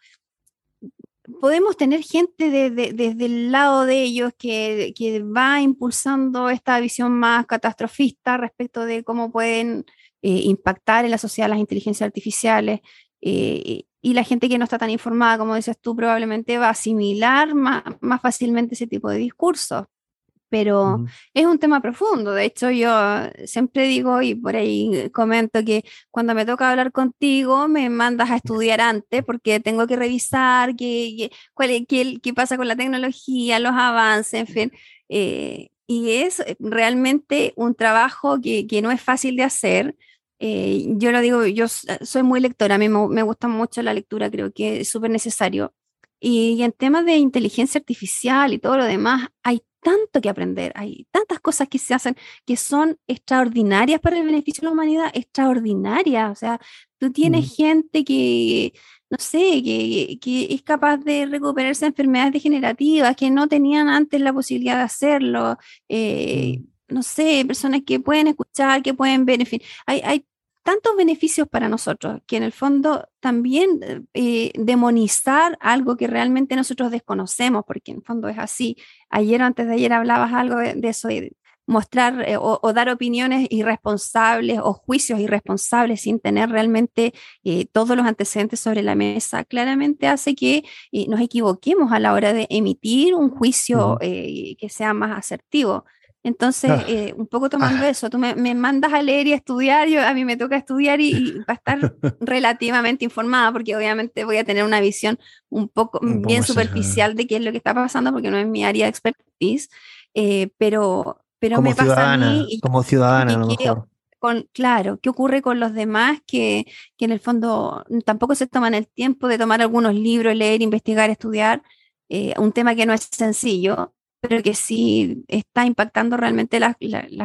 podemos tener gente desde el lado de ellos que, que va impulsando esta visión más catastrofista respecto de cómo pueden eh, impactar en la sociedad las inteligencias artificiales. Eh, y la gente que no está tan informada, como dices tú, probablemente va a asimilar más, más fácilmente ese tipo de discursos. Pero es un tema profundo. De hecho, yo siempre digo y por ahí comento que cuando me toca hablar contigo, me mandas a estudiar antes porque tengo que revisar qué, qué, qué, qué pasa con la tecnología, los avances, en fin. Eh, y es realmente un trabajo que, que, no es fácil de hacer, eh, yo lo digo, yo soy muy lectora, a mí me, gusta mucho la lectura, creo que es súper necesario. Y, en temas de inteligencia artificial y todo lo demás, hay tanto que aprender, hay tantas cosas que se hacen que son extraordinarias para el beneficio de la humanidad, extraordinarias. O sea, tú tienes gente que, no sé, que, que, es capaz de recuperarse de enfermedades degenerativas que no tenían antes la posibilidad de hacerlo. Eh, no sé, personas que pueden escuchar, que pueden ver, en fin, hay, hay tantos beneficios para nosotros que en el fondo también eh, demonizar algo que realmente nosotros desconocemos, porque en el fondo es así. Ayer o antes de ayer hablabas algo de, eso, de, mostrar eh, o, dar opiniones irresponsables o juicios irresponsables sin tener realmente eh, todos los antecedentes sobre la mesa, claramente hace que eh, nos equivoquemos a la hora de emitir un juicio que sea más asertivo. Entonces, ah. un poco tomando ah. eso, tú me, mandas a leer y a estudiar, yo, a mí me toca estudiar y, para estar relativamente informada, porque obviamente voy a tener una visión un poco bien superficial de qué es lo que está pasando, porque no es mi área de expertise, pero pero como me pasa a mí. como ciudadana, a lo mejor. Con, claro, ¿qué ocurre con los demás que, que, en el fondo tampoco se toman el tiempo de tomar algunos libros, leer, investigar, estudiar? Eh, un tema que no es sencillo, pero que sí está impactando realmente las,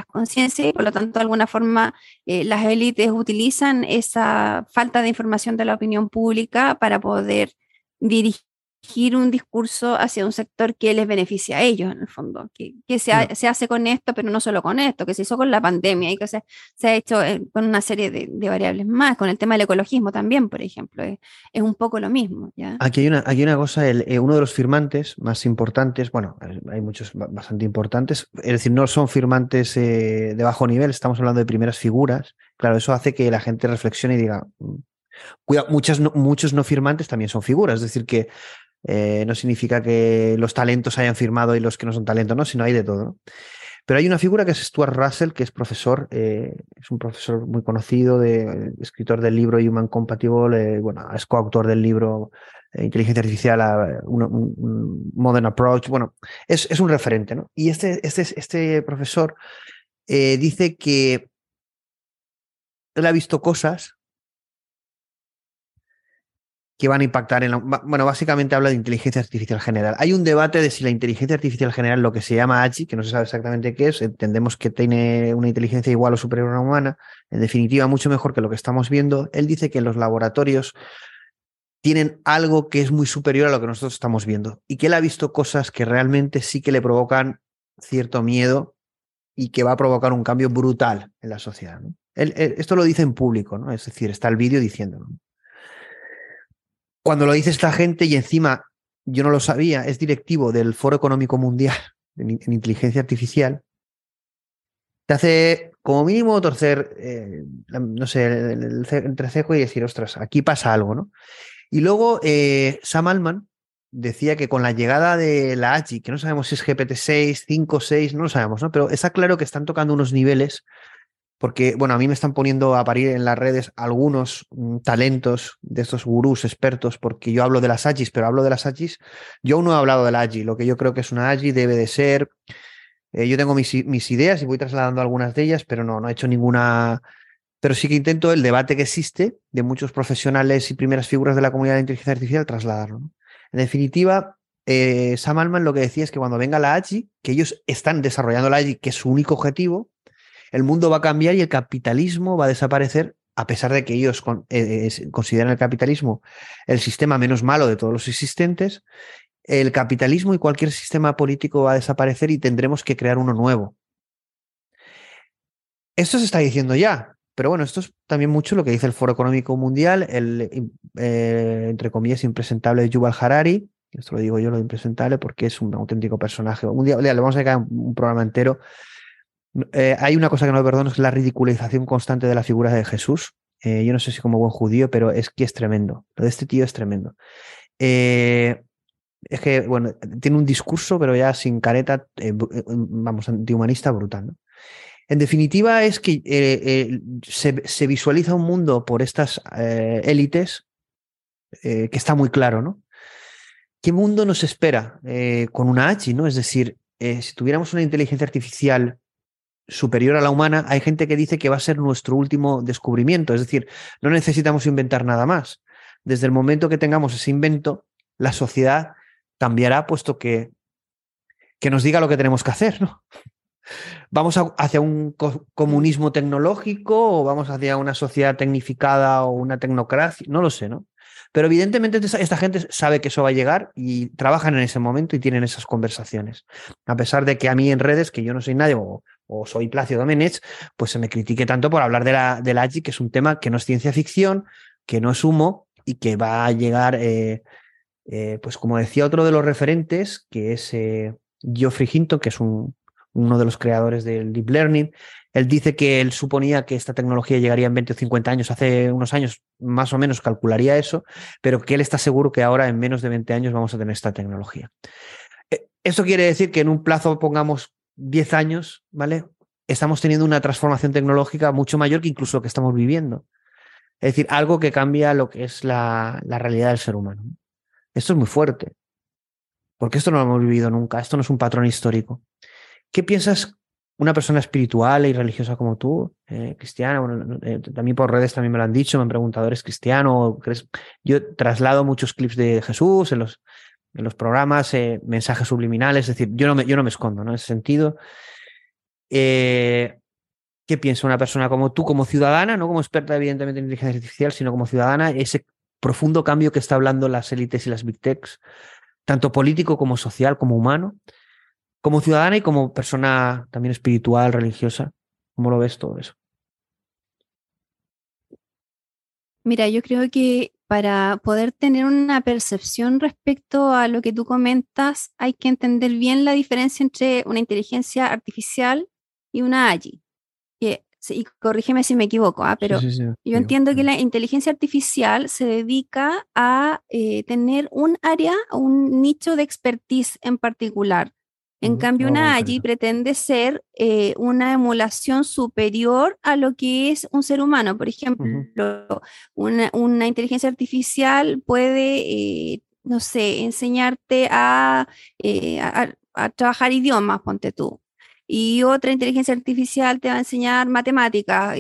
conciencias y por lo tanto de alguna forma eh, las élites utilizan esa falta de información de la opinión pública para poder dirigir dirigir un discurso hacia un sector que les beneficia a ellos, en el fondo, que, se, se, hace con esto, pero no solo con esto, que se hizo con la pandemia y que se, se ha hecho eh, con una serie de, variables más, con el tema del ecologismo también, por ejemplo, es, es un poco lo mismo. ¿ya? Aquí, hay una, hay una cosa, el, eh, uno de los firmantes más importantes, bueno, hay muchos bastante importantes, es decir, no son firmantes eh, de bajo nivel, estamos hablando de primeras figuras, claro, eso hace que la gente reflexione y diga, mm, Cuidado, muchas muchos no firmantes también son figuras, es decir, que eh, no significa que los talentos hayan firmado y los que no son talentos, no, sino hay de todo. Pero hay una figura que es Stuart Russell, que es profesor, eh, es un profesor muy conocido, de, escritor del libro Human Compatible, eh, bueno, es coautor del libro Inteligencia Artificial, un, Modern Approach, bueno, es, es, un referente, ¿no? Y este, este, este profesor dice que él ha visto cosas que van a impactar en la, bueno, básicamente habla de inteligencia artificial general. Hay un debate de si la inteligencia artificial general, lo que se llama AGI, que no se sabe exactamente qué es, entendemos que tiene una inteligencia igual o superior a una humana, en definitiva mucho mejor que lo que estamos viendo. Él dice que los laboratorios tienen algo que es muy superior a lo que nosotros estamos viendo y que él ha visto cosas que realmente sí que le provocan cierto miedo y que va a provocar un cambio brutal en la sociedad. esto lo dice en público, ¿no? es decir, está el vídeo diciéndolo cuando lo dice esta gente y encima yo no lo sabía, es directivo del Foro Económico Mundial en, Inteligencia Artificial, te hace como mínimo torcer, eh, no sé, el, entrecejo y decir, ostras, aquí pasa algo, ¿no? Y luego eh, Sam Altman decía que con la llegada de la AGI, que no sabemos si es GPT-6, 5, 6, no lo sabemos, ¿no? Pero está claro que están tocando unos niveles porque, bueno, a mí me están poniendo a parir en las redes algunos mm, talentos de estos gurús expertos, porque yo hablo de las AGIs, pero hablo de las AGIs, yo aún no he hablado de la AGI, lo que yo creo que es una AGI debe de ser, eh, yo tengo mis, ideas y voy trasladando algunas de ellas, pero no, no he hecho ninguna, pero sí que intento el debate que existe de muchos profesionales y primeras figuras de la comunidad de inteligencia artificial trasladarlo. En definitiva, eh, Sam Altman lo que decía es que cuando venga la AGI, que ellos están desarrollando la AGI, que es su único objetivo, el mundo va a cambiar y el capitalismo va a desaparecer, a pesar de que ellos eh, consideran el capitalismo el sistema menos malo de todos los existentes, el capitalismo y cualquier sistema político va a desaparecer y tendremos que crear uno nuevo. Esto se está diciendo ya, pero bueno, esto es también mucho lo que dice el Foro Económico Mundial, el, eh, entre comillas, impresentable Yuval Harari. Esto lo digo yo, lo impresentable, porque es un auténtico personaje. Un día, le vamos a dedicar un programa entero eh, hay una cosa que no perdono, es la ridiculización constante de la figura de Jesús. Eh, yo no sé si como buen judío, pero es que es tremendo. Lo de este tío es tremendo. Eh, es que, bueno, tiene un discurso, pero ya sin careta, vamos, antihumanista brutal. En definitiva, es que se, visualiza un mundo por estas élites que está muy claro, ¿no? ¿Qué mundo nos espera con una H, ¿no? Es decir, si tuviéramos una inteligencia artificial superior a la humana, hay gente que dice que va a ser nuestro último descubrimiento, es decir, no necesitamos inventar nada más. Desde el momento que tengamos ese invento, la sociedad cambiará puesto que, que nos diga lo que tenemos que hacer, ¿no? ¿Vamos hacia un comunismo tecnológico o vamos hacia una sociedad tecnificada o una tecnocracia? No lo sé, ¿no? Pero evidentemente esta gente sabe que eso va a llegar y trabajan en ese momento y tienen esas conversaciones. A pesar de que a mí en redes, que yo no soy nadie, o, soy Placio Domenech, pues se me critique tanto por hablar de la, de la que es un tema que no es ciencia ficción, que no es humo y que va a llegar, eh, eh, pues como decía otro de los referentes, que es eh, Geoffrey Hinton, que es un, uno de los creadores del Deep Learning. Él dice que él suponía que esta tecnología llegaría en 20 o 50 años, hace unos años más o menos calcularía eso, pero que él está seguro que ahora en menos de 20 años vamos a tener esta tecnología. Eso quiere decir que en un plazo, pongamos 10 años, ¿vale? Estamos teniendo una transformación tecnológica mucho mayor que incluso lo que estamos viviendo. Es decir, algo que cambia lo que es la, la realidad del ser humano. Esto es muy fuerte, porque esto no lo hemos vivido nunca, esto no es un patrón histórico. ¿Qué piensas una persona espiritual y religiosa como tú, eh, cristiana? Bueno, eh, también por redes también me lo han dicho, me han preguntado, ¿eres cristiano? ¿Crees? Yo traslado muchos clips de Jesús en los, en los programas, eh, mensajes subliminales, es decir, yo no me, yo no me escondo ¿no? en ese sentido. ¿Qué piensa una persona como tú, como ciudadana, no como experta evidentemente en inteligencia artificial, sino como ciudadana, ese profundo cambio que está hablando las élites y las big techs, tanto político como social, como humano? como ciudadana y como persona también espiritual, religiosa, ¿cómo lo ves todo eso? Mira, yo creo que para poder tener una percepción respecto a lo que tú comentas, hay que entender bien la diferencia entre una inteligencia artificial y una AGI. y corrígeme si me equivoco, ¿ah? pero yo entiendo que la inteligencia artificial se dedica a eh, tener un área, un nicho de expertise en particular. En cambio, una allí pretende ser eh, una emulación superior a lo que es un ser humano. Por ejemplo, una, inteligencia artificial puede, eh, no sé, enseñarte eh, a, a, trabajar idiomas, ponte tú. Y otra inteligencia artificial te va a enseñar matemáticas.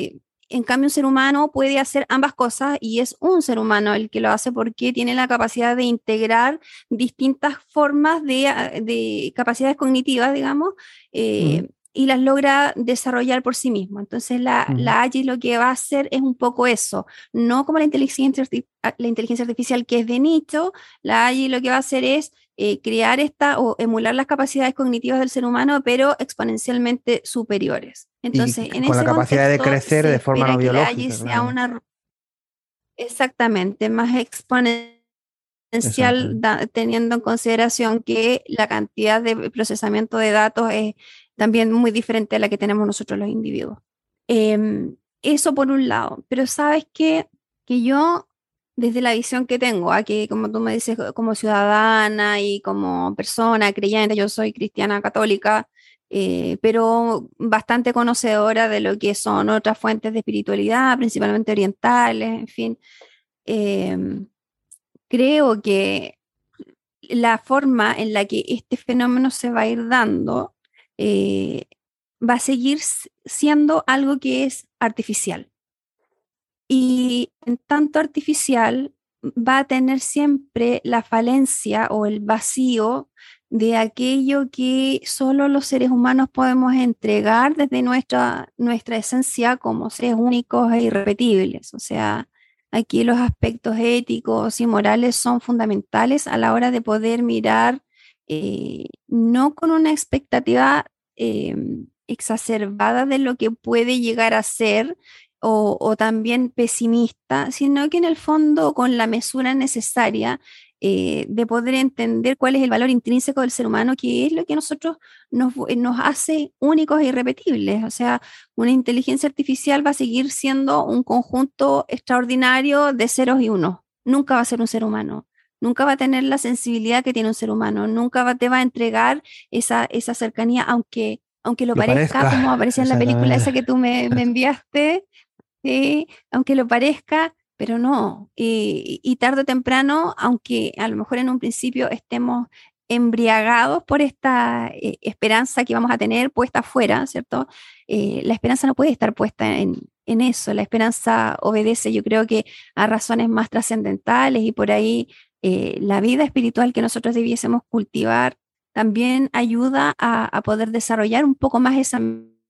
En cambio, un ser humano puede hacer ambas cosas y es un ser humano el que lo hace porque tiene la capacidad de integrar distintas formas de, ah, capacidades cognitivas, digamos, eh, y las logra desarrollar por sí mismo. Entonces, la, la AGI lo que va a hacer es un poco eso, no como la inteligencia, ah, la inteligencia artificial que es de nicho, la AGI lo que va a hacer es eh, crear esta o emular las capacidades cognitivas del ser humano, pero exponencialmente superiores. Entonces, en con la capacidad de crecer de forma no biológica. Sea una, exactamente, más exponencial, teniendo en consideración que la cantidad de procesamiento de datos es también muy diferente a la que tenemos nosotros los individuos. Em, eso por un lado, pero sabes que, que yo desde la visión que tengo, aquí como tú me dices, como ciudadana y como persona creyente, yo soy cristiana católica, eh, pero bastante conocedora de lo que son otras fuentes de espiritualidad, principalmente orientales, en fin. Em, creo que la forma en la que este fenómeno se va a ir dando eh, va a seguir siendo algo que es artificial. Y en tanto artificial va a tener siempre la falencia o el vacío de aquello que solo los seres humanos podemos entregar desde nuestra, nuestra esencia como seres únicos e irrepetibles. O sea, aquí los aspectos éticos y morales son fundamentales a la hora de poder mirar eh, no con una expectativa em, exacerbada de lo que puede llegar a ser, o, también pesimista, sino que en el fondo con la mesura necesaria eh, de poder entender cuál es el valor intrínseco del ser humano, que es lo que nosotros nos, eh, nos hace únicos e irrepetibles. O sea, una inteligencia artificial va a seguir siendo un conjunto extraordinario de ceros y unos. Nunca va a ser un ser humano nunca va a tener la sensibilidad que tiene un ser humano, nunca va, te va a entregar esa, esa cercanía, aunque, aunque lo, parezca, como aparecía en la película esa que tú me, me enviaste, ¿sí? aunque lo parezca, pero no. Y, tarde o temprano, aunque a lo mejor en un principio estemos embriagados por esta eh, esperanza que vamos a tener puesta afuera, ¿cierto? Eh, la esperanza no puede estar puesta en, eso, la esperanza obedece yo creo que a razones más trascendentales y por ahí eh, la vida espiritual que nosotros debiésemos cultivar también ayuda a, a poder desarrollar un poco más esa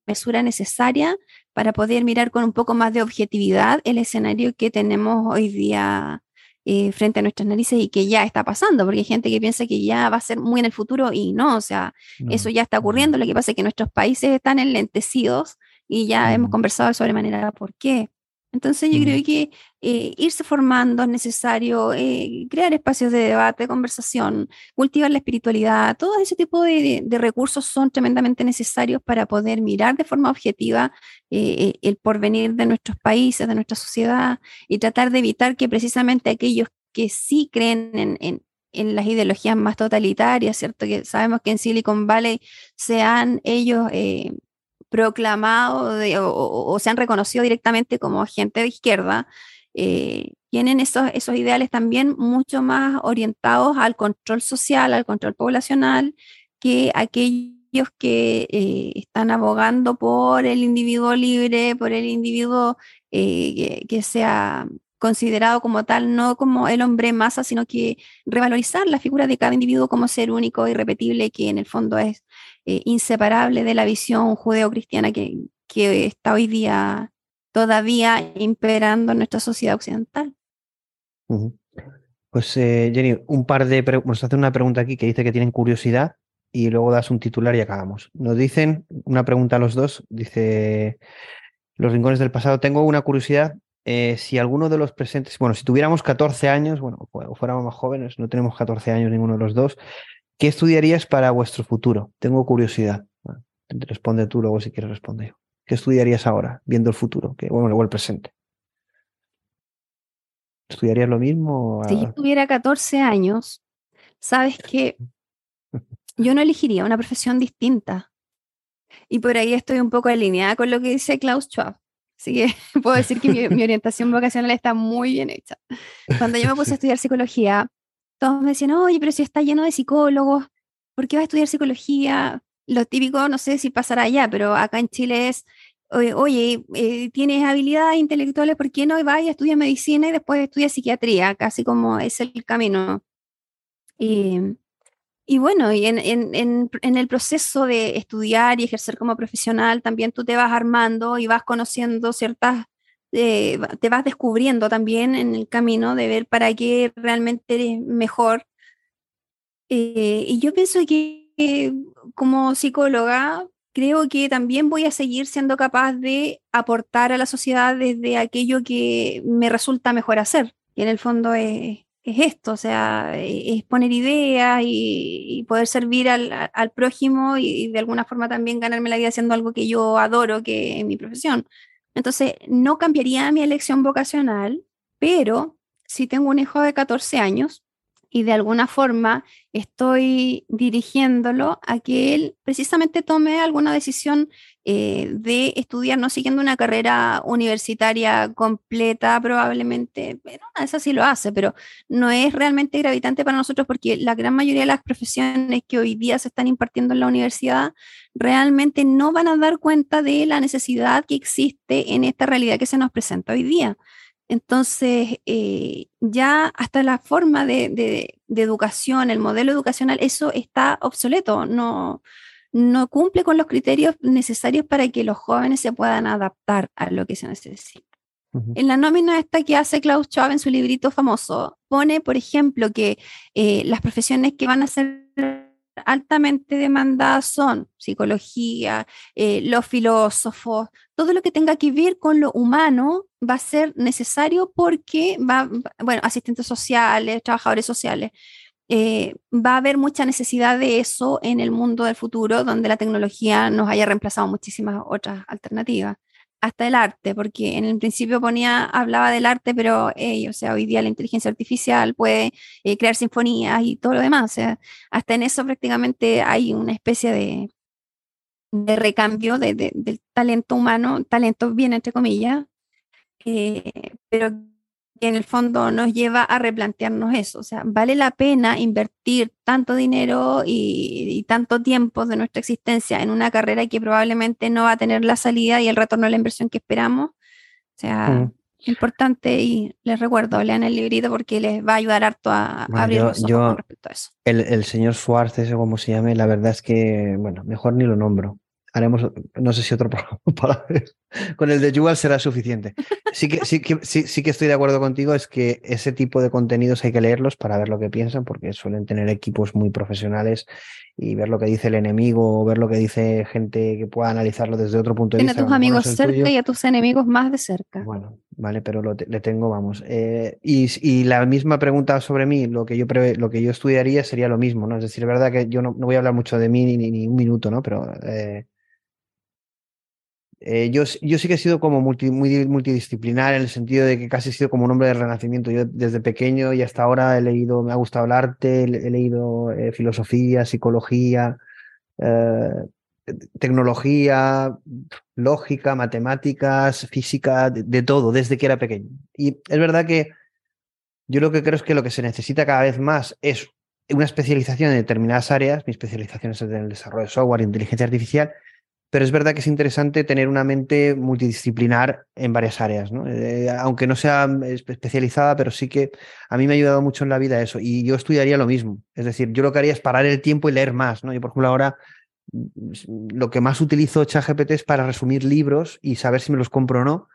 mesura necesaria para poder mirar con un poco más de objetividad el escenario que tenemos hoy día eh, frente a nuestras narices y que ya está pasando, porque hay gente que piensa que ya va a ser muy en el futuro y no, o sea, eso ya está ocurriendo, lo que pasa es que nuestros países están enlentecidos y ya hemos conversado de sobremanera por qué. Entonces yo creo que eh, irse formando es necesario, eh, crear espacios de debate, de conversación, cultivar la espiritualidad, todo ese tipo de, recursos son tremendamente necesarios para poder mirar de forma objetiva eh, el porvenir de nuestros países, de nuestra sociedad y tratar de evitar que precisamente aquellos que sí creen en, en las ideologías más totalitarias, ¿cierto? Que sabemos que en Silicon Valley sean ellos proclamado o, se han reconocido directamente como gente de izquierda, eh, tienen esos, esos ideales también mucho más orientados al control social, al control poblacional, que aquellos que eh, están abogando por el individuo libre, por el individuo eh, que, sea considerado como tal, no como el hombre masa, sino que revalorizar la figura de cada individuo como ser único, irrepetible, que en el fondo es eh, inseparable de la visión judeocristiana que, que está hoy día todavía imperando en nuestra sociedad occidental. Pues eh, Jenny, un par de nos hace una pregunta aquí que dice que tienen curiosidad y luego das un titular y acabamos. Nos dicen una pregunta a los dos, dice los rincones del pasado. Tengo una curiosidad. Eh, si alguno de los presentes, bueno, si tuviéramos 14 años, bueno, o fuéramos más jóvenes, no tenemos 14 años ninguno de los dos, ¿Qué estudiarías para vuestro futuro? Tengo curiosidad. responde tú luego si quieres responder. ¿Qué estudiarías ahora, viendo el futuro? Que, bueno, luego el presente. ¿Estudiarías lo mismo? Si yo tuviera 14 años, sabes que yo no elegiría una profesión distinta. Y por ahí estoy un poco alineada con lo que dice Klaus Schwab. Así que puedo decir que mi, mi orientación vocacional está muy bien hecha. Cuando yo me puse a estudiar psicología, todos me decían, oye, pero si está lleno de psicólogos, ¿por qué vas a estudiar psicología? Lo típico, no sé si pasará allá, pero acá en Chile es, oye, eh, tienes habilidades intelectuales, ¿por qué no vas y estudias medicina y después estudias psiquiatría? Casi como es el camino. Y, y bueno, y en, en, en, el proceso de estudiar y ejercer como profesional, también tú te vas armando y vas conociendo ciertas eh, te vas descubriendo también en el camino de ver para qué realmente eres mejor. Eh, y yo pienso que como psicóloga creo que también voy a seguir siendo capaz de aportar a la sociedad desde aquello que me resulta mejor hacer. Y en el fondo es, esto, o sea, es poner ideas y, poder servir al, prójimo y, y, de alguna forma también ganarme la vida haciendo algo que yo adoro, que es mi profesión. Entonces, no cambiaría mi elección vocacional, pero si tengo un hijo de 14 años y de alguna forma estoy dirigiéndolo a que él precisamente tome alguna decisión eh, de estudiar, no siguiendo una carrera universitaria completa probablemente, pero esa sí lo hace, pero no es realmente gravitante para nosotros porque la gran mayoría de las profesiones que hoy día se están impartiendo en la universidad realmente no van a dar cuenta de la necesidad que existe en esta realidad que se nos presenta hoy día. Entonces, eh, ya hasta la forma de, educación, el modelo educacional, eso está obsoleto, no, no cumple con los criterios necesarios para que los jóvenes se puedan adaptar a lo que se necesita. En la nómina esta que hace Klaus Schwab en su librito famoso, pone, por ejemplo, que eh, las profesiones que van a ser altamente demandadas son psicología, eh, los filósofos, todo lo que tenga que ver con lo humano va a ser necesario porque va, bueno, asistentes sociales, trabajadores sociales, eh, va a haber mucha necesidad de eso en el mundo del futuro, donde la tecnología nos haya reemplazado muchísimas otras alternativas hasta el arte, porque en el principio ponía, hablaba del arte, pero o sea, hoy día la inteligencia artificial puede eh, crear sinfonías y todo lo demás. Hasta en eso prácticamente hay una especie de, de recambio de, del talento humano, talento bien entre comillas, eh, pero que en el fondo nos lleva a replantearnos eso. O sea, ¿vale la pena invertir tanto dinero y, tanto tiempo de nuestra existencia en una carrera que probablemente no va a tener la salida y el retorno de la inversión que esperamos? O sea, mm. importante y les recuerdo, lean el librito porque les va a ayudar harto a, abrir los ojos con respecto a eso. El, el señor Schwartz, ese como se llame, la verdad es que, bueno, mejor ni lo nombro haremos, no sé si otro programa para ver, con el de Jewel será suficiente. Sí que, sí, que, sí, que estoy de acuerdo contigo, es que ese tipo de contenidos hay que leerlos para ver lo que piensan, porque suelen tener equipos muy profesionales y ver lo que dice el enemigo, o ver lo que dice gente que pueda analizarlo desde otro punto de vista. Tiene a tus amigos cerca y a tus enemigos más de cerca. Bueno, vale, pero lo le tengo, vamos. Eh, y, y, la misma pregunta sobre mí, lo que yo lo que yo estudiaría sería lo mismo, ¿no? Es decir, es verdad que yo no, no voy a hablar mucho de mí ni, ni, un minuto, ¿no? Pero eh, eh, yo, yo, sí que he sido como multi, muy multidisciplinar en el sentido de que casi he sido como un hombre de renacimiento. Yo desde pequeño y hasta ahora he leído, me ha gustado el arte, he, leído eh, filosofía, psicología, eh, tecnología, lógica, matemáticas, física, de, todo, desde que era pequeño. Y es verdad que yo lo que creo es que lo que se necesita cada vez más es una especialización en determinadas áreas. Mi especialización es en el desarrollo de software inteligencia artificial pero es verdad que es interesante tener una mente multidisciplinar en varias áreas, ¿no? Eh, aunque no sea especializada, pero sí que a mí me ha ayudado mucho en la vida eso. Y yo estudiaría lo mismo. Es decir, yo lo que haría es parar el tiempo y leer más. ¿no? Yo, por ejemplo, ahora mm, lo que más utilizo ChatGPT es para resumir libros y saber si me los compro o no.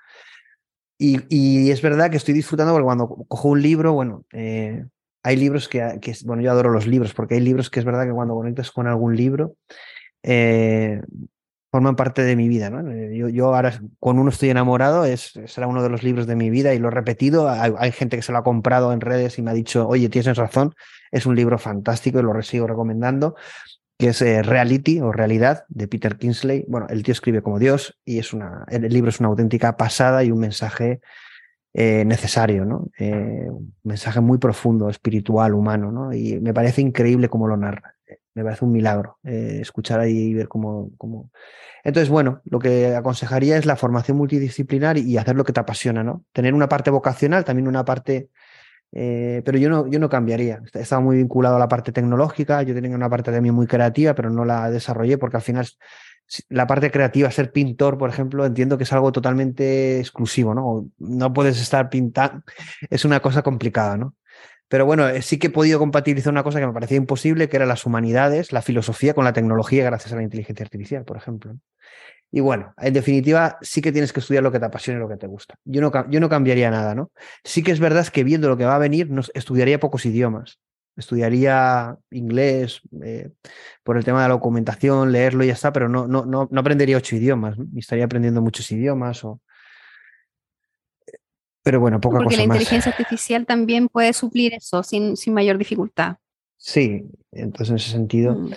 Y, es verdad que estoy disfrutando porque cuando cojo un libro, bueno, eh, hay libros que, que, bueno, yo adoro los libros, porque hay libros que es verdad que cuando conectas con algún libro, eh, forman parte de mi vida. ¿no? Eh, yo, yo, ahora, con uno estoy enamorado, es, será uno de los libros de mi vida y lo he repetido. Hay, gente que se lo ha comprado en redes y me ha dicho, oye, tienes razón, es un libro fantástico y lo sigo recomendando, que es eh, Reality o Realidad de Peter Kingsley. Bueno, el tío escribe como Dios y es una, el libro es una auténtica pasada y un mensaje eh, necesario, ¿no? un mensaje muy profundo, espiritual, humano, ¿no? Y me parece increíble cómo lo narra me parece un milagro eh, escuchar ahí y ver cómo, cómo, Entonces, bueno, lo que aconsejaría es la formación multidisciplinar y hacer lo que te apasiona, ¿no? Tener una parte vocacional, también una parte... Eh, pero yo no, yo no cambiaría. He estado muy vinculado a la parte tecnológica, yo tenía una parte también muy creativa, pero no la desarrollé porque al final la parte creativa, ser pintor, por ejemplo, entiendo que es algo totalmente exclusivo, ¿no? No puedes estar pintando, es una cosa complicada, ¿no? Pero bueno, eh, sí que he podido compatibilizar una cosa que me parecía imposible, que era las humanidades, la filosofía con la tecnología gracias a la inteligencia artificial, por ejemplo. Y bueno, en definitiva, sí que tienes que estudiar lo que te apasiona y lo que te gusta. Yo no, yo no cambiaría nada, ¿no? Sí que es verdad que viendo lo que va a venir, estudiaría pocos idiomas. Estudiaría inglés eh, por el tema de la documentación, leerlo y ya está, pero no, no, no, no aprendería ocho idiomas. Estaría aprendiendo muchos idiomas o, pero bueno, poca Porque la inteligencia artificial también puede suplir eso sin, sin mayor dificultad. Sí, entonces en ese sentido. Mm.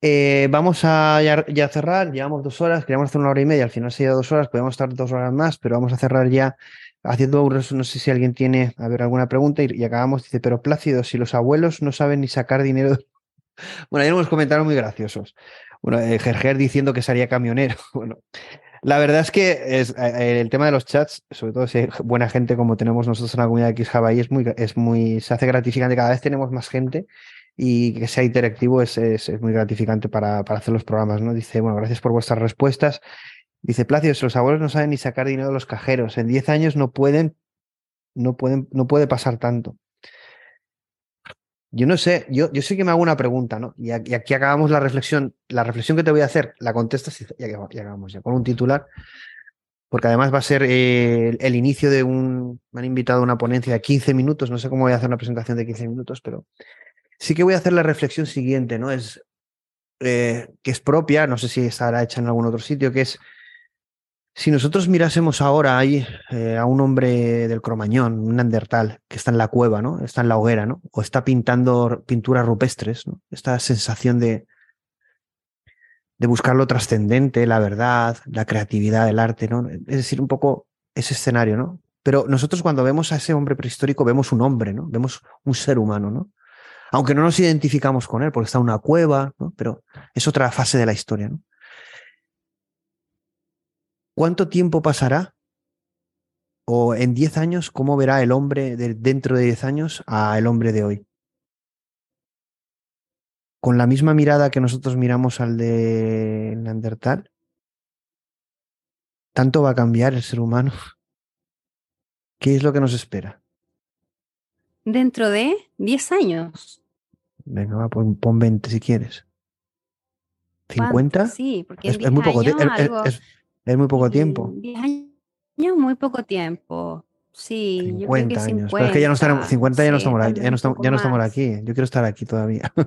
Eh, vamos a ya, cerrar, llevamos dos horas, queríamos hacer una hora y media, al final se dos horas, podemos estar dos horas más, pero vamos a cerrar ya haciendo un no sé si alguien tiene, a ver, alguna pregunta y, acabamos, dice, pero Plácido, si los abuelos no saben ni sacar dinero. Bueno, hay unos comentarios muy graciosos. Bueno, eh, Gerger diciendo que sería camionero. Bueno, la verdad es que es, eh, el tema de los chats, sobre todo si hay buena gente como tenemos nosotros en la comunidad de XJava es muy, es muy, se hace gratificante. Cada vez tenemos más gente y que sea interactivo es, es, muy gratificante para, para, hacer los programas. ¿no? Dice, bueno, gracias por vuestras respuestas. Dice, Plácido, si los abuelos no saben ni sacar dinero de los cajeros, en 10 años no pueden, no pueden, no puede pasar tanto. Yo no sé, yo, yo sé que me hago una pregunta, ¿no? Y aquí, acabamos la reflexión. La reflexión que te voy a hacer, la contestas y ya acabamos ya con un titular, porque además va a ser eh, el, inicio de un. Me han invitado a una ponencia de 15 minutos, no sé cómo voy a hacer una presentación de 15 minutos, pero sí que voy a hacer la reflexión siguiente, ¿no? Es eh, que es propia, no sé si estará hecha en algún otro sitio, que es si nosotros mirásemos ahora ahí eh, a un hombre del Cromañón, un Neandertal, que está en la cueva, ¿no? Está en la hoguera, ¿no? O está pintando pinturas rupestres, ¿no? Esta sensación de, de buscar lo trascendente, la verdad, la creatividad, el arte, ¿no? Es decir, un poco ese escenario, ¿no? Pero nosotros cuando vemos a ese hombre prehistórico vemos un hombre, ¿no? Vemos un ser humano, ¿no? Aunque no nos identificamos con él porque está en una cueva, ¿no? Pero es otra fase de la historia, ¿no? ¿Cuánto tiempo pasará? O en 10 años, ¿cómo verá el hombre de dentro de 10 años a el hombre de hoy? Con la misma mirada que nosotros miramos al de Neandertal, ¿tanto va a cambiar el ser humano? ¿Qué es lo que nos espera? Dentro de 10 años. Venga, va, pon, 20 si quieres. ¿50? Sí, porque es, muy poco. Es muy poco tiempo. 10 años, muy poco tiempo. Sí, 50 yo creo que años. 50, Pero es que ya no estaremos, 50 ya no estamos, aquí, ya no estamos, poco ya no estamos más. aquí. Yo quiero estar aquí todavía.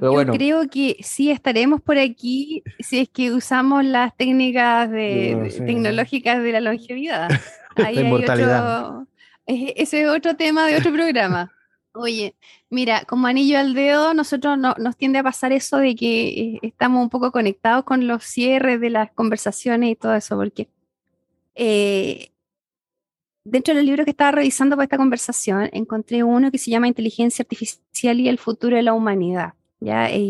Pero Yo creo que sí estaremos por aquí si es que usamos las técnicas de, no tecnológicas de la longevidad. Ahí La inmortalidad. otro, ese es otro tema de otro programa. Oye, mira, como anillo al dedo, nosotros no- nos tiende a pasar eso de que eh, estamos un poco conectados con los cierres de las conversaciones y todo eso, porque eh, dentro del libro que estaba revisando para esta conversación, encontré uno que se llama Inteligencia Artificial y el futuro de la humanidad. ¿ya? Es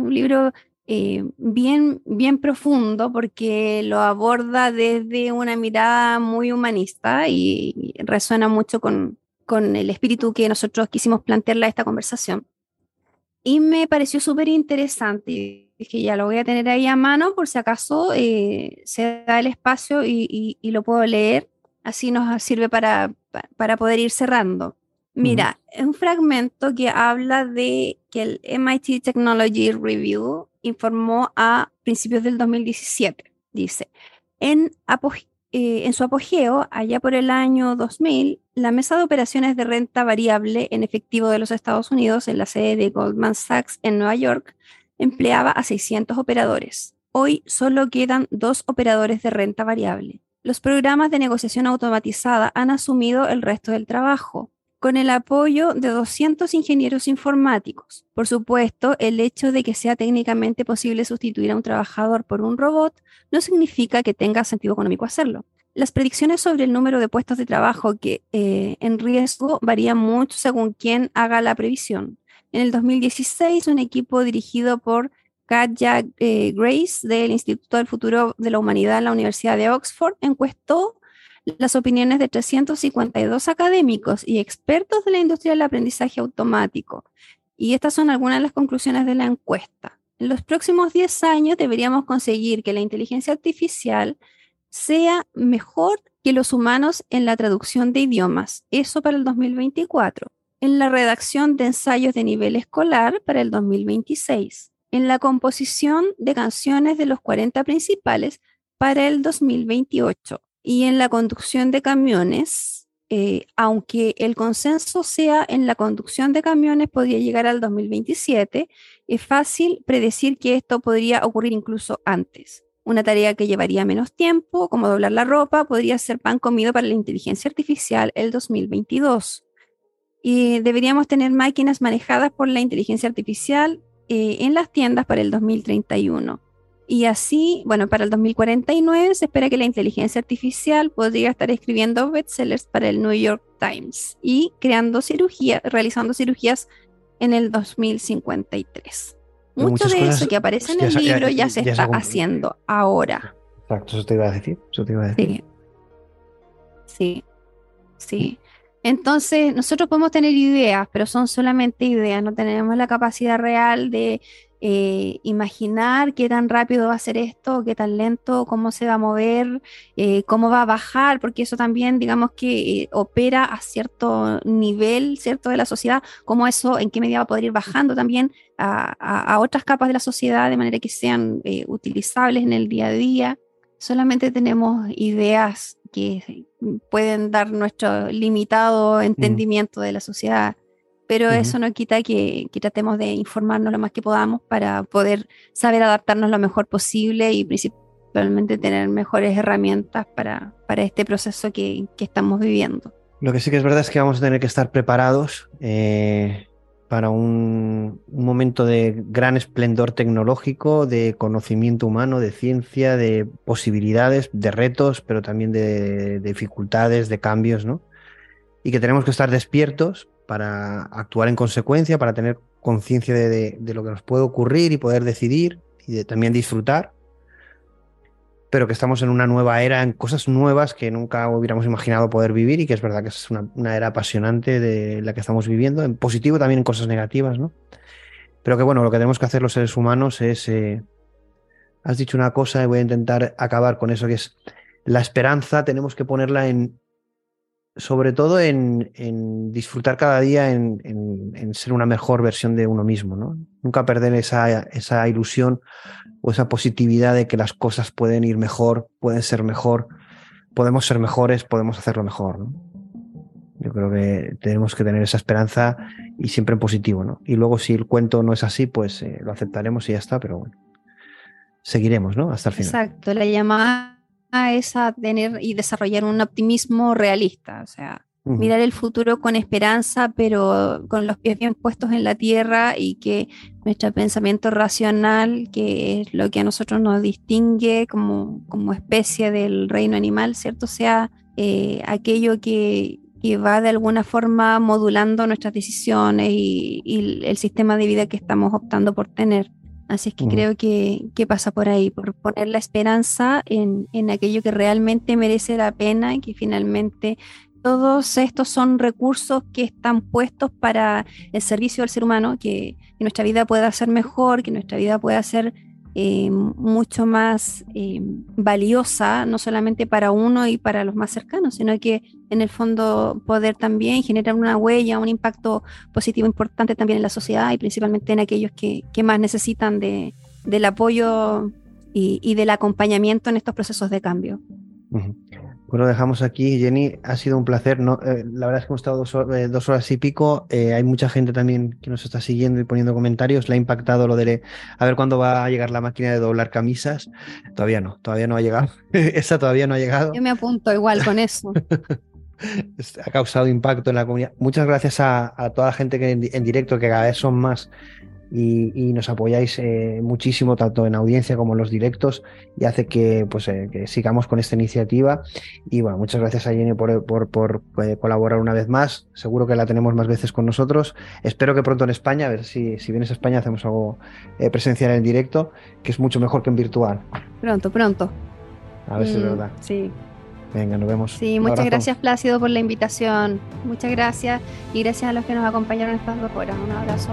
un libro eh, bien, bien profundo porque lo aborda desde una mirada muy humanista y resuena mucho con, con el espíritu que nosotros quisimos plantearle a esta conversación. Y me pareció súper interesante. Dije, ya lo voy a tener ahí a mano por si acaso eh, se da el espacio y, y- y lo puedo leer. Así nos sirve para, pa- para poder ir cerrando. Mira, es un fragmento que habla de que el MIT Technology Review informó a principios del 2017. Dice, en, eh, en su apogeo, allá por el año 2000, la mesa de operaciones de renta variable en efectivo de los Estados Unidos, en la sede de Goldman Sachs en Nueva York, empleaba a 600 operadores. Hoy solo quedan dos operadores de renta variable. Los programas de negociación automatizada han asumido el resto del trabajo, con el apoyo de 200 ingenieros informáticos. Por supuesto, el hecho de que sea técnicamente posible sustituir a un trabajador por un robot no significa que tenga sentido económico hacerlo. Las predicciones sobre el número de puestos de trabajo que eh, en riesgo varían mucho según quien haga la previsión. En el 2016, un equipo dirigido por Katja eh, Grace del Instituto del Futuro de la Humanidad en la Universidad de Oxford encuestó las opiniones de 352 académicos y expertos de la industria del aprendizaje automático. Y estas son algunas de las conclusiones de la encuesta. En los próximos 10 años deberíamos conseguir que la inteligencia artificial sea mejor que los humanos en la traducción de idiomas, eso para el 2024, en la redacción de ensayos de nivel escolar para el 2026, en la composición de canciones de los 40 principales para el 2028 y en la conducción de camiones, eh, aunque el consenso sea en la conducción de camiones podría llegar al 2027, es fácil predecir que esto podría ocurrir incluso antes. Una tarea que llevaría menos tiempo, como doblar la ropa, podría ser pan comido para la inteligencia artificial el 2022. Y deberíamos tener máquinas manejadas por la inteligencia artificial eh, en las tiendas para el 2031. Y así, bueno, para el 2049 se espera que la inteligencia artificial podría estar escribiendo bestsellers para el New York Times y creando cirugía, realizando cirugías en el 2053. Pero Mucho muchas de eso que aparece en el ya- libro ya, se ya está haciendo ahora. exacto, eso te iba a decir. Eso te iba a decir. Sí. Sí. Sí. Entonces, nosotros podemos tener ideas, pero son solamente ideas, no tenemos la capacidad real de eh, imaginar qué tan rápido va a ser esto, qué tan lento, cómo se va a mover, eh, cómo va a bajar, porque eso también, digamos que eh, opera a cierto nivel, ¿cierto?, de la sociedad, cómo eso, en qué medida va a poder ir bajando también a, a- a otras capas de la sociedad de manera que sean utilizables en el día a día. Solamente tenemos ideas que pueden dar nuestro limitado entendimiento de la sociedad, pero Ujú. eso no quita que, que tratemos de informarnos lo más que podamos para poder saber adaptarnos lo mejor posible y principalmente tener mejores herramientas para, para este proceso que, que estamos viviendo. Lo que sí que es verdad es que vamos a tener que estar preparados eh, para un, un momento de gran esplendor tecnológico, de conocimiento humano, de ciencia, de posibilidades, de retos, pero también de, de dificultades, de cambios, ¿no? Y que tenemos que estar despiertos para actuar en consecuencia, para tener conciencia de, de- lo que nos puede ocurrir y poder decidir y también disfrutar pero que estamos en una nueva era, en cosas nuevas que nunca hubiéramos imaginado poder vivir y que es verdad que es una, una era apasionante de la que estamos viviendo, en positivo también en cosas negativas, ¿no? Pero que bueno, lo que tenemos que hacer los seres humanos es, eh, has dicho una cosa y voy a intentar acabar con eso, que es la esperanza, tenemos que ponerla en sobre todo en, disfrutar cada día en, ser una mejor versión de uno mismo, ¿no? Nunca perder esa, esa ilusión o esa positividad de que las cosas pueden ir mejor, pueden ser mejor, podemos ser mejores, podemos hacerlo mejor, ¿no? Yo creo que tenemos que tener esa esperanza y siempre en positivo, ¿no? Y luego si el cuento no es así, pues eh, lo aceptaremos y ya está, pero bueno, seguiremos, ¿no? Hasta el final. Exacto, la llamada es a tener y desarrollar un optimismo realista, o sea, mirar el futuro con esperanza, pero con los pies bien puestos en la tierra y que nuestro pensamiento racional, que es lo que a nosotros nos distingue como, como especie del reino animal, ¿cierto? Sea eh, aquello que, que, va de alguna forma modulando nuestras decisiones y, y el sistema de vida que estamos optando por tener. Así es que creo que, pasa por ahí, por poner la esperanza en, aquello que realmente merece la pena y que finalmente todos estos son recursos que están puestos para el servicio del ser humano, que, que nuestra vida pueda ser mejor, que nuestra vida pueda ser eh, mucho más eh, valiosa, no solamente para uno y para los más cercanos, sino que en el fondo poder también generar una huella, un impacto positivo importante también en la sociedad y principalmente en aquellos que, más necesitan de, del apoyo y, del acompañamiento en estos procesos de cambio. Bueno, dejamos aquí, Jenny. Ha sido un placer. No, eh, la verdad es que hemos estado eh, dos, horas y pico. Eh, hay mucha gente también que nos está siguiendo y poniendo comentarios. Le ha impactado lo de a ver cuándo va a llegar la máquina de doblar camisas. Todavía no, todavía no ha llegado. Esa todavía no ha llegado. Yo me apunto igual con eso. ha causado impacto en la comunidad. Muchas gracias a, toda la gente que en, directo, que cada vez son más y, nos apoyáis eh, muchísimo tanto en audiencia como en los directos y hace que, pues, eh, que sigamos con esta iniciativa. Y bueno, muchas gracias a Jenny por, por, eh, colaborar una vez más. Seguro que la tenemos más veces con nosotros. Espero que pronto en España, a ver si, si vienes a España hacemos algo presencial en directo, que es mucho mejor que en virtual. Pronto, pronto. A ver si es mm, verdad. Sí. Venga, nos vemos. Sí, muchas gracias Plácido por la invitación. Muchas gracias y gracias a los que nos acompañaron estas dos horas. Un abrazo.